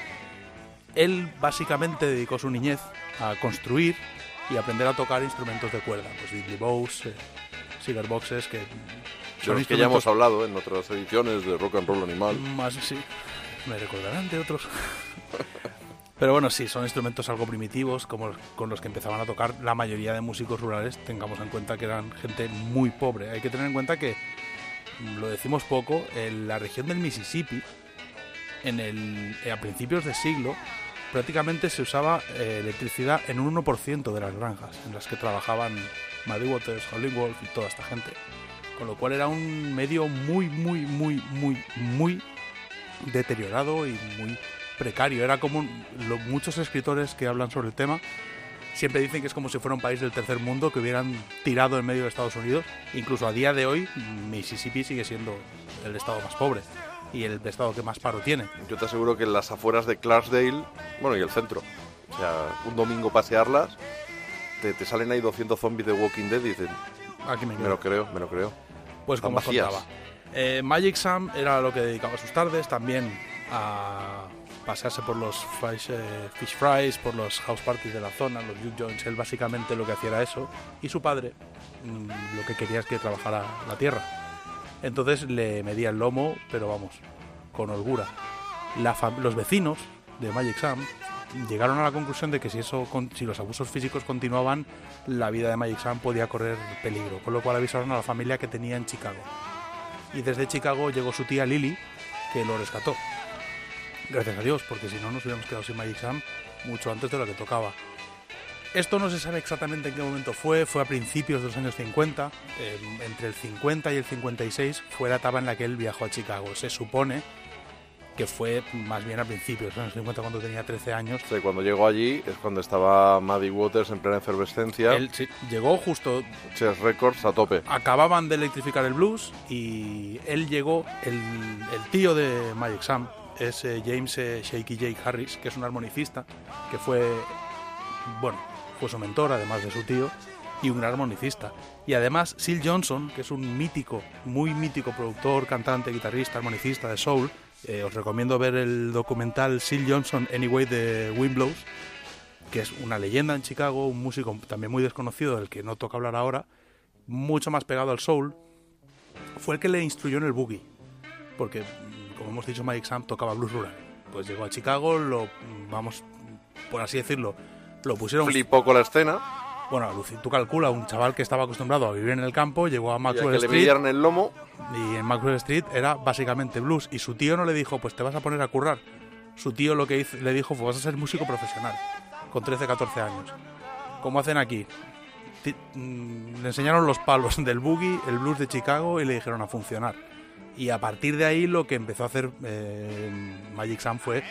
Él básicamente dedicó su niñez a construir y aprender a tocar instrumentos de cuerda, pues diddley bows, eh, cigar boxes, que son los que ya hemos instrumentos hablado en otras ediciones de Rock and Roll Animal. más, sí, me recordarán de otros. Pero bueno, sí, son instrumentos algo primitivos, como con los que empezaban a tocar la mayoría de músicos rurales. Tengamos en cuenta que eran gente muy pobre. Hay que tener en cuenta que, mm, lo decimos poco, en la región del Mississippi, en el, eh, a principios de siglo, prácticamente se usaba eh, electricidad en un 1% de las granjas en las que trabajaban Muddy Waters, Howlin' Wolf y toda esta gente. Con lo cual era un medio muy, muy, muy, muy, muy deteriorado y muy precario. Era como lo- muchos escritores que hablan sobre el tema siempre dicen que es como si fuera un país del tercer mundo que hubieran tirado en medio de Estados Unidos. Incluso a día de hoy, Mississippi sigue siendo el estado más pobre y el estado que más paro tiene. Yo te aseguro que en las afueras de Clarksdale, bueno, y el centro, o sea, un domingo pasearlas, te, te salen ahí 200 zombies de Walking Dead y dicen, Aquí me me lo creo, me lo creo. Pues Están como os contaba. eh, Magic Sam era lo que dedicaba sus tardes, también a pasearse por los fish, eh, fish fries, por los house parties de la zona, los juke joints. Él básicamente lo que hacía era eso. Y su padre mm, lo que quería es que trabajara la tierra. Entonces le medía el lomo, pero vamos, con holgura. Los vecinos de Magic Sam llegaron a la conclusión de que si, si los abusos físicos continuaban, la vida de Magic Sam podía correr peligro, con lo cual avisaron a la familia que tenía en Chicago. Y desde Chicago llegó su tía Lily, que lo rescató. Gracias a Dios, porque si no nos hubiéramos quedado sin Magic Sam mucho antes de lo que tocaba. Esto no se sabe exactamente en qué momento fue, fue a principios de los años 50, eh, entre el 50 y el 56 fue la etapa en la que él viajó a Chicago. Se supone que fue más bien a principios de los años 50 cuando tenía 13 años. Sea, cuando llegó allí es cuando estaba Muddy Waters en plena efervescencia, Él sí, llegó justo Chess Records a tope. acababan de electrificar el blues y él llegó, el, el tío de Magic Sam es eh, James eh, Shaky J. Harris, que es un armonicista, que fue, bueno, fue su mentor, además de su tío, y un gran armonicista. Y además, Sil Johnson, que es un mítico, muy mítico productor, cantante, guitarrista, armonicista de soul, eh, os recomiendo ver el documental Sil Johnson Anyway de Windblows, que es una leyenda en Chicago, un músico también muy desconocido del que no toca hablar ahora, mucho más pegado al soul, fue el que le instruyó en el boogie, porque como hemos dicho Mike Sam tocaba blues rural. Pues llegó a Chicago, lo vamos por así decirlo, lo pusieron Flipó con la escena. bueno, Lucy, tú calcula un chaval que estaba acostumbrado a vivir en el campo, llegó a Y a Maxwell que le Street midieran el lomo. y en Maxwell Street era básicamente blues y su tío no le dijo, pues te vas a poner a currar. Su tío lo que hizo- le dijo fue, vas a ser músico profesional con 13, 14 años. ¿Cómo hacen aquí? Ti- mm, Le enseñaron los palos del boogie, el blues de Chicago y le dijeron a funcionar. Y a partir de ahí lo que empezó a hacer eh, Magic Sam fue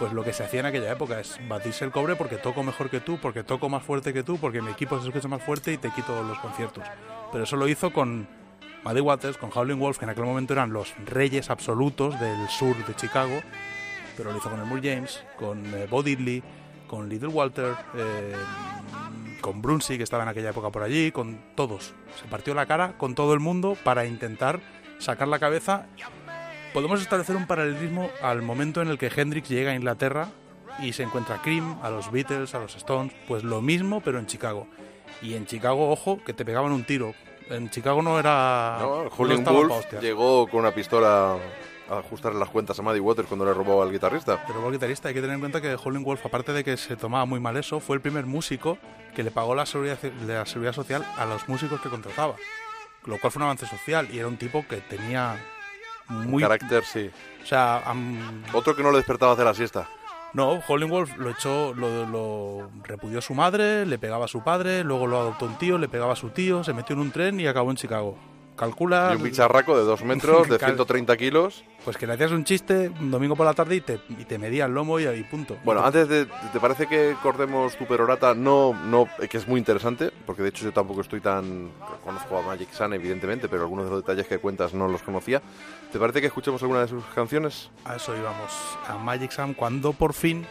pues lo que se hacía en aquella época es batirse el cobre porque toco mejor que tú, porque toco más fuerte que tú, porque mi equipo se escucha más fuerte y te quito los conciertos. Pero eso lo hizo con Muddy Waters, con Howling Wolf, que en aquel momento eran los reyes absolutos del sur de Chicago, pero lo hizo con Elmore James, con eh, Bo Diddley, con Little Walter, eh, con Brunsey, que estaba en aquella época por allí, con todos. Se partió la cara con todo el mundo para intentar sacar la cabeza podemos establecer un paralelismo al momento en el que Hendrix llega a Inglaterra y se encuentra a Cream, a los Beatles, a los Stones, pues lo mismo pero en Chicago. Y en Chicago, ojo, que te pegaban un tiro. En Chicago no era... ¿no? no estaba pa' Wolf llegó con una pistola a ajustar las cuentas a Muddy Waters cuando le robaba al guitarrista. Pero el guitarrista hay que tener en cuenta que Howlin' Wolf, aparte de que se tomaba muy mal eso, fue el primer músico que le pagó la seguridad, la seguridad social a los músicos que contrataba. Lo cual fue un avance social y era un tipo que tenía muy... Carácter, sí. O sea, am- Otro que no le despertaba hacer la siesta. No, Howlin' Wolf lo echó, lo, lo repudió su madre, le pegaba a su padre, luego lo adoptó un tío, le pegaba a su tío, se metió en un tren y acabó en Chicago. Calcula. Y un bicharraco de dos metros, de Cal- 130 kilos. Pues que le hacías un chiste un domingo por la tarde y te, y te medía el lomo y ahí punto. Bueno, antes de, ¿te parece que cortemos tu perorata? No, no, eh, que es muy interesante, porque de hecho yo tampoco estoy tan... Conozco a Magic Sun, evidentemente, pero algunos de los detalles que cuentas no los conocía. ¿Te parece que escuchemos alguna de sus canciones? A eso íbamos. A Magic Sam cuando por fin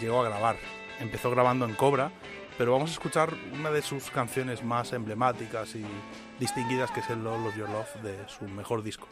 llegó a grabar. Empezó grabando en Cobra, pero vamos a escuchar una de sus canciones más emblemáticas y distinguidas, que es el All of Your Love de su mejor disco.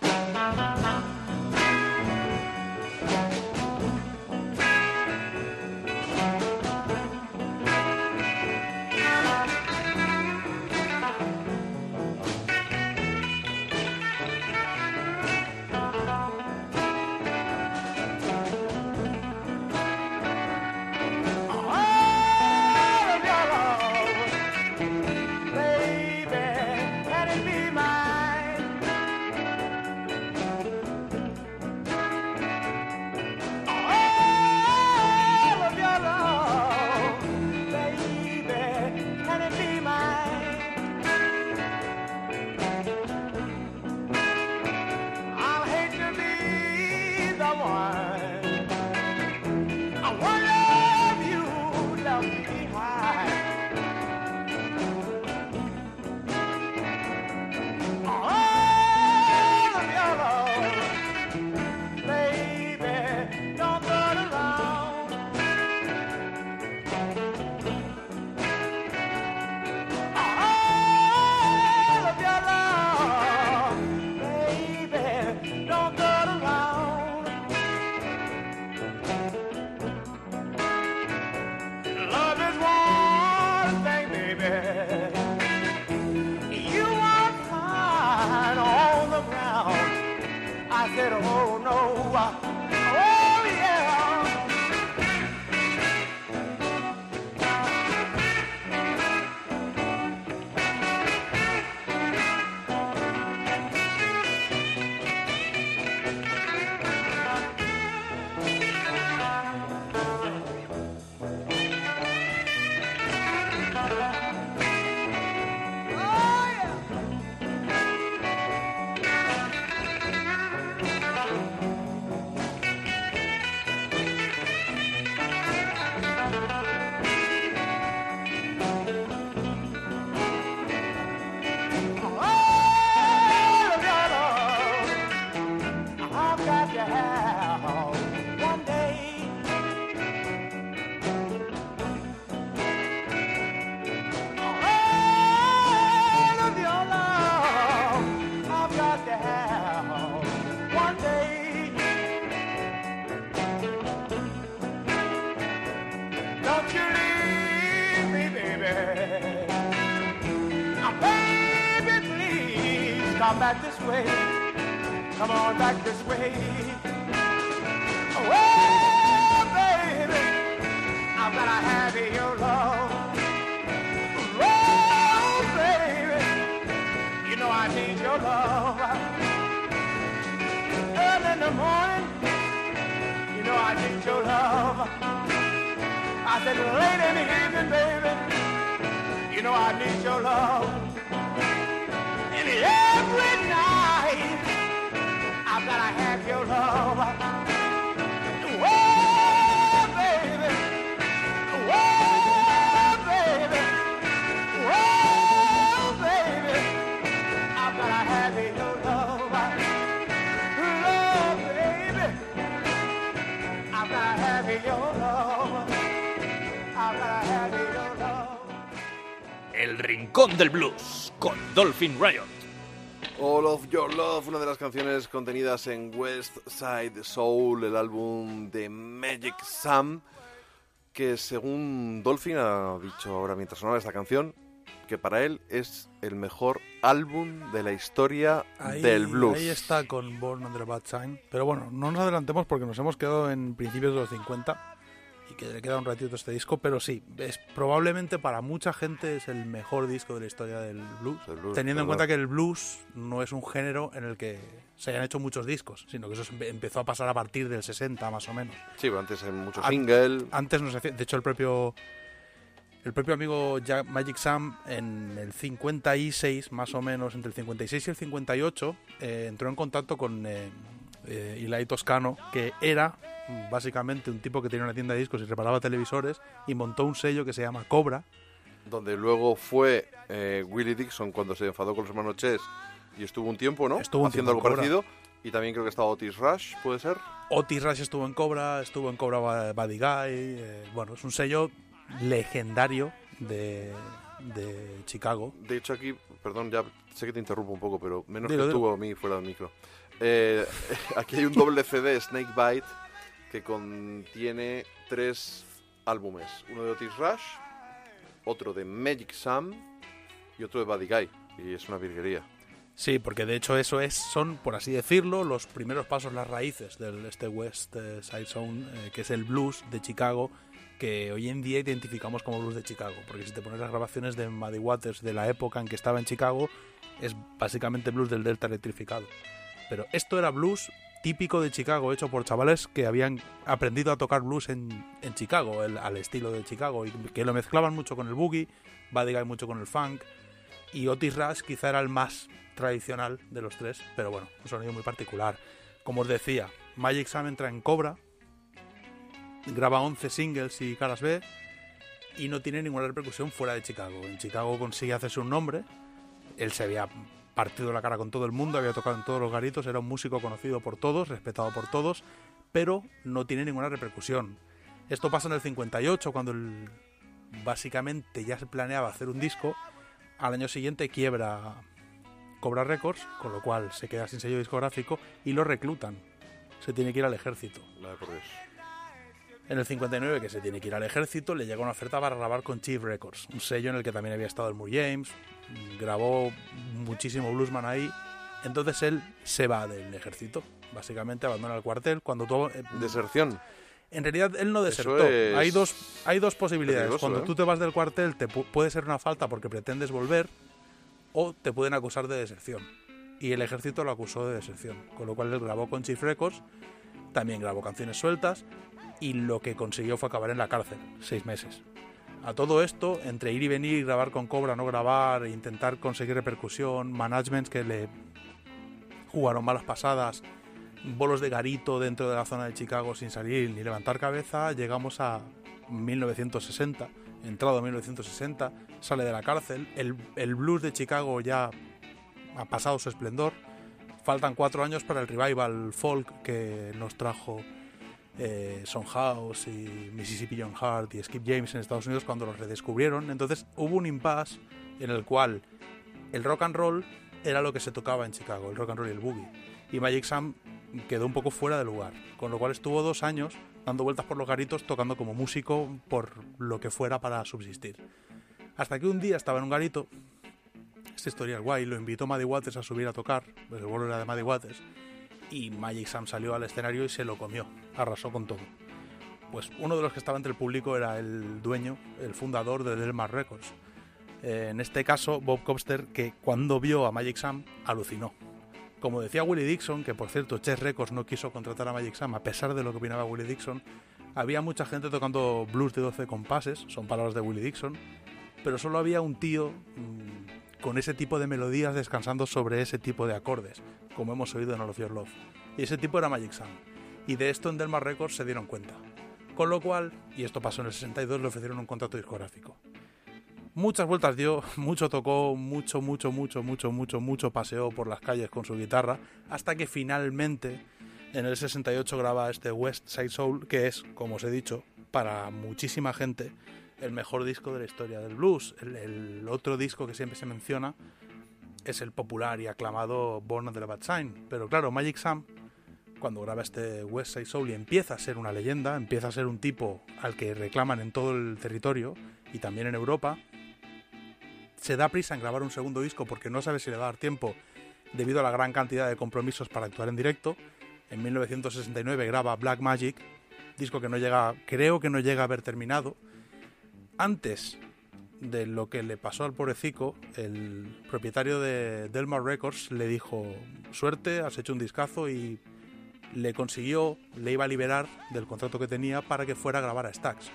I said, oh no. Uh, del Blues con Dolphin Riot. All of Your Love, una de las canciones contenidas en West Side Soul, el álbum de Magic Sam, que según Dolphin ha dicho ahora mientras sonaba esta canción, que para él es el mejor álbum de la historia Ahí, del blues. ahí está con Born Under a Bad Sign. Pero bueno, no nos adelantemos porque nos hemos quedado en principios de los 50 y que le queda un ratito este disco. Pero sí, es probablemente para mucha gente es el mejor disco de la historia del blues. Teniendo en cuenta que el blues no es un género en el que se hayan hecho muchos discos, sino que eso empezó a pasar a partir del 60 más o menos. Sí, pero antes hay muchos singles. Antes no se hacía. De hecho, el propio. El propio amigo Jack- Magic Sam en el 56, más o menos, entre el 56 y el 58, eh, entró en contacto con eh, eh, Eli Toscano, que era mm, básicamente un tipo que tenía una tienda de discos y reparaba televisores, y montó un sello que se llama Cobra. donde luego fue eh, Willie Dixon cuando se enfadó con los hermanos Chess y estuvo un tiempo, ¿no? Estuvo un Haciendo tiempo algo parecido. Y también creo que estaba Otis Rush, ¿puede ser? Otis Rush estuvo en Cobra, estuvo en Cobra Buddy Guy. eh, bueno, es un sello legendario de, de Chicago. De hecho aquí, perdón, ya sé que te interrumpo un poco, pero menos Dilo, que dilo. tú a mí fuera del micro. Eh, aquí hay un doble CD Snakebite que contiene tres álbumes. Uno de Otis Rush, otro de Magic Sam y otro de Buddy Guy. Y es una virguería. Sí, porque de hecho eso es, son, por así decirlo, los primeros pasos, las raíces del este West eh, Side Zone, eh, que es el blues de Chicago, que hoy en día identificamos como blues de Chicago. Porque si te pones las grabaciones de Muddy Waters de la época en que estaba en Chicago, es básicamente blues del Delta electrificado. Pero esto era blues típico de Chicago, hecho por chavales que habían aprendido a tocar blues en, Chicago, al estilo de Chicago, y que lo mezclaban mucho con el boogie, Buddy Guy mucho con el funk, y Otis Rush quizá era el más tradicional de los tres, pero bueno, un sonido muy particular. Como os decía, Magic Sam entra en Cobra, graba 11 singles y caras B y no tiene ninguna repercusión fuera de Chicago. En Chicago consigue hacerse un nombre, él se había partido la cara con todo el mundo, había tocado en todos los garitos, era un músico conocido por todos, respetado por todos, pero no tiene ninguna repercusión. Esto pasa en el 58, cuando el- básicamente ya se planeaba hacer un disco, al año siguiente quiebra Cobra Records, con lo cual se queda sin sello discográfico y lo reclutan. Se tiene que ir al ejército. La de. En el 59, que se tiene que ir al ejército, le llega una oferta para grabar con Chief Records, un sello en el que también había estado el Moore James, grabó muchísimo bluesman ahí. Entonces él se va del ejército, básicamente abandona el cuartel. Cuando tú, eh, Deserción. en realidad él no desertó. es Hay dos, hay dos posibilidades. peligroso, Cuando ¿eh? tú te vas del cuartel te pu- puede ser una falta porque pretendes volver o te pueden acusar de deserción. Y el ejército lo acusó de deserción. Con lo cual él grabó con Chief Records, también grabó canciones sueltas y lo que consiguió fue acabar en la cárcel, seis meses. A todo esto, entre ir y venir, grabar con Cobra, no grabar, e intentar conseguir repercusión, managements que le jugaron malas pasadas, bolos de garito dentro de la zona de Chicago sin salir ni levantar cabeza, llegamos a 1960, entrado a 1960, sale de la cárcel, el, el blues de Chicago ya ha pasado su esplendor, faltan cuatro años para el revival folk que nos trajo eh, Son House y Mississippi John Hart y Skip James en Estados Unidos cuando los redescubrieron. Entonces hubo un impasse en el cual el rock and roll era lo que se tocaba en Chicago, el rock and roll y el boogie. Y Magic Sam quedó un poco fuera de lugar, con lo cual estuvo dos años dando vueltas por los garitos tocando como músico por lo que fuera para subsistir. Hasta que un día estaba en un garito esta historia es guay, lo invitó Maddie Waters a subir a tocar, pues el vuelo era de Maddie Waters, y Magic Sam salió al escenario y se lo comió, arrasó con todo. Pues uno de los que estaba entre el público era el dueño, el fundador de Delmar Records. Eh, en este caso, Bob Cobster, que cuando vio a Magic Sam, alucinó. Como decía Willie Dixon, que por cierto Chess Records no quiso contratar a Magic Sam a pesar de lo que opinaba Willie Dixon, había mucha gente tocando blues de 12 compases, son palabras de Willie Dixon, pero solo había un tío mm, con ese tipo de melodías descansando sobre ese tipo de acordes, como hemos oído en All of Your Love. Y ese tipo era Magic Sam. Y de esto en Delmar Records se dieron cuenta. Con lo cual, y esto pasó en el 62, le ofrecieron un contrato discográfico. Muchas vueltas dio, mucho tocó, mucho, mucho, mucho, mucho, mucho, mucho paseó por las calles con su guitarra, hasta que finalmente en el 68 graba este West Side Soul, que es, como os he dicho, para muchísima gente el mejor disco de la historia del blues. El, otro disco que siempre se menciona es el popular y aclamado Born of the Bad Sign. Pero claro, Magic Sam, cuando graba este West Side Soul y empieza a ser una leyenda, empieza a ser un tipo al que reclaman en todo el territorio y también en Europa, se da prisa en grabar un segundo disco porque no sabe si le va a dar tiempo debido a la gran cantidad de compromisos para actuar en directo. En 1969 graba Black Magic, disco que no llega, creo que no llega a haber terminado. Antes de lo que le pasó al pobrecico, el propietario de Delmar Records le dijo, suerte, has hecho un discazo y le consiguió, le iba a liberar del contrato que tenía para que fuera a grabar a Stax.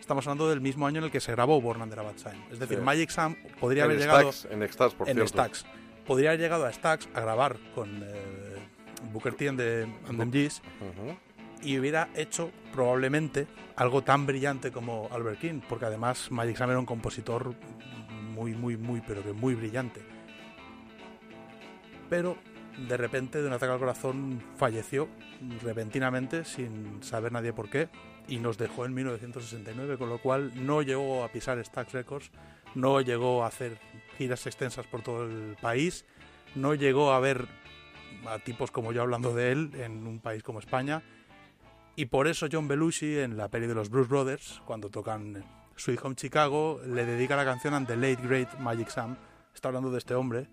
Estamos hablando del mismo año en el que se grabó Born Under a Bad Sign. Es decir, Sí. Magic Sam podría En haber llegado en Stax, por en cierto. Stax. Podría haber llegado a Stax a grabar con eh, Booker T and the, and the. Y hubiera hecho probablemente algo tan brillante como Albert King, porque además Magic Sam era un compositor muy, muy, muy, pero que muy brillante. Pero de repente, de un ataque al corazón, falleció repentinamente, sin saber nadie por qué, y nos dejó en 1969, con lo cual no llegó a pisar Stax Records, no llegó a hacer giras extensas por todo el país, no llegó a ver a tipos como yo hablando de él en un país como España, y por eso John Belushi en la peli de los Blues Brothers, cuando tocan Sweet Home Chicago, le dedica la canción a The Late Great Magic Sam. Está hablando de este hombre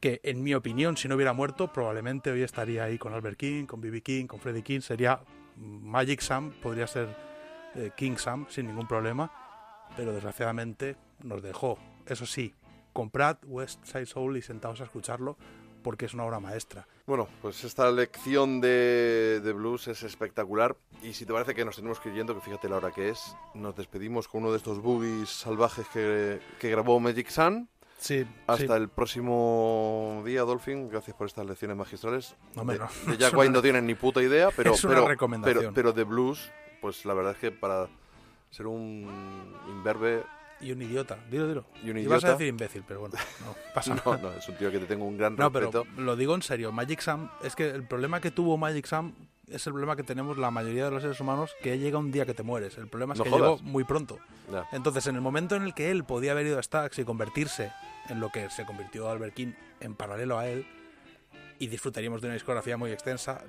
que, en mi opinión, si no hubiera muerto, probablemente hoy estaría ahí con Albert King, con B.B. King, con Freddie King. Sería Magic Sam, podría ser eh, King Sam sin ningún problema, pero desgraciadamente nos dejó. Eso sí, comprad West Side Soul y sentaos a escucharlo porque es una obra maestra. Bueno, pues esta lección de, de blues es espectacular. Y si te parece que nos tenemos que ir yendo, que fíjate la hora que es, nos despedimos con uno de estos boogies salvajes que, que grabó Magic Sun. Sí, Hasta sí. el próximo día, Dolphin. Gracias por estas lecciones magistrales. De, no. de Es Jack White no tienen ni puta idea, pero, es una pero, recomendación. pero, pero de blues, pues la verdad es que para ser un imberbe Y un idiota. Dilo, dilo. y un Ibas a idiota. decir imbécil, pero bueno, no pasa No, nada. no, es un tío que te tengo un gran No, pero respeto. lo digo en serio. Magic Sam, es que el problema que tuvo Magic Sam es el problema que tenemos la mayoría de los seres humanos, que llega un día que te mueres. El problema es No que jodas. llegó muy pronto. Entonces, en el momento en el que él podía haber ido a Stax y convertirse en lo que se convirtió Albert King en paralelo a él, y disfrutaríamos de una discografía muy extensa,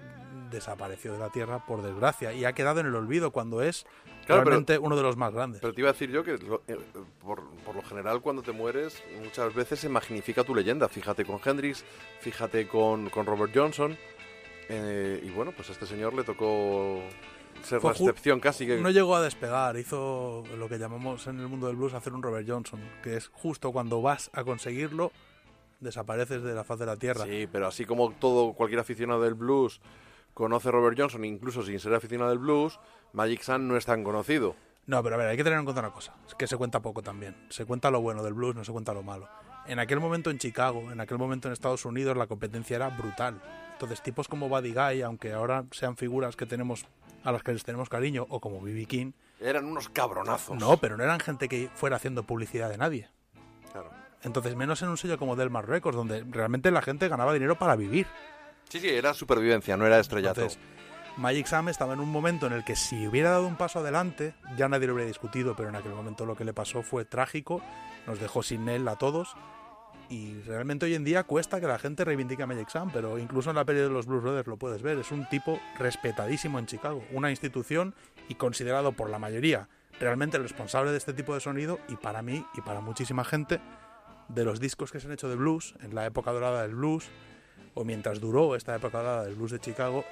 desapareció de la Tierra, por desgracia, y ha quedado en el olvido cuando es Claro, pero- realmente uno de los más grandes. Pero te iba a decir yo que lo- eh, por, por lo general cuando te mueres muchas veces se magnifica tu leyenda. Fíjate con Hendrix, fíjate con, con Robert Johnson. eh, y bueno, pues a este señor le tocó ser Fue la excepción casi. Que, No llegó a despegar, hizo lo que llamamos en el mundo del blues hacer un Robert Johnson, que es justo cuando vas a conseguirlo, desapareces de la faz de la tierra. Sí, pero así como todo cualquier aficionado del blues conoce a Robert Johnson, incluso sin ser aficionado del blues, Magic Sun no es tan conocido. No, pero a ver, hay que tener en cuenta una cosa, es que se cuenta poco también. Se cuenta lo bueno del blues, no se cuenta lo malo. En aquel momento en Chicago, en aquel momento en Estados Unidos, la competencia era brutal. Entonces, tipos como Buddy Guy, aunque ahora sean figuras que tenemos a las que les tenemos cariño, o como B.B. King, Eran unos cabronazos. no, pero no eran gente que fuera haciendo publicidad de nadie. Claro. Entonces, menos en un sello como Delmar Records, donde realmente la gente ganaba dinero para vivir. Sí, sí, era supervivencia, no era estrellato. Entonces, Magic Sam estaba en un momento en el que si hubiera dado un paso adelante, ya nadie lo hubiera discutido, pero en aquel momento lo que le pasó fue trágico, nos dejó sin él a todos, y realmente hoy en día cuesta que la gente reivindique a Magic Sam, pero incluso en la peli de los Blues Brothers lo puedes ver, es un tipo respetadísimo en Chicago, una institución y considerado por la mayoría realmente el responsable de este tipo de sonido, y para mí y para muchísima gente, de los discos que se han hecho de blues en la época dorada del blues, o mientras duró esta época del blues de Chicago,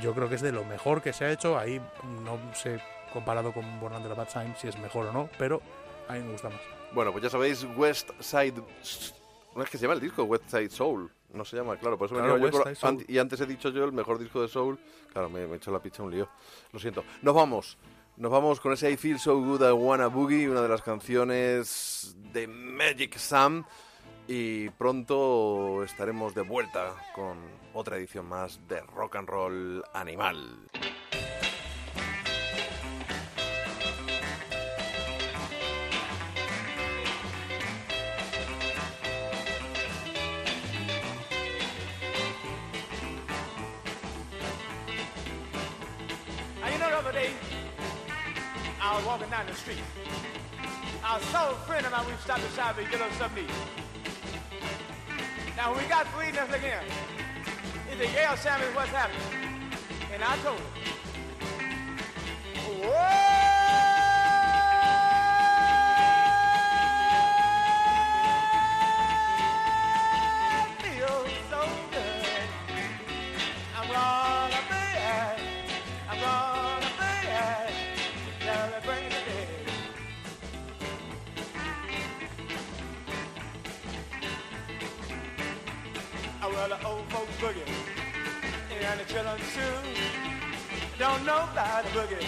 yo creo que es de lo mejor que se ha hecho. Ahí no sé, comparado con Born Under a Bad Sign, si es mejor o no, pero a mí me gusta más. Bueno, pues ya sabéis, West Side... No es que se llama el disco, West Side Soul. No se llama, claro, por eso me Claro, liado yo con- Soul. Y antes he dicho yo el mejor disco de Soul. Claro, me, me he hecho la picha un lío. Lo siento. Nos vamos. Nos vamos con ese I Feel So Good I Wanna Boogie, una de las canciones de Magic Sam. Y pronto estaremos de vuelta con otra edición más de Rock and Roll Animal. I was walking down the street. Saw a friend of mine, we stopped beside me, get us something to eat. Now, when we got let's look in. He said, yeah, Sammy, what's happening? And I told him, Whoa, children too. Don't the boogie.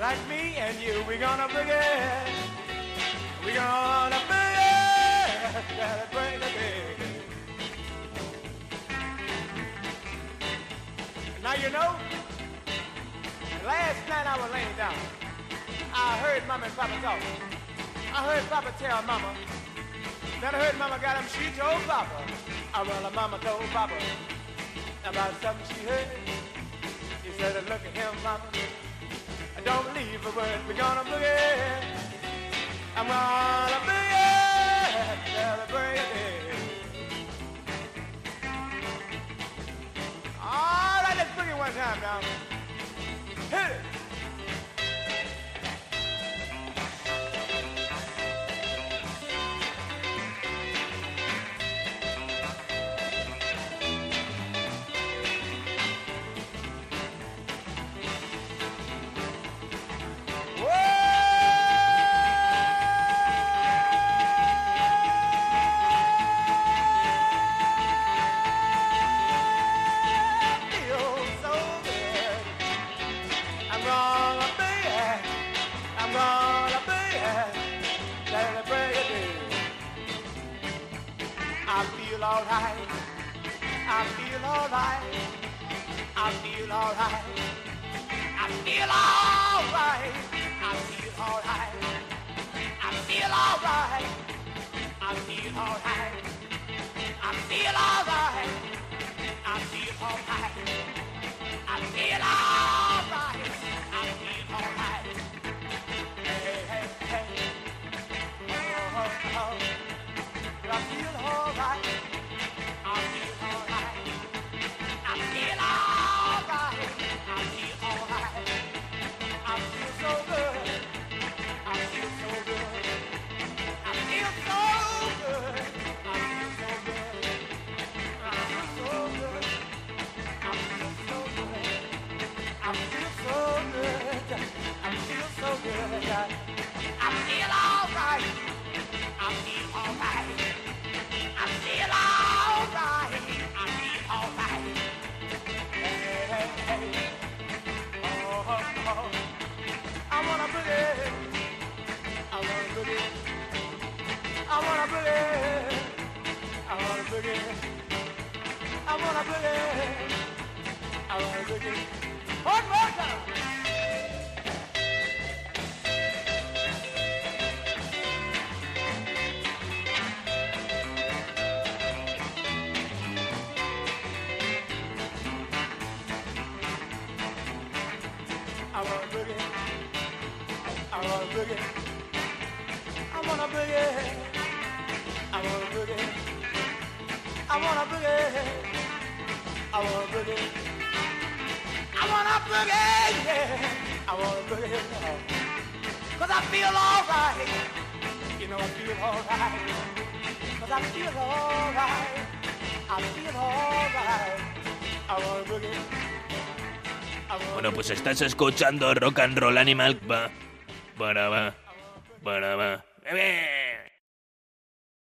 Like me and you, we gonna boogie. We gonna boogie. Celebrate the day. Now you know, last night I was laying down. I heard Mama and Papa talk. I heard Papa tell Mama. Then I heard Mama got him. She told Papa. I well, Mama told Papa about something she heard. He said, "Look at him, Mama. Don't believe a word. We're gonna boogie. I'm gonna boogie. Celebrate it." All right, let's boogie one time now. Hit it. Estás escuchando Rock and Roll Animal. Va.